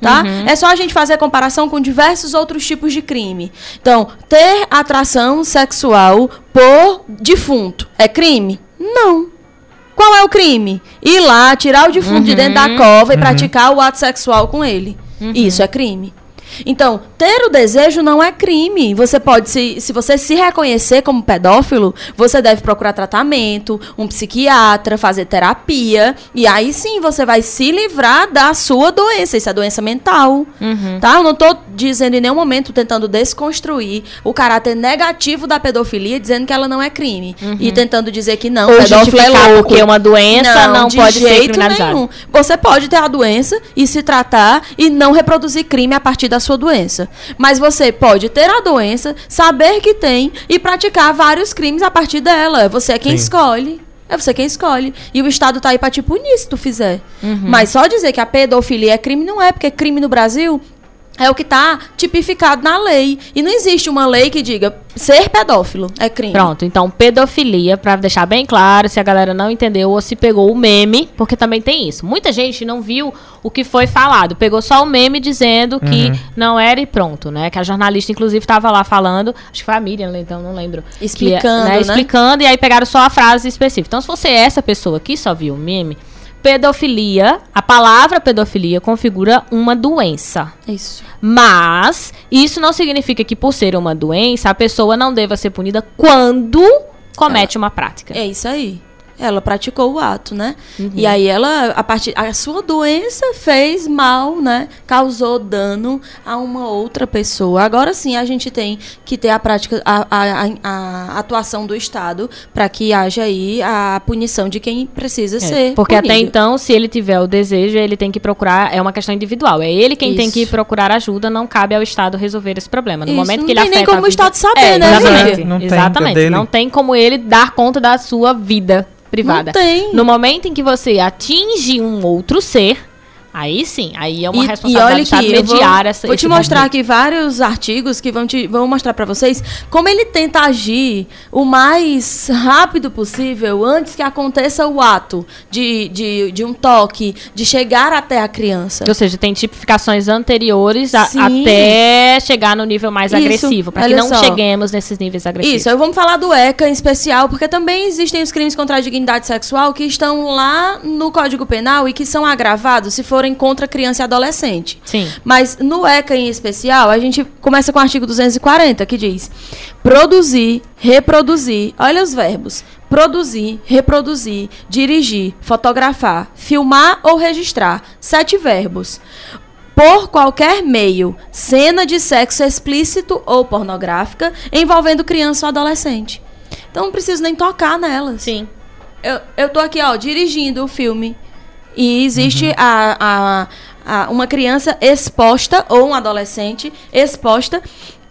Tá? Uhum. É só a gente fazer a comparação com diversos outros tipos de crime. Então, ter atração sexual por defunto é crime? Não. Qual é o crime? Ir lá, tirar o defunto uhum. de dentro da cova e uhum. praticar o ato sexual com ele. Uhum. Isso é crime. Então, ter o desejo não é crime. Você pode, se, se você se reconhecer como pedófilo, você deve procurar tratamento, um psiquiatra, fazer terapia. E aí sim você vai se livrar da sua doença. Isso é doença mental. Uhum. Tá? Eu não estou dizendo em nenhum momento tentando desconstruir o caráter negativo da pedofilia, dizendo que ela não é crime. Uhum. E tentando dizer que não, Ou pedófilo é louco. Porque uma doença não, não pode ser criminalizada. Nenhum. Você pode ter a doença e se tratar e não reproduzir crime a partir da sua doença. Mas você pode ter a doença, saber que tem e praticar vários crimes a partir dela. Você é quem Sim. escolhe. É você quem escolhe. E o Estado tá aí pra te punir se tu fizer. Uhum. Mas só dizer que a pedofilia é crime não é, porque crime no Brasil é o que está tipificado na lei. E não existe uma lei que diga ser pedófilo é crime. Pronto, então pedofilia, para deixar bem claro, se a galera não entendeu ou se pegou o meme, porque também tem isso. Muita gente não viu o que foi falado, pegou só o meme dizendo que uhum. não era e pronto, né? Que a jornalista, inclusive, estava lá falando, acho que foi a Miriam, então não lembro. Explicando, que, né? Explicando, e aí pegaram só a frase específica. Então, se você é essa pessoa que só viu o meme, pedofilia, a palavra pedofilia configura uma doença. Isso. Mas isso não significa que por ser uma doença a pessoa não deva ser punida quando comete uma prática. É isso aí ela praticou o ato, né? Uhum. E aí ela, a partir, a sua doença fez mal, né? Causou dano a uma outra pessoa. Agora sim, a gente tem que ter a prática, a, a, a atuação do Estado para que haja aí a punição de quem precisa é, ser. Porque punido. até então, se ele tiver o desejo, ele tem que procurar. É uma questão individual. É ele quem Isso. tem que procurar ajuda. Não cabe ao Estado resolver esse problema. No Isso, momento que ele afeta. Não tem nem como o Estado saber, é, né? Exatamente. Não exatamente. Tem, não tem como ele dar conta da sua vida privada. Não tem. No momento em que você atinge um outro ser, Aí sim, aí é uma e, responsabilidade e mediar essa Vou te mostrar aqui vários artigos que vão te vão mostrar para vocês como ele tenta agir o mais rápido possível antes que aconteça o ato de, de, de um toque, de chegar até a criança. Ou seja, tem tipificações anteriores a, até chegar no nível mais Isso, agressivo, para que não só. cheguemos nesses níveis agressivos. Isso, vamos falar do ECA em especial, porque também existem os crimes contra a dignidade sexual que estão lá no Código Penal e que são agravados se for forem contra criança e adolescente. Sim. Mas no ECA em especial, a gente começa com o artigo 240, que diz: produzir, reproduzir, olha os verbos: produzir, reproduzir, dirigir, fotografar, filmar ou registrar. Sete verbos. Por qualquer meio, cena de sexo explícito ou pornográfica envolvendo criança ou adolescente. Então não preciso nem tocar nelas. Sim. Eu, eu tô aqui, ó, dirigindo o filme e existe uhum. a, a, a, uma criança exposta ou um adolescente exposta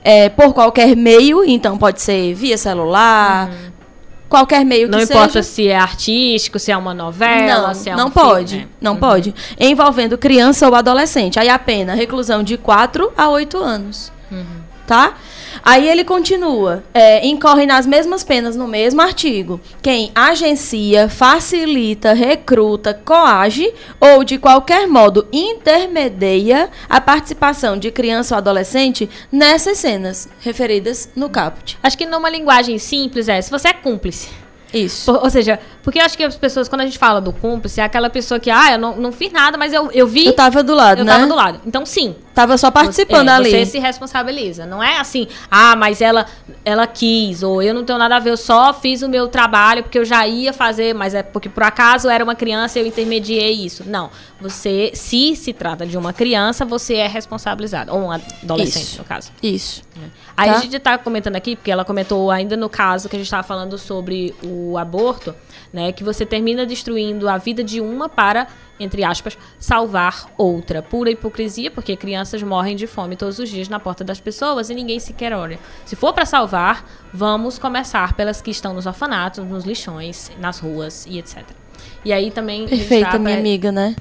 é, por qualquer meio, então pode ser via celular, uhum. qualquer meio não que seja. Não importa se é artístico, se é uma novela, não, se é não um pode, filme. Não uhum. pode. Envolvendo criança ou adolescente. Aí a pena, reclusão de 4 a 8 anos. Uhum. Tá? Aí ele continua, é, incorre nas mesmas penas no mesmo artigo. Quem agencia, facilita, recruta, coage ou de qualquer modo intermedia a participação de criança ou adolescente nessas cenas referidas no caput. Acho que numa linguagem simples é, se você é cúmplice. Isso. Por, ou seja, porque eu acho que as pessoas, quando a gente fala do cúmplice, é aquela pessoa que, ah, eu não, não fiz nada, mas eu, eu vi. Eu tava do lado, eu né? Eu tava do lado. Então, sim. Tava só participando é, ali. Você se responsabiliza. Não é assim, ah, mas ela, ela quis, ou eu não tenho nada a ver, eu só fiz o meu trabalho porque eu já ia fazer, mas é porque por acaso eu era uma criança e eu intermediei isso. Não. Você, se se trata de uma criança, você é responsabilizado. Ou um adolescente, isso. no caso. Isso. É. Aí tá. a gente está comentando aqui, porque ela comentou ainda no caso que a gente estava falando sobre o aborto, né? Que você termina destruindo a vida de uma para, entre aspas, salvar outra. Pura hipocrisia, porque crianças morrem de fome todos os dias na porta das pessoas e ninguém sequer olha. Se for para salvar, vamos começar pelas que estão nos orfanatos, nos lixões, nas ruas e etc. E aí também. Perfeita, minha amiga, né?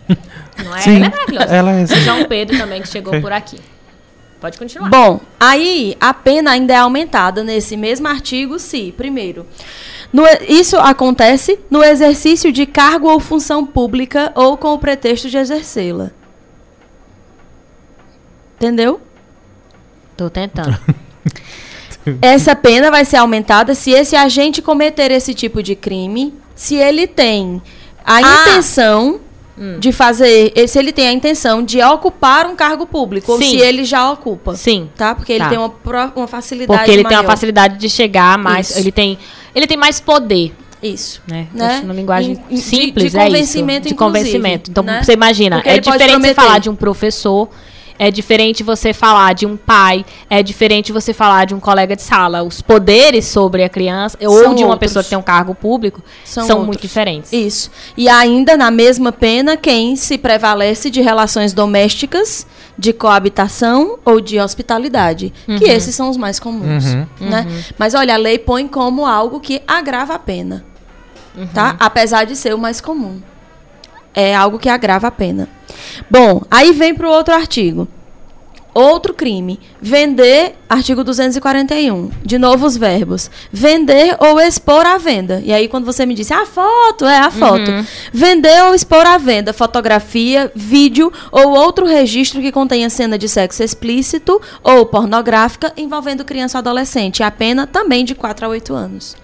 Não é? Sim, ela é maravilhosa. Ela é... João Pedro também, que chegou por aqui. Pode continuar. Bom, aí a pena ainda é aumentada nesse mesmo artigo se, primeiro, no, isso acontece no exercício de cargo ou função pública ou com o pretexto de exercê-la. Entendeu? Tô tentando. Essa pena vai ser aumentada se esse agente cometer esse tipo de crime, se ele tem a ah. intenção hum. de fazer, se ele tem a intenção de ocupar um cargo público, Sim. ou se ele já ocupa. Sim. Tá? Porque ele tá. tem uma, uma facilidade Porque ele maior. tem uma facilidade de chegar mais, Isso. ele tem ele tem mais poder. Isso. Né? né? Uma linguagem in, simples, de, de convencimento, é isso. De convencimento. Então, né? você imagina, Porque é diferente você falar de um professor é diferente você falar de um pai, é diferente você falar de um colega de sala. Os poderes sobre a criança são ou de uma outros. pessoa que tem um cargo público são, são muito diferentes. Isso. E ainda na mesma pena, quem se prevalece de relações domésticas, de coabitação ou de hospitalidade, uhum. que esses são os mais comuns, uhum. né? Uhum. Mas olha, a lei põe como algo que agrava a pena, tá? Uhum. Apesar de ser o mais comum é algo que agrava a pena. Bom, aí vem para o outro artigo. Outro crime, vender, artigo 241. De novo os verbos. Vender ou expor à venda. E aí quando você me disse, a foto, é a foto. Uhum. Vender ou expor à venda fotografia, vídeo ou outro registro que contenha cena de sexo explícito ou pornográfica envolvendo criança ou adolescente. A pena também de 4 a 8 anos.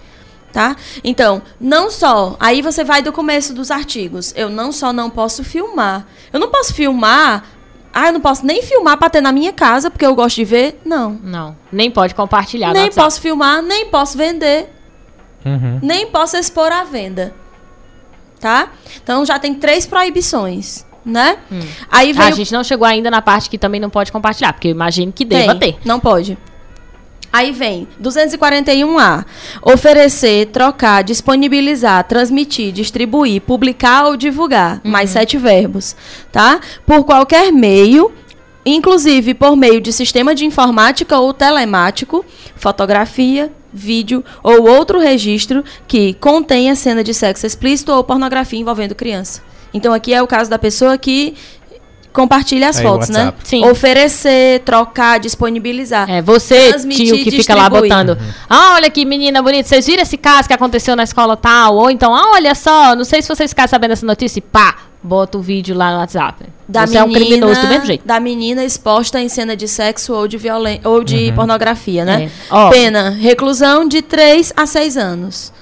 Tá? Então, não só. Aí você vai do começo dos artigos. Eu não só não posso filmar. Eu não posso filmar ah, eu não posso nem filmar pra ter na minha casa, porque eu gosto de ver. Não. Não. Nem pode compartilhar. Nem posso filmar, nem posso vender. Uhum. Nem posso expor à venda. Tá? Então já tem três proibições. Né? Hum. Aí vem ah, a gente não chegou ainda na parte que também não pode compartilhar, porque eu imagino que deva tem, ter. Não pode. Aí vem 241A. Oferecer, trocar, disponibilizar, transmitir, distribuir, publicar ou divulgar. Uhum. Mais sete verbos. Tá? Por qualquer meio, inclusive por meio de sistema de informática ou telemático, fotografia, vídeo ou outro registro que contenha cena de sexo explícito ou pornografia envolvendo criança. Então aqui é o caso da pessoa que compartilha as Aí, fotos, né? Sim. Oferecer, trocar, disponibilizar. É, você, tio, que fica lá botando. Uhum. Ah, olha que menina bonita, vocês viram esse caso que aconteceu na escola tal? Ou então, ah, olha só, não sei se vocês ficaram sabendo dessa notícia, pá, bota o vídeo lá no WhatsApp. Da você menina, é um criminoso do mesmo jeito. Da menina exposta em cena de sexo ou de, violen ou de uhum. pornografia, né? É. Pena, reclusão de 3 a 6 anos.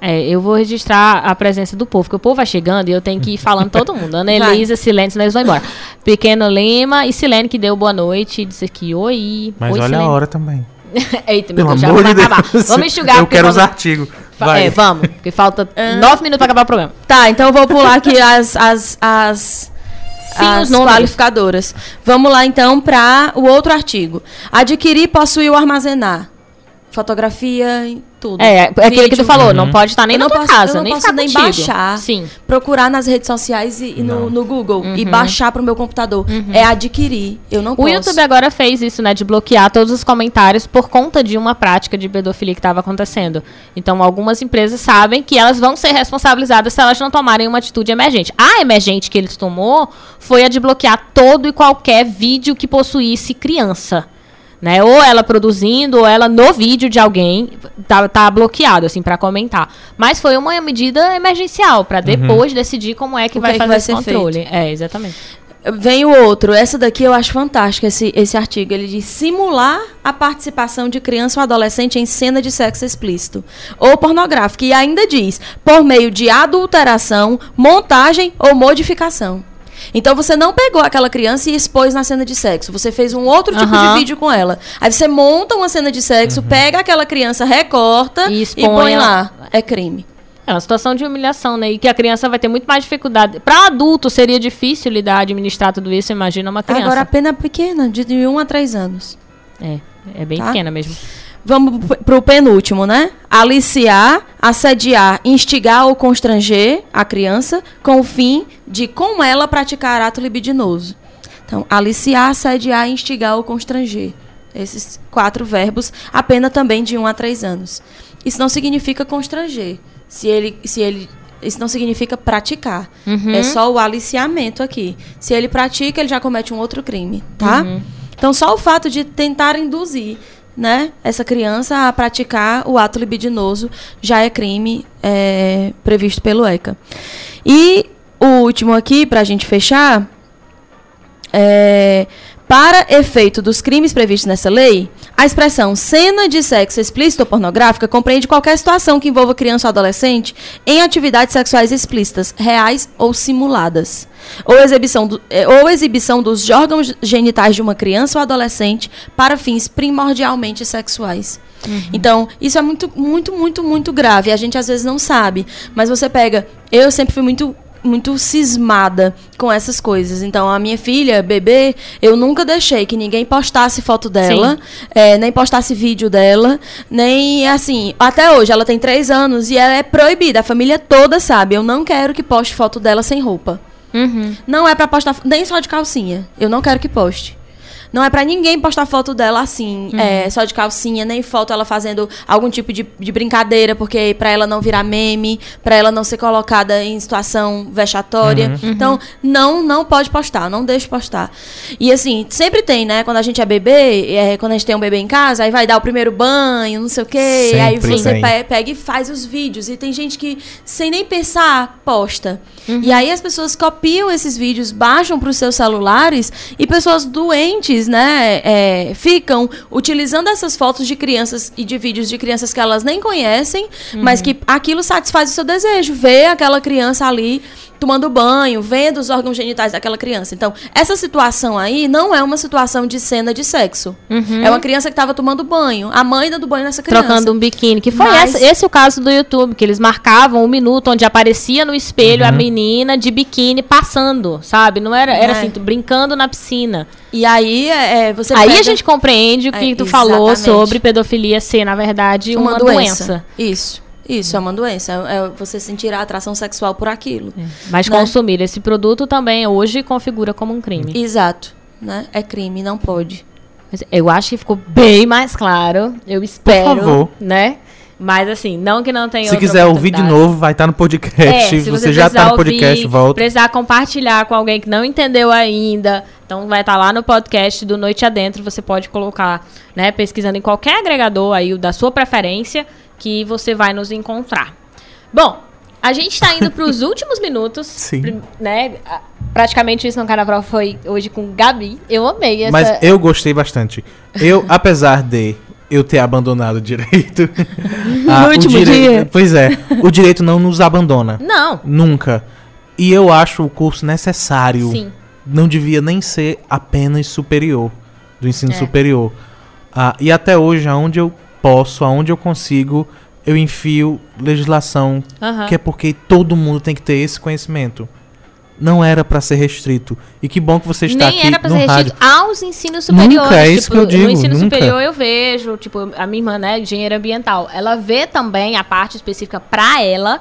É, eu vou registrar a presença do povo, porque o povo vai chegando e eu tenho que ir falando todo mundo. Ana Elisa, Silene, senão eles vão embora. Pequeno Lima e Silene, que deu boa noite, disse aqui, oi. Mas oi, olha Silene. a hora também. Eita, meu Pelo Deus, já vai de acabar. Deus. Vamos enxugar. Eu quero vamos... os artigos. Vai. É, vamos, porque falta ah. nove minutos para acabar o programa. Tá, então eu vou pular aqui as... as, as... Sim, as qualificadoras. Vamos lá então para o outro artigo. Adquirir, possuir ou armazenar. Fotografia, tudo. É, é aquele Vídeo. que tu falou, uhum. não pode estar nem eu na tua posso, casa, nem ficar nem baixar. Sim. Procurar nas redes sociais e, e no, no, Google uhum. e baixar para o meu computador. Uhum. É adquirir. Eu não o posso. O YouTube agora fez isso, né, de bloquear todos os comentários por conta de uma prática de pedofilia que estava acontecendo. Então, algumas empresas sabem que elas vão ser responsabilizadas se elas não tomarem uma atitude emergente. A emergente que eles tomou foi a de bloquear todo e qualquer vídeo que possuísse criança né? Ou ela produzindo, ou ela no vídeo de alguém tá, tá bloqueado assim para comentar. Mas foi uma medida emergencial para uhum. depois uhum. decidir como é que o vai que fazer é que vai esse controle. Feito. É, exatamente. Vem o outro. Essa daqui eu acho fantástica, esse, esse artigo. Ele diz simular a participação de criança ou adolescente em cena de sexo explícito ou pornográfico. E ainda diz, por meio de adulteração, montagem ou modificação. Então você não pegou aquela criança e expôs na cena de sexo. Você fez um outro tipo uhum. de vídeo com ela. Aí você monta uma cena de sexo, uhum. pega aquela criança, recorta e, e põe lá. É crime. É uma situação de humilhação, né? E que a criança vai ter muito mais dificuldade. Para adulto seria difícil lidar, administrar tudo isso, imagina uma criança. Agora a pena é pequena, de 1 um a 3 anos. É, é bem tá? pequena mesmo. Vamos para o penúltimo, né? Aliciar, assediar, instigar ou constranger a criança com o fim de, com ela, praticar ato libidinoso. Então, aliciar, assediar, instigar ou constranger. Esses quatro verbos, a pena também de 1 um a 3 anos. Isso não significa constranger. Se ele, se ele isso não significa praticar. Uhum. É só o aliciamento aqui. Se ele pratica, ele já comete um outro crime, tá? Uhum. Então, só o fato de tentar induzir né, essa criança a praticar o ato libidinoso já é crime é, previsto pelo ECA. E o último aqui, para a gente fechar, é, para efeito dos crimes previstos nessa lei, a expressão cena de sexo explícito ou pornográfica compreende qualquer situação que envolva criança ou adolescente em atividades sexuais explícitas, reais ou simuladas, ou exibição, do, é, ou exibição dos órgãos genitais de uma criança ou adolescente para fins primordialmente sexuais. Uhum. Então, isso é muito, muito, muito, muito grave. A gente às vezes não sabe. Mas você pega. Eu sempre fui muito muito cismada com essas coisas. Então, a minha filha, bebê, eu nunca deixei que ninguém postasse foto dela, é, nem postasse vídeo dela, nem assim. Até hoje, ela tem três anos e ela é proibida. A família toda sabe. Eu não quero que poste foto dela sem roupa. Uhum. Não é para postar nem só de calcinha. Eu não quero que poste. Não é para ninguém postar foto dela assim, uhum. é, só de calcinha, nem foto ela fazendo algum tipo de, de brincadeira, porque para ela não virar meme, para ela não ser colocada em situação vexatória. Uhum. Então, não não pode postar, não deixe postar. E assim, sempre tem, né? Quando a gente é bebê, é, quando a gente tem um bebê em casa, aí vai dar o primeiro banho, não sei o quê, sempre aí você tem. pega e faz os vídeos. E tem gente que, sem nem pensar, posta. Uhum. E aí as pessoas copiam esses vídeos, baixam para os seus celulares e pessoas doentes, né, é, ficam utilizando essas fotos de crianças e de vídeos de crianças que elas nem conhecem, uhum. mas que aquilo satisfaz o seu desejo, ver aquela criança ali tomando banho, vendo os órgãos genitais daquela criança. Então, essa situação aí não é uma situação de cena de sexo. Uhum. É uma criança que estava tomando banho. A mãe dando banho nessa criança. Trocando um biquíni. Que foi Mas... essa, esse o caso do YouTube, que eles marcavam um minuto onde aparecia no espelho uhum. a menina de biquíni passando, sabe? Não era, era é. assim, brincando na piscina. E aí é, é você Aí pega... a gente compreende o que é, tu exatamente. falou sobre pedofilia ser, na verdade, uma, uma doença. doença. Isso. Isso, é uma doença. É você sentir a atração sexual por aquilo. É. Mas né? consumir esse produto também hoje configura como um crime. Exato. Né? É crime, não pode. Eu acho que ficou bem mais claro. Eu espero. Por favor. Né? Mas assim, não que não tenha Se quiser ouvir de novo, vai estar tá no podcast. É, se, se você, já está no podcast, ouvir, volta. Precisar compartilhar com alguém que não entendeu ainda. Então vai estar tá lá no podcast do Noite Adentro. Você pode colocar, né, pesquisando em qualquer agregador aí da sua preferência que você vai nos encontrar. Bom, a gente está indo para os últimos minutos. Sim. Né? Praticamente isso no Carnaval foi hoje com Gabi. Eu amei essa... Mas eu gostei bastante. Eu, apesar de eu ter abandonado o direito. no último direito, dia. Pois é. O direito não nos abandona. Não. Nunca. E eu acho o curso necessário. Sim. Não devia nem ser apenas superior. Do ensino é. superior. Ah, e até hoje, aonde eu posso, aonde eu consigo, eu enfio legislação, uhum. que é porque todo mundo tem que ter esse conhecimento. Não era para ser restrito. E que bom que você está Nem aqui era pra ser restrito rádio. aos ensinos superiores. Nunca, é isso tipo, que eu digo. No ensino nunca. superior eu vejo, tipo, a minha irmã, né, engenheira ambiental, ela vê também a parte específica para ela,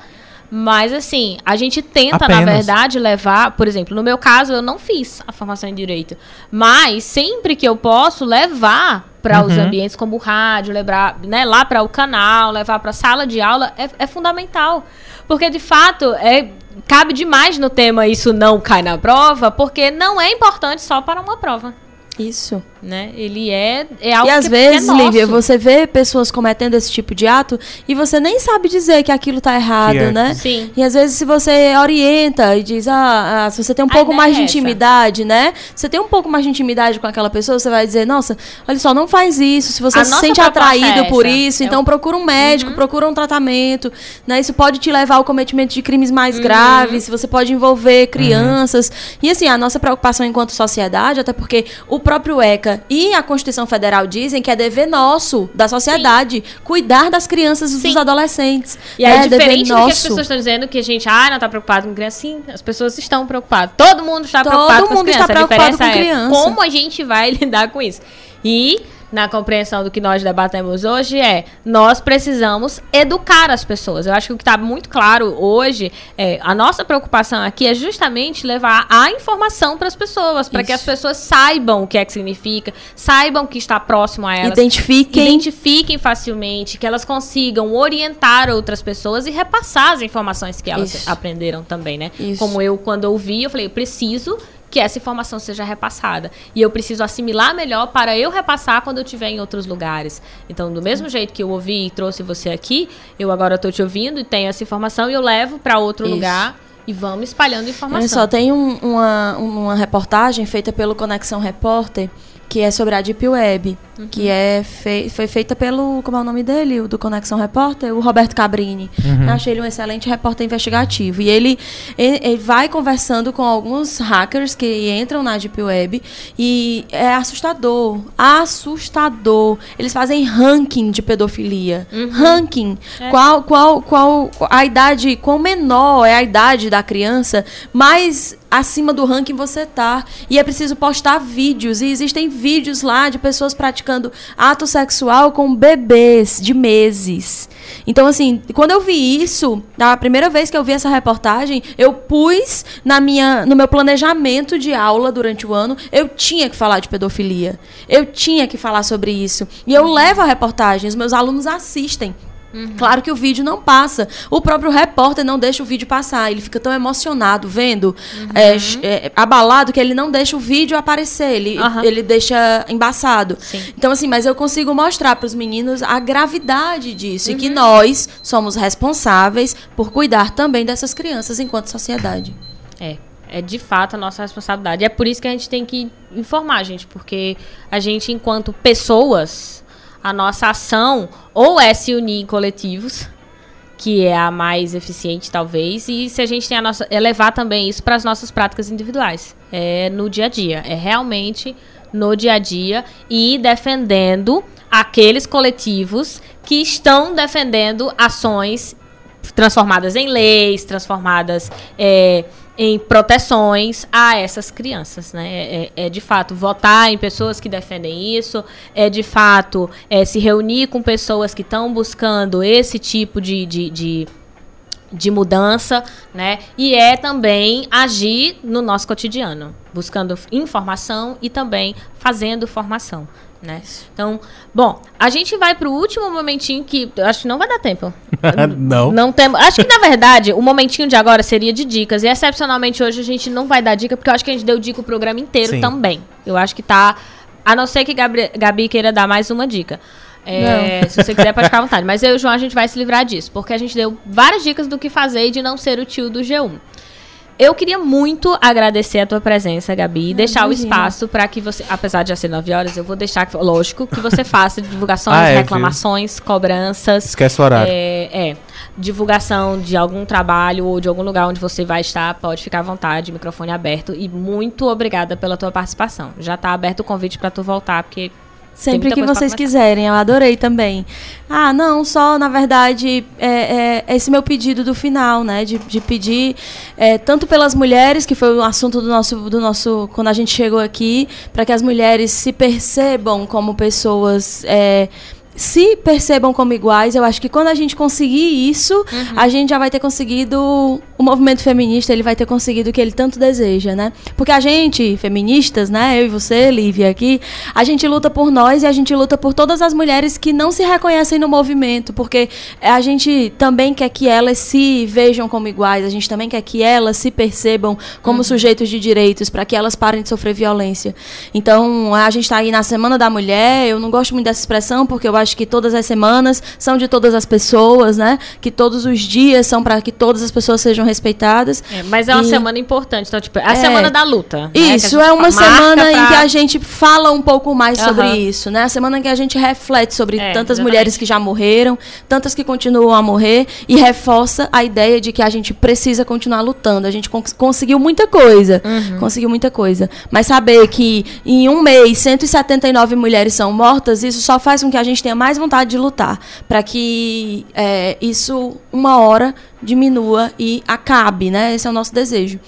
mas assim, a gente tenta, Apenas. na verdade, levar, por exemplo, no meu caso, eu não fiz a formação em direito, mas sempre que eu posso levar para uhum. os ambientes como o rádio, levar né, lá para o canal, levar para a sala de aula, é, é, fundamental. Porque, de fato, é, cabe demais no tema isso não cai na prova, porque não é importante só para uma prova. Isso. Né? Ele é, é algo E às que, vezes, que é Lívia, você vê pessoas cometendo esse tipo de ato e você nem sabe dizer que aquilo está errado, é. né? Sim. E às vezes, se você orienta e diz, ah, ah se você tem um pouco mais é de intimidade, né? Você tem um pouco mais de intimidade com aquela pessoa, você vai dizer, nossa, olha só, não faz isso. Se você a se sente atraído é por isso, então procura um médico, uhum. procura um tratamento. Né? Isso pode te levar ao cometimento de crimes mais uhum. graves, você pode envolver crianças. Uhum. E assim, a nossa preocupação enquanto sociedade, até porque o próprio ECA e a Constituição Federal dizem que é dever nosso, da sociedade, Sim. cuidar das crianças e dos adolescentes. E é, é diferente do que as pessoas estão dizendo que a gente, ah, não está preocupado com criança. Sim, as pessoas estão preocupadas. Todo mundo está Todo preocupado mundo com crianças. Está preocupado com é criança. como a gente vai lidar com isso. E na compreensão do que nós debatemos hoje é nós precisamos educar as pessoas. Eu acho que o que está muito claro hoje é a nossa preocupação aqui é justamente levar a informação para as pessoas, para que as pessoas saibam o que é que significa, saibam que está próximo a elas, identifiquem, identifiquem facilmente, que elas consigam orientar outras pessoas e repassar as informações que elas Isso. aprenderam também, né? Isso. Como eu quando ouvi, eu falei, eu preciso que essa informação seja repassada. E eu preciso assimilar melhor para eu repassar quando eu estiver em outros lugares. Então, do mesmo jeito que eu ouvi e trouxe você aqui, eu agora estou te ouvindo e tenho essa informação e eu levo para outro Isso. lugar e vamos espalhando informação. Olha só, tem um, uma, uma reportagem feita pelo Conexão Repórter que é sobre a Deep Web, uhum. que é fei foi feita pelo, como é o nome dele, o do Conexão Repórter, o Roberto Cabrini. Uhum. Eu achei ele um excelente repórter investigativo. E ele, ele, ele, vai conversando com alguns hackers que entram na Deep Web e é assustador, assustador. Eles fazem ranking de pedofilia. Uhum. Ranking. É. Qual, qual, qual a idade, qual menor é a idade da criança, mais acima do ranking você tá. E é preciso postar vídeos. E existem vídeos lá de pessoas praticando ato sexual com bebês de meses. Então, assim, quando eu vi isso, a primeira vez que eu vi essa reportagem, eu pus na minha, no meu planejamento de aula durante o ano, eu tinha que falar de pedofilia. Eu tinha que falar sobre isso. E eu levo a reportagem, os meus alunos assistem. Uhum. Claro que o vídeo não passa. O próprio repórter não deixa o vídeo passar. Ele fica tão emocionado vendo, uhum. é, é, abalado, que ele não deixa o vídeo aparecer. Ele, uhum. ele deixa embaçado. Sim. Então, assim, mas eu consigo mostrar para os meninos a gravidade disso. E que uhum. nós somos responsáveis por cuidar também dessas crianças enquanto sociedade. É. É de fato a nossa responsabilidade. É por isso que a gente tem que informar, gente, porque a gente, enquanto pessoas, a nossa ação ou é se unir em coletivos, que é a mais eficiente talvez, e se a gente tem a nossa é levar também isso para as nossas práticas individuais, é no dia a dia, é realmente no dia a dia e defendendo aqueles coletivos que estão defendendo ações transformadas em leis, transformadas é, em proteções a essas crianças, né? É, é, de fato votar em pessoas que defendem isso, é de fato é, se reunir com pessoas que estão buscando esse tipo de, de, de, de mudança, né? E é também agir no nosso cotidiano, buscando informação e também fazendo formação né? Então, bom, a gente vai pro último momentinho que acho que não vai dar tempo. não. Não tem, acho que na verdade o momentinho de agora seria de dicas e excepcionalmente hoje a gente não vai dar dica porque eu acho que a gente deu dica o programa inteiro Sim. também. Eu acho que tá a não ser que Gabi, Gabi queira dar mais uma dica. É, se você quiser, pode ficar à vontade. Mas eu e o João, a gente vai se livrar disso. Porque a gente deu várias dicas do que fazer e de não ser o tio do G1. Eu queria muito agradecer a tua presença, Gabi, e deixar imagina. o espaço para que você, apesar de já ser 9 horas, eu vou deixar, lógico, que você faça divulgações, ah, é, reclamações, viu? cobranças. Esquece o horário. É, é, divulgação de algum trabalho ou de algum lugar onde você vai estar, pode ficar à vontade, microfone aberto. E muito obrigada pela tua participação. Já está aberto o convite para tu voltar, porque Sempre que vocês quiserem, eu adorei também. Ah, não, só, na verdade, é, é, esse meu pedido do final, né? De, de pedir, é, tanto pelas mulheres, que foi o assunto do nosso, do nosso quando a gente chegou aqui, para que as mulheres se percebam como pessoas é, se percebam como iguais. Eu acho que quando a gente conseguir isso, uhum. a gente já vai ter conseguido o movimento feminista, ele vai ter conseguido o que ele tanto deseja, né? Porque a gente, feministas, né, eu e você, Lívia aqui, a gente luta por nós e a gente luta por todas as mulheres que não se reconhecem no movimento, porque a gente também quer que elas se vejam como iguais, a gente também quer que elas se percebam como uhum. sujeitos de direitos, para que elas parem de sofrer violência. Então, a gente está aí na Semana da Mulher, eu não gosto muito dessa expressão, porque eu acho acho que todas as semanas são de todas as pessoas, né? Que todos os dias são para que todas as pessoas sejam respeitadas. É, mas é uma e... semana importante, então, tipo, é a é, semana da luta. Né? Isso, é uma semana pra... em que a gente fala um pouco mais uhum. sobre isso, né? A semana em que a gente reflete sobre é, tantas exatamente. mulheres que já morreram, tantas que continuam a morrer, e reforça a ideia de que a gente precisa continuar lutando. A gente cons conseguiu muita coisa. Uhum. Conseguiu muita coisa. Mas saber que em um mês 179 mulheres são mortas, isso só faz com que a gente tenha mais vontade de lutar para que é, isso uma hora diminua e acabe, né? Esse é o nosso desejo.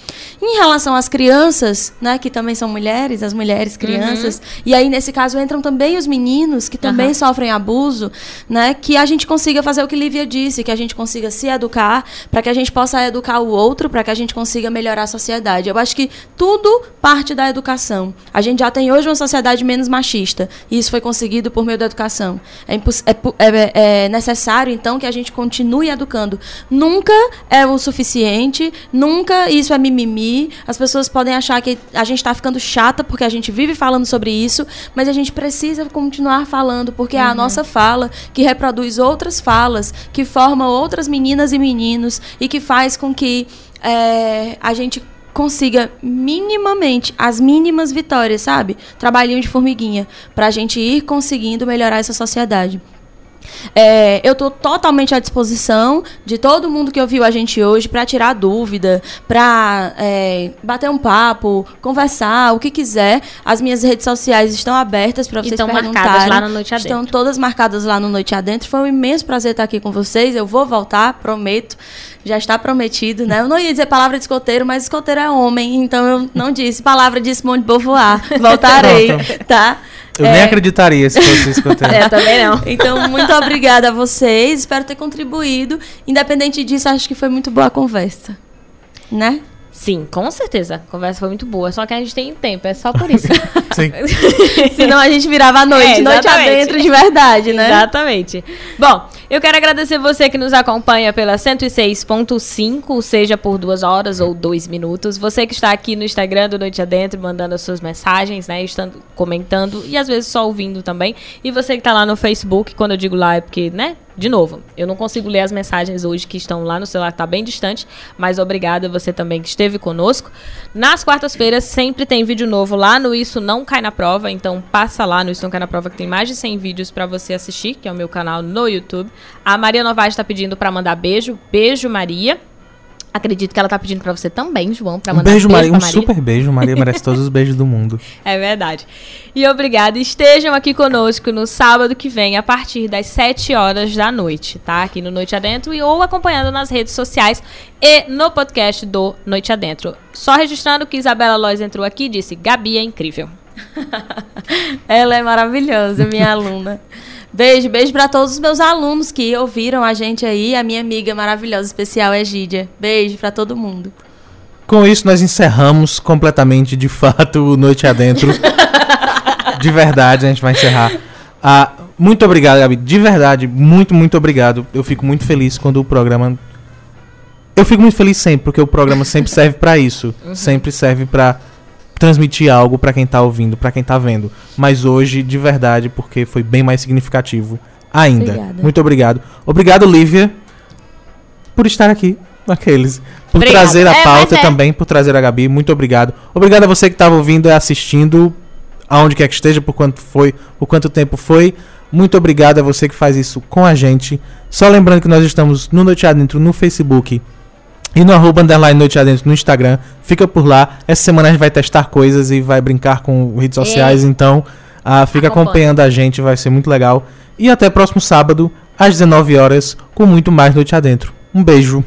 Em relação às crianças, né, que também são mulheres, as mulheres crianças, uhum. e aí nesse caso entram também os meninos que também uhum. sofrem abuso, né, que a gente consiga fazer o que Lívia disse, que a gente consiga se educar, para que a gente possa educar o outro, para que a gente consiga melhorar a sociedade. Eu acho que tudo parte da educação. A gente já tem hoje uma sociedade menos machista, e isso foi conseguido por meio da educação. É, é, é, é necessário então que a gente continue educando. Nunca nunca é o suficiente, nunca isso é mimimi. As pessoas podem achar que a gente está ficando chata porque a gente vive falando sobre isso, mas a gente precisa continuar falando porque uhum. é a uhum. nossa fala que reproduz outras falas, que forma outras meninas e meninos e que faz com que é, a gente consiga minimamente as mínimas vitórias, sabe? Trabalhinho de formiguinha, para a gente ir conseguindo melhorar essa sociedade. É, eu estou totalmente à disposição de todo mundo que ouviu a gente hoje para tirar dúvida, para é, bater um papo, conversar, o que quiser. As minhas redes sociais estão abertas para vocês estão marcadas lá no Noite Adentro. Estão todas marcadas lá no Noite Adentro. Foi um imenso prazer estar aqui com vocês. Eu vou voltar, prometo. Já está prometido, né? Eu não ia dizer palavra de escoteiro, mas escoteiro é homem, então eu não disse palavra de Simone de Beauvoir. Voltarei, tá? Eu é... nem acreditaria se fosse tenho. É, também não. Então, muito obrigada a vocês. Espero ter contribuído. Independente disso, acho que foi muito boa a conversa. Né? Sim, com certeza. A conversa foi muito boa. Só que a gente tem tempo, é só por isso. Sim. Senão a gente virava a noite, é, noite adentro de verdade, né? Exatamente. Bom, eu quero agradecer você que nos acompanha pela 106.5, seja por duas horas ou dois minutos. Você que está aqui no Instagram do Noite Adentro, mandando as suas mensagens, né? Estando comentando e às vezes só ouvindo também. E você que está lá no Facebook, quando eu digo lá é porque, né? De novo, eu não consigo ler as mensagens hoje que estão lá no celular, está bem distante, mas obrigada você também que esteve conosco. Nas quartas-feiras sempre tem vídeo novo lá no Isso Não Cai na Prova, então passa lá no Isso Não Cai na Prova que tem mais de 100 vídeos para você assistir, que é o meu canal no YouTube. A Maria Novaes está pedindo para mandar beijo. Beijo, Maria. Acredito que ela tá pedindo para você também, João, para mandar um beijo, beijo Maria. Um Maria. super beijo. Maria merece todos os beijos do mundo. É verdade. E obrigada. Estejam aqui conosco no sábado que vem, a partir das 7 horas da noite, tá? Aqui no Noite Adentro e ou acompanhando nas redes sociais e no podcast do Noite Adentro. Só registrando que Isabela Lois entrou aqui e disse: Gabi é incrível. Ela é maravilhosa, minha aluna. Beijo, beijo para todos os meus alunos que ouviram a gente aí. A minha amiga maravilhosa, especial, é Gídia. Beijo para todo mundo. Com isso, nós encerramos completamente, de fato, o Noite Adentro. de verdade, a gente vai encerrar. Ah, muito obrigado, Gabi. De verdade, muito, muito obrigado. Eu fico muito feliz quando o programa. Eu fico muito feliz sempre, porque o programa sempre serve para isso. Uhum. Sempre serve para transmitir algo para quem tá ouvindo, para quem tá vendo. Mas hoje, de verdade, porque foi bem mais significativo ainda. Obrigada. Muito obrigado. Obrigado, Lívia, por estar aqui. Aqueles. Por Obrigada. trazer a é, pauta é. também, por trazer a Gabi. Muito obrigado. Obrigado a você que estava ouvindo e assistindo, aonde quer que esteja, por quanto foi, por quanto tempo foi. Muito obrigado a você que faz isso com a gente. Só lembrando que nós estamos no Noite Adentro no Facebook e no arroba underline Noite Adentro no Instagram. Fica por lá. Essa semana a gente vai testar coisas e vai brincar com redes sociais. Então, uh, fica acompanhando a gente, vai ser muito legal. E até próximo sábado, às 19 horas, com muito mais Noite Adentro. Um beijo.